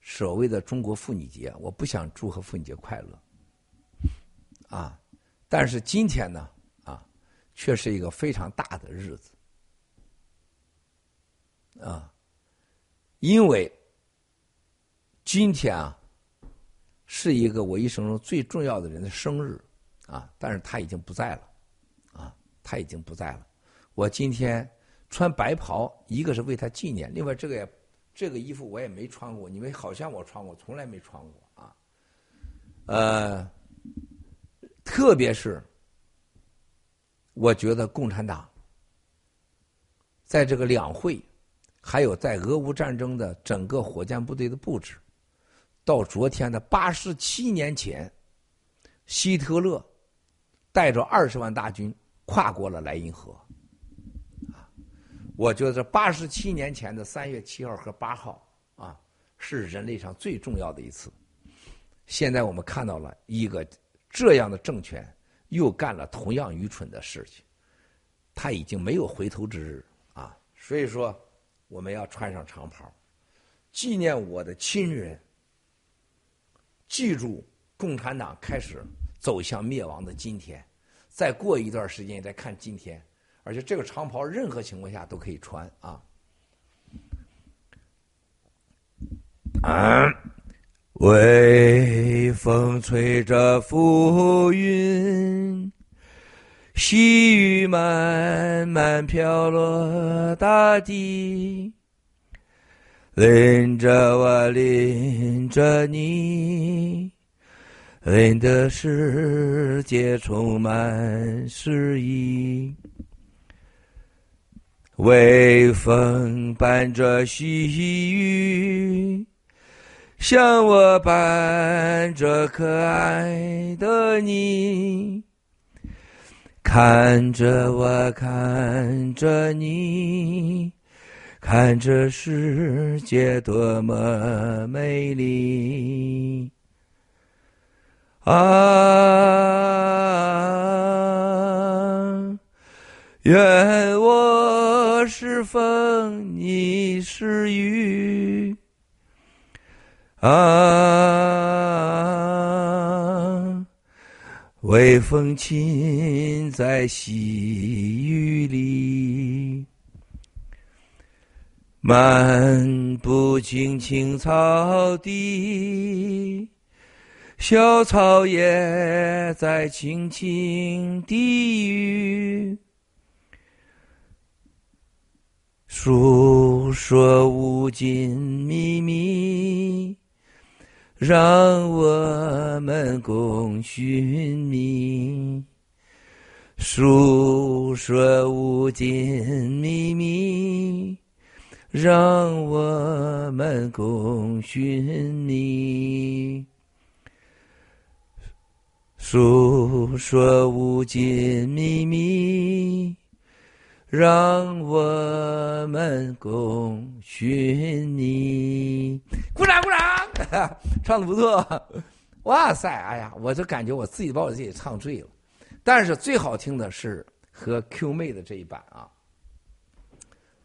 所谓的中国妇女节。我不想祝贺妇女节快乐，啊，但是今天呢，啊，却是一个非常大的日子，啊，因为今天啊，是一个我一生中最重要的人的生日，啊，但是他已经不在了，啊，他已经不在了。我今天穿白袍，一个是为他纪念，另外这个也这个衣服我也没穿过，你们好像我穿过，从来没穿过啊。呃，特别是我觉得共产党在这个两会，还有在俄乌战争的整个火箭部队的布置。到昨天的八十七年前，希特勒带着二十万大军跨过了莱茵河。我觉得这八十七年前的三月七号和八号啊，是人类上最重要的一次。现在我们看到了一个这样的政权又干了同样愚蠢的事情，他已经没有回头之日啊！所以说，我们要穿上长袍，纪念我的亲人。记住，共产党开始走向灭亡的今天，再过一段时间再看今天，而且这个长袍任何情况下都可以穿啊。啊，微风吹着浮云，细雨慢慢飘落大地。淋着我，淋着你，淋的世界充满诗意。微风伴着细雨，像我伴着可爱的你。看着我，看着你。看这世界多么美丽啊！愿我我是风，你是雨啊！微风轻在细雨里。漫步青青草地，小草也在轻轻低语，诉说无尽秘密，让我们共寻觅。诉说无尽秘密。让我们共寻觅，诉说无尽秘密。让我们共寻你。鼓掌鼓掌，唱的不错。哇塞，哎呀，我就感觉我自己把我自己唱醉了。但是最好听的是和 Q 妹的这一版啊，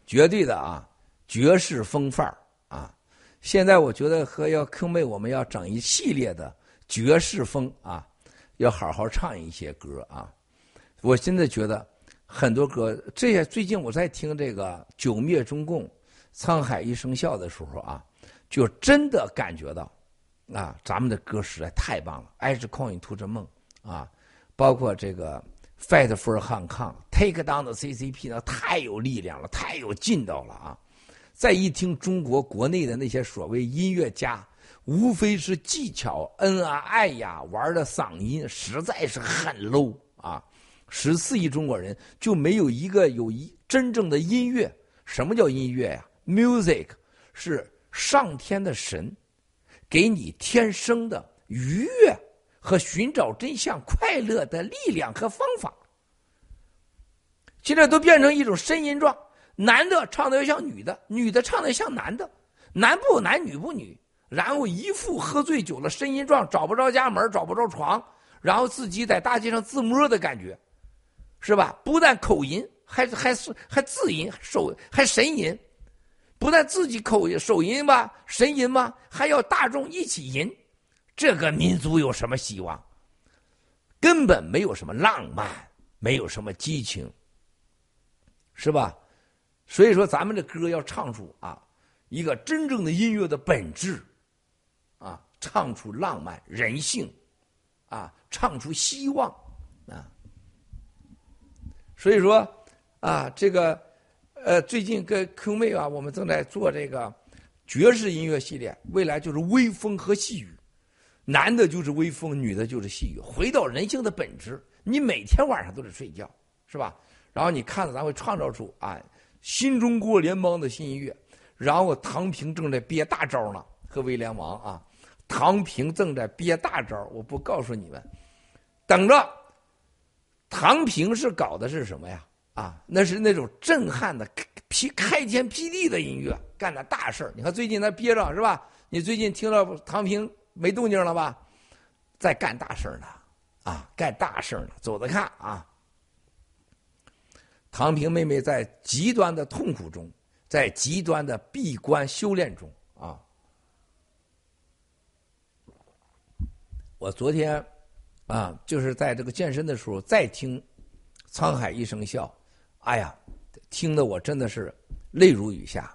绝对的啊。爵士风范儿啊！现在我觉得和要 Q 妹，我们要整一系列的爵士风啊，要好好唱一些歌啊！我现在觉得很多歌，这些最近我在听这个《九灭中共，沧海一声笑》的时候啊，就真的感觉到啊，咱们的歌实在太棒了，《爱是旷野图着梦》啊，包括这个《Fight for Hong Kong》，《Take Down the CCP》呢，太有力量了，太有劲道了啊！再一听中国国内的那些所谓音乐家，无非是技巧恩啊爱呀，玩的嗓音实在是很 low！十四亿中国人就没有一个有一真正的音乐。什么叫音乐呀？Music 是上天的神给你天生的愉悦和寻找真相快乐的力量和方法。现在都变成一种呻吟状。男的唱的要像女的，女的唱的像男的，男不男女不女，然后一副喝醉酒了呻吟状，找不着家门，找不着床，然后自己在大街上自摸的感觉，是吧？不但口吟，还还是还自吟手还神吟，不但自己口手吟吧，神吟吧？还要大众一起吟，这个民族有什么希望？根本没有什么浪漫，没有什么激情，是吧？所以说，咱们的歌要唱出啊，一个真正的音乐的本质，啊，唱出浪漫、人性，啊，唱出希望，所以说，啊，这个，呃，最近跟 Q 妹啊，我们正在做这个爵士音乐系列，未来就是微风和细雨，男的就是微风，女的就是细雨，回到人性的本质。你每天晚上都得睡觉，是吧？然后你看着咱会创造出啊，新中国联邦的新音乐。然后唐平正在憋大招呢，和威廉王啊，唐平正在憋大招，我不告诉你们，等着。唐平是搞的是什么呀？啊，那是那种震撼的、劈开天辟地的音乐，干的大事你看最近他憋着是吧？你最近听到唐平没动静了吧？在干大事呢，啊，干大事呢，走着看啊。唐平妹妹在极端的痛苦中，在极端的闭关修炼中啊。我昨天。啊，就是在这个健身的时候再听《沧海一声笑》，哎呀，听得我真的是泪如雨下。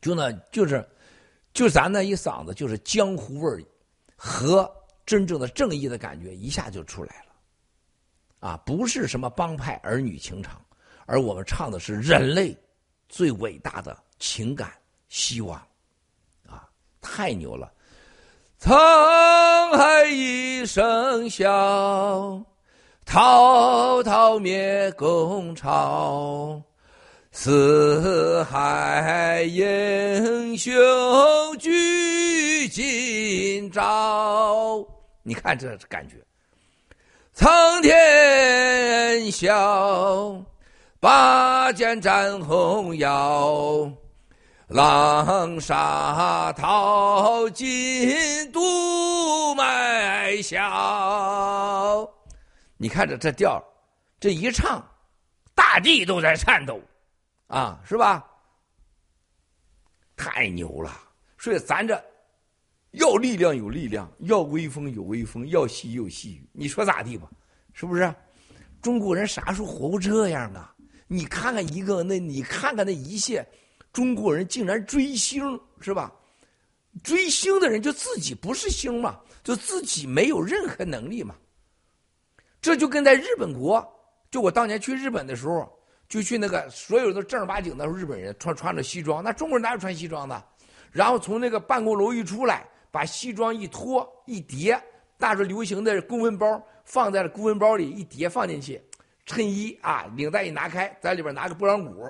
就那，就是，就咱那一嗓子，就是江湖味儿和真正的正义的感觉一下就出来了。啊，不是什么帮派儿女情长，而我们唱的是人类最伟大的情感希望，啊，太牛了。沧海一声笑，滔滔灭共潮。四海英雄聚今朝。你看这感觉，苍天笑，拔剑斩红妖。浪沙淘尽独埋笑。你看着这调这一唱，大地都在颤抖，啊，是吧？太牛了！所以咱这要力量有力量，要威风有威风，要细有细雨。你说咋地吧？是不是？中国人啥时候活过这样啊？你看看一个那，你看看那一切。中国人竟然追星是吧？追星的人就自己不是星嘛，就自己没有任何能力嘛。这就跟在日本国，就我当年去日本的时候，就去那个所有的正儿八经的日本人穿穿着西装，那中国人哪有穿西装的？然后从那个办公楼一出来，把西装一脱一叠，大着流行的公文包放在了公文包里一叠放进去，衬衣啊领带一拿开，在里边拿个拨浪鼓。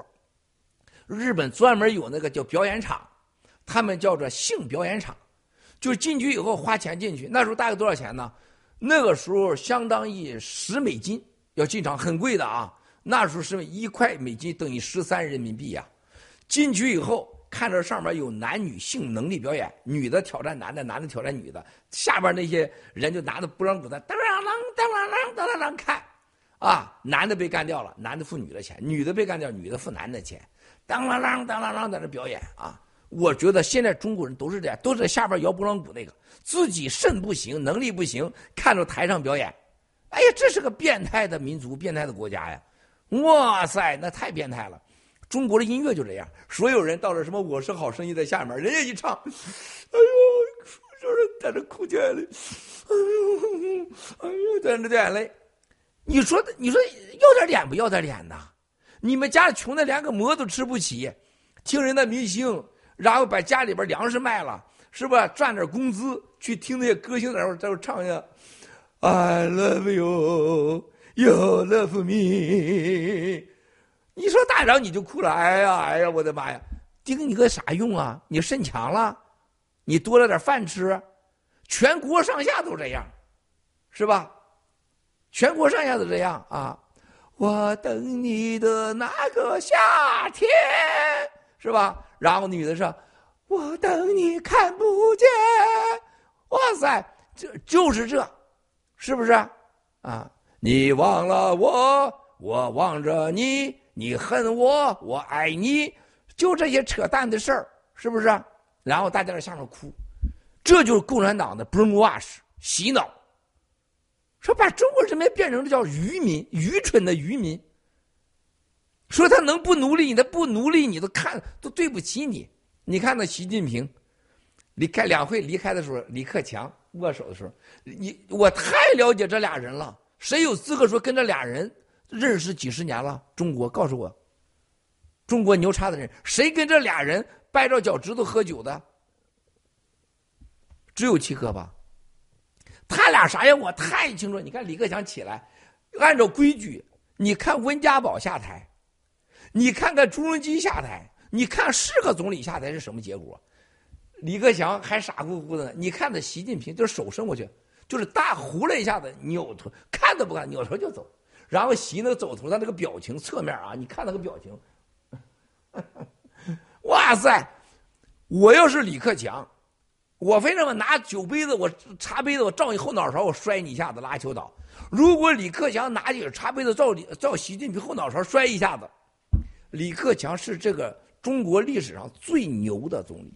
日本专门有那个叫表演场，他们叫做性表演场，就进去以后花钱进去。那时候大概多少钱呢？那个时候相当于十美金要进场，很贵的啊。那时候是一块美金等于十三人民币呀。进去以后，看着上面有男女性能力表演，女的挑战男的，男的挑战女的，下边那些人就拿着拨浪鼓在当啷啷当啷啷当啷啷看，啊，男的被干掉了，男的付女的钱；女的被干掉，女的付男的钱。当啷啷当啷啷在那表演啊！我觉得现在中国人都是这样，都在下边摇拨浪鼓那个，自己肾不行，能力不行，看着台上表演，哎呀，这是个变态的民族，变态的国家呀！哇塞，那太变态了！中国的音乐就这样，所有人到了什么《我是好声音》在下面，人家一唱，哎呦，就是在这哭起来了，哎呦，哎呦，在那掉眼泪。你说，你说要点脸不要点脸呐？你们家穷的连个馍都吃不起，听人的明星，然后把家里边粮食卖了，是吧？赚点工资去听那些歌星在那在那唱一下，I love you, you love me。你说大长你就哭了，哎呀哎呀，我的妈呀！盯你个啥用啊？你肾强了？你多了点饭吃？全国上下都这样，是吧？全国上下都这样啊。我等你的那个夏天，是吧？然后女的说：“我等你看不见。”哇塞，这就是这，是不是？啊，你忘了我，我望着你，你恨我，我爱你，就这些扯淡的事儿，是不是？然后大家在下面哭，这就是共产党的 brainwash 洗脑。说把中国人民变成了叫愚民、愚蠢的愚民。说他能不努力，你他不努力，你都看都对不起你。你看那习近平，离开两会离开的时候，李克强握手的时候，你我太了解这俩人了。谁有资格说跟这俩人认识几十年了？中国告诉我，中国牛叉的人，谁跟这俩人掰着脚趾头喝酒的？只有七哥吧。他俩啥样我太清楚。你看李克强起来，按照规矩，你看温家宝下台，你看看朱镕基下台，你看是个总理下台是什么结果？李克强还傻乎乎的，你看着习近平就是手伸过去，就是大胡了一下子，扭头看都不看，扭头就走。然后习那个走头的那个表情，侧面啊，你看那个表情，哇塞！我要是李克强。我非那么拿酒杯子，我茶杯子，我照你后脑勺，我摔你一下子，拉球倒。如果李克强拿起茶杯子照你照习近平后脑勺摔一下子，李克强是这个中国历史上最牛的总理，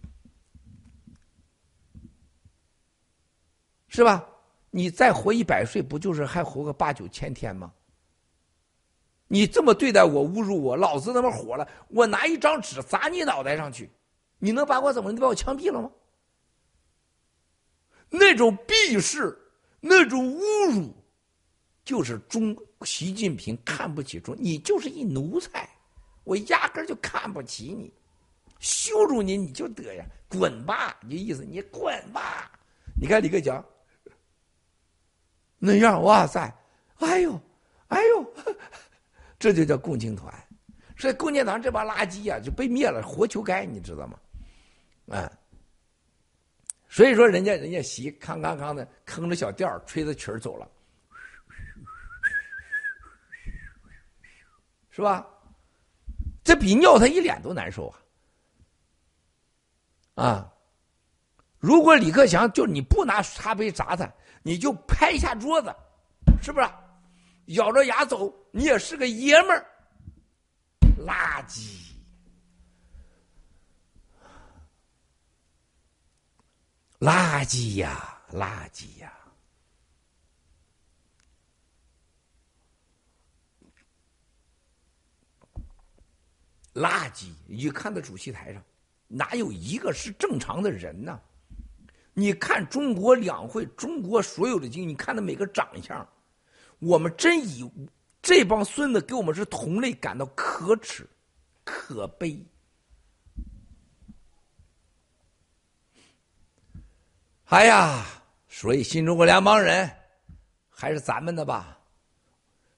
是吧？你再活一百岁，不就是还活个八九千天吗？你这么对待我，侮辱我，老子他妈火了，我拿一张纸砸你脑袋上去，你能把我怎么？你把我枪毙了吗？那种鄙视，那种侮辱，就是中习近平看不起中，你就是一奴才，我压根就看不起你，羞辱你你就得呀，滚吧！你意思你滚吧！你看李克强那样，哇塞，哎呦，哎呦，这就叫共青团，所以共青团这帮垃圾呀就被灭了，活球该你知道吗？啊。所以说，人家人家席康康康的哼着小调吹着曲儿走了，是吧？这比尿他一脸都难受啊！啊！如果李克强就你不拿茶杯砸他，你就拍一下桌子，是不是？咬着牙走，你也是个爷们儿，垃圾。垃圾呀，垃圾呀！垃圾！你看到主席台上，哪有一个是正常的人呢？你看中国两会，中国所有的经，你看他每个长相，我们真以这帮孙子跟我们是同类感到可耻、可悲。哎呀，所以新中国两帮人还是咱们的吧。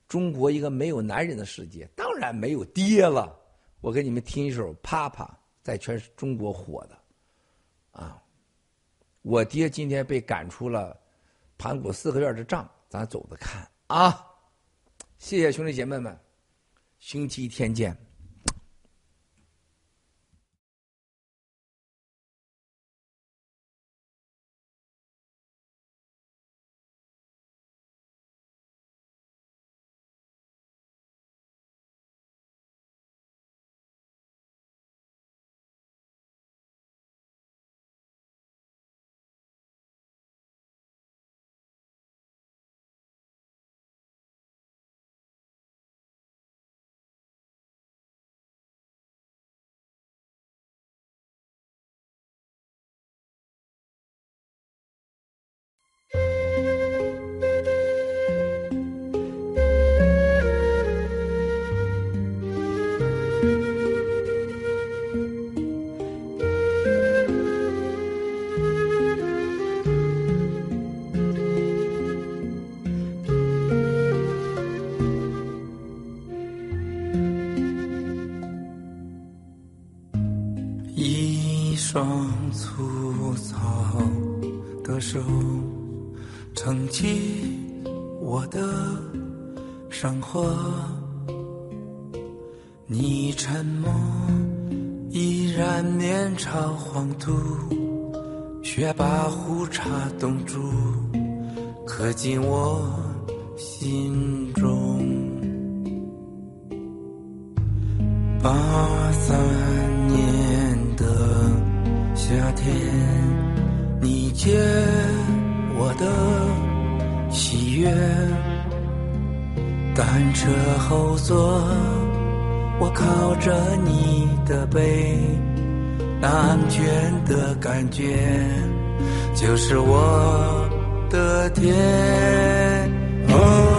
中国一个没有男人的世界，当然没有爹了。我给你们听一首《啪啪》，在全中国火的啊。我爹今天被赶出了盘古四合院的账，咱走着看啊。谢谢兄弟姐妹们，星期天见。把壶茶冻住，刻进我心中，八三年的夏天，你借我的喜悦，单车后座，我靠着你的背，那安全的感觉，就是我的天。哦，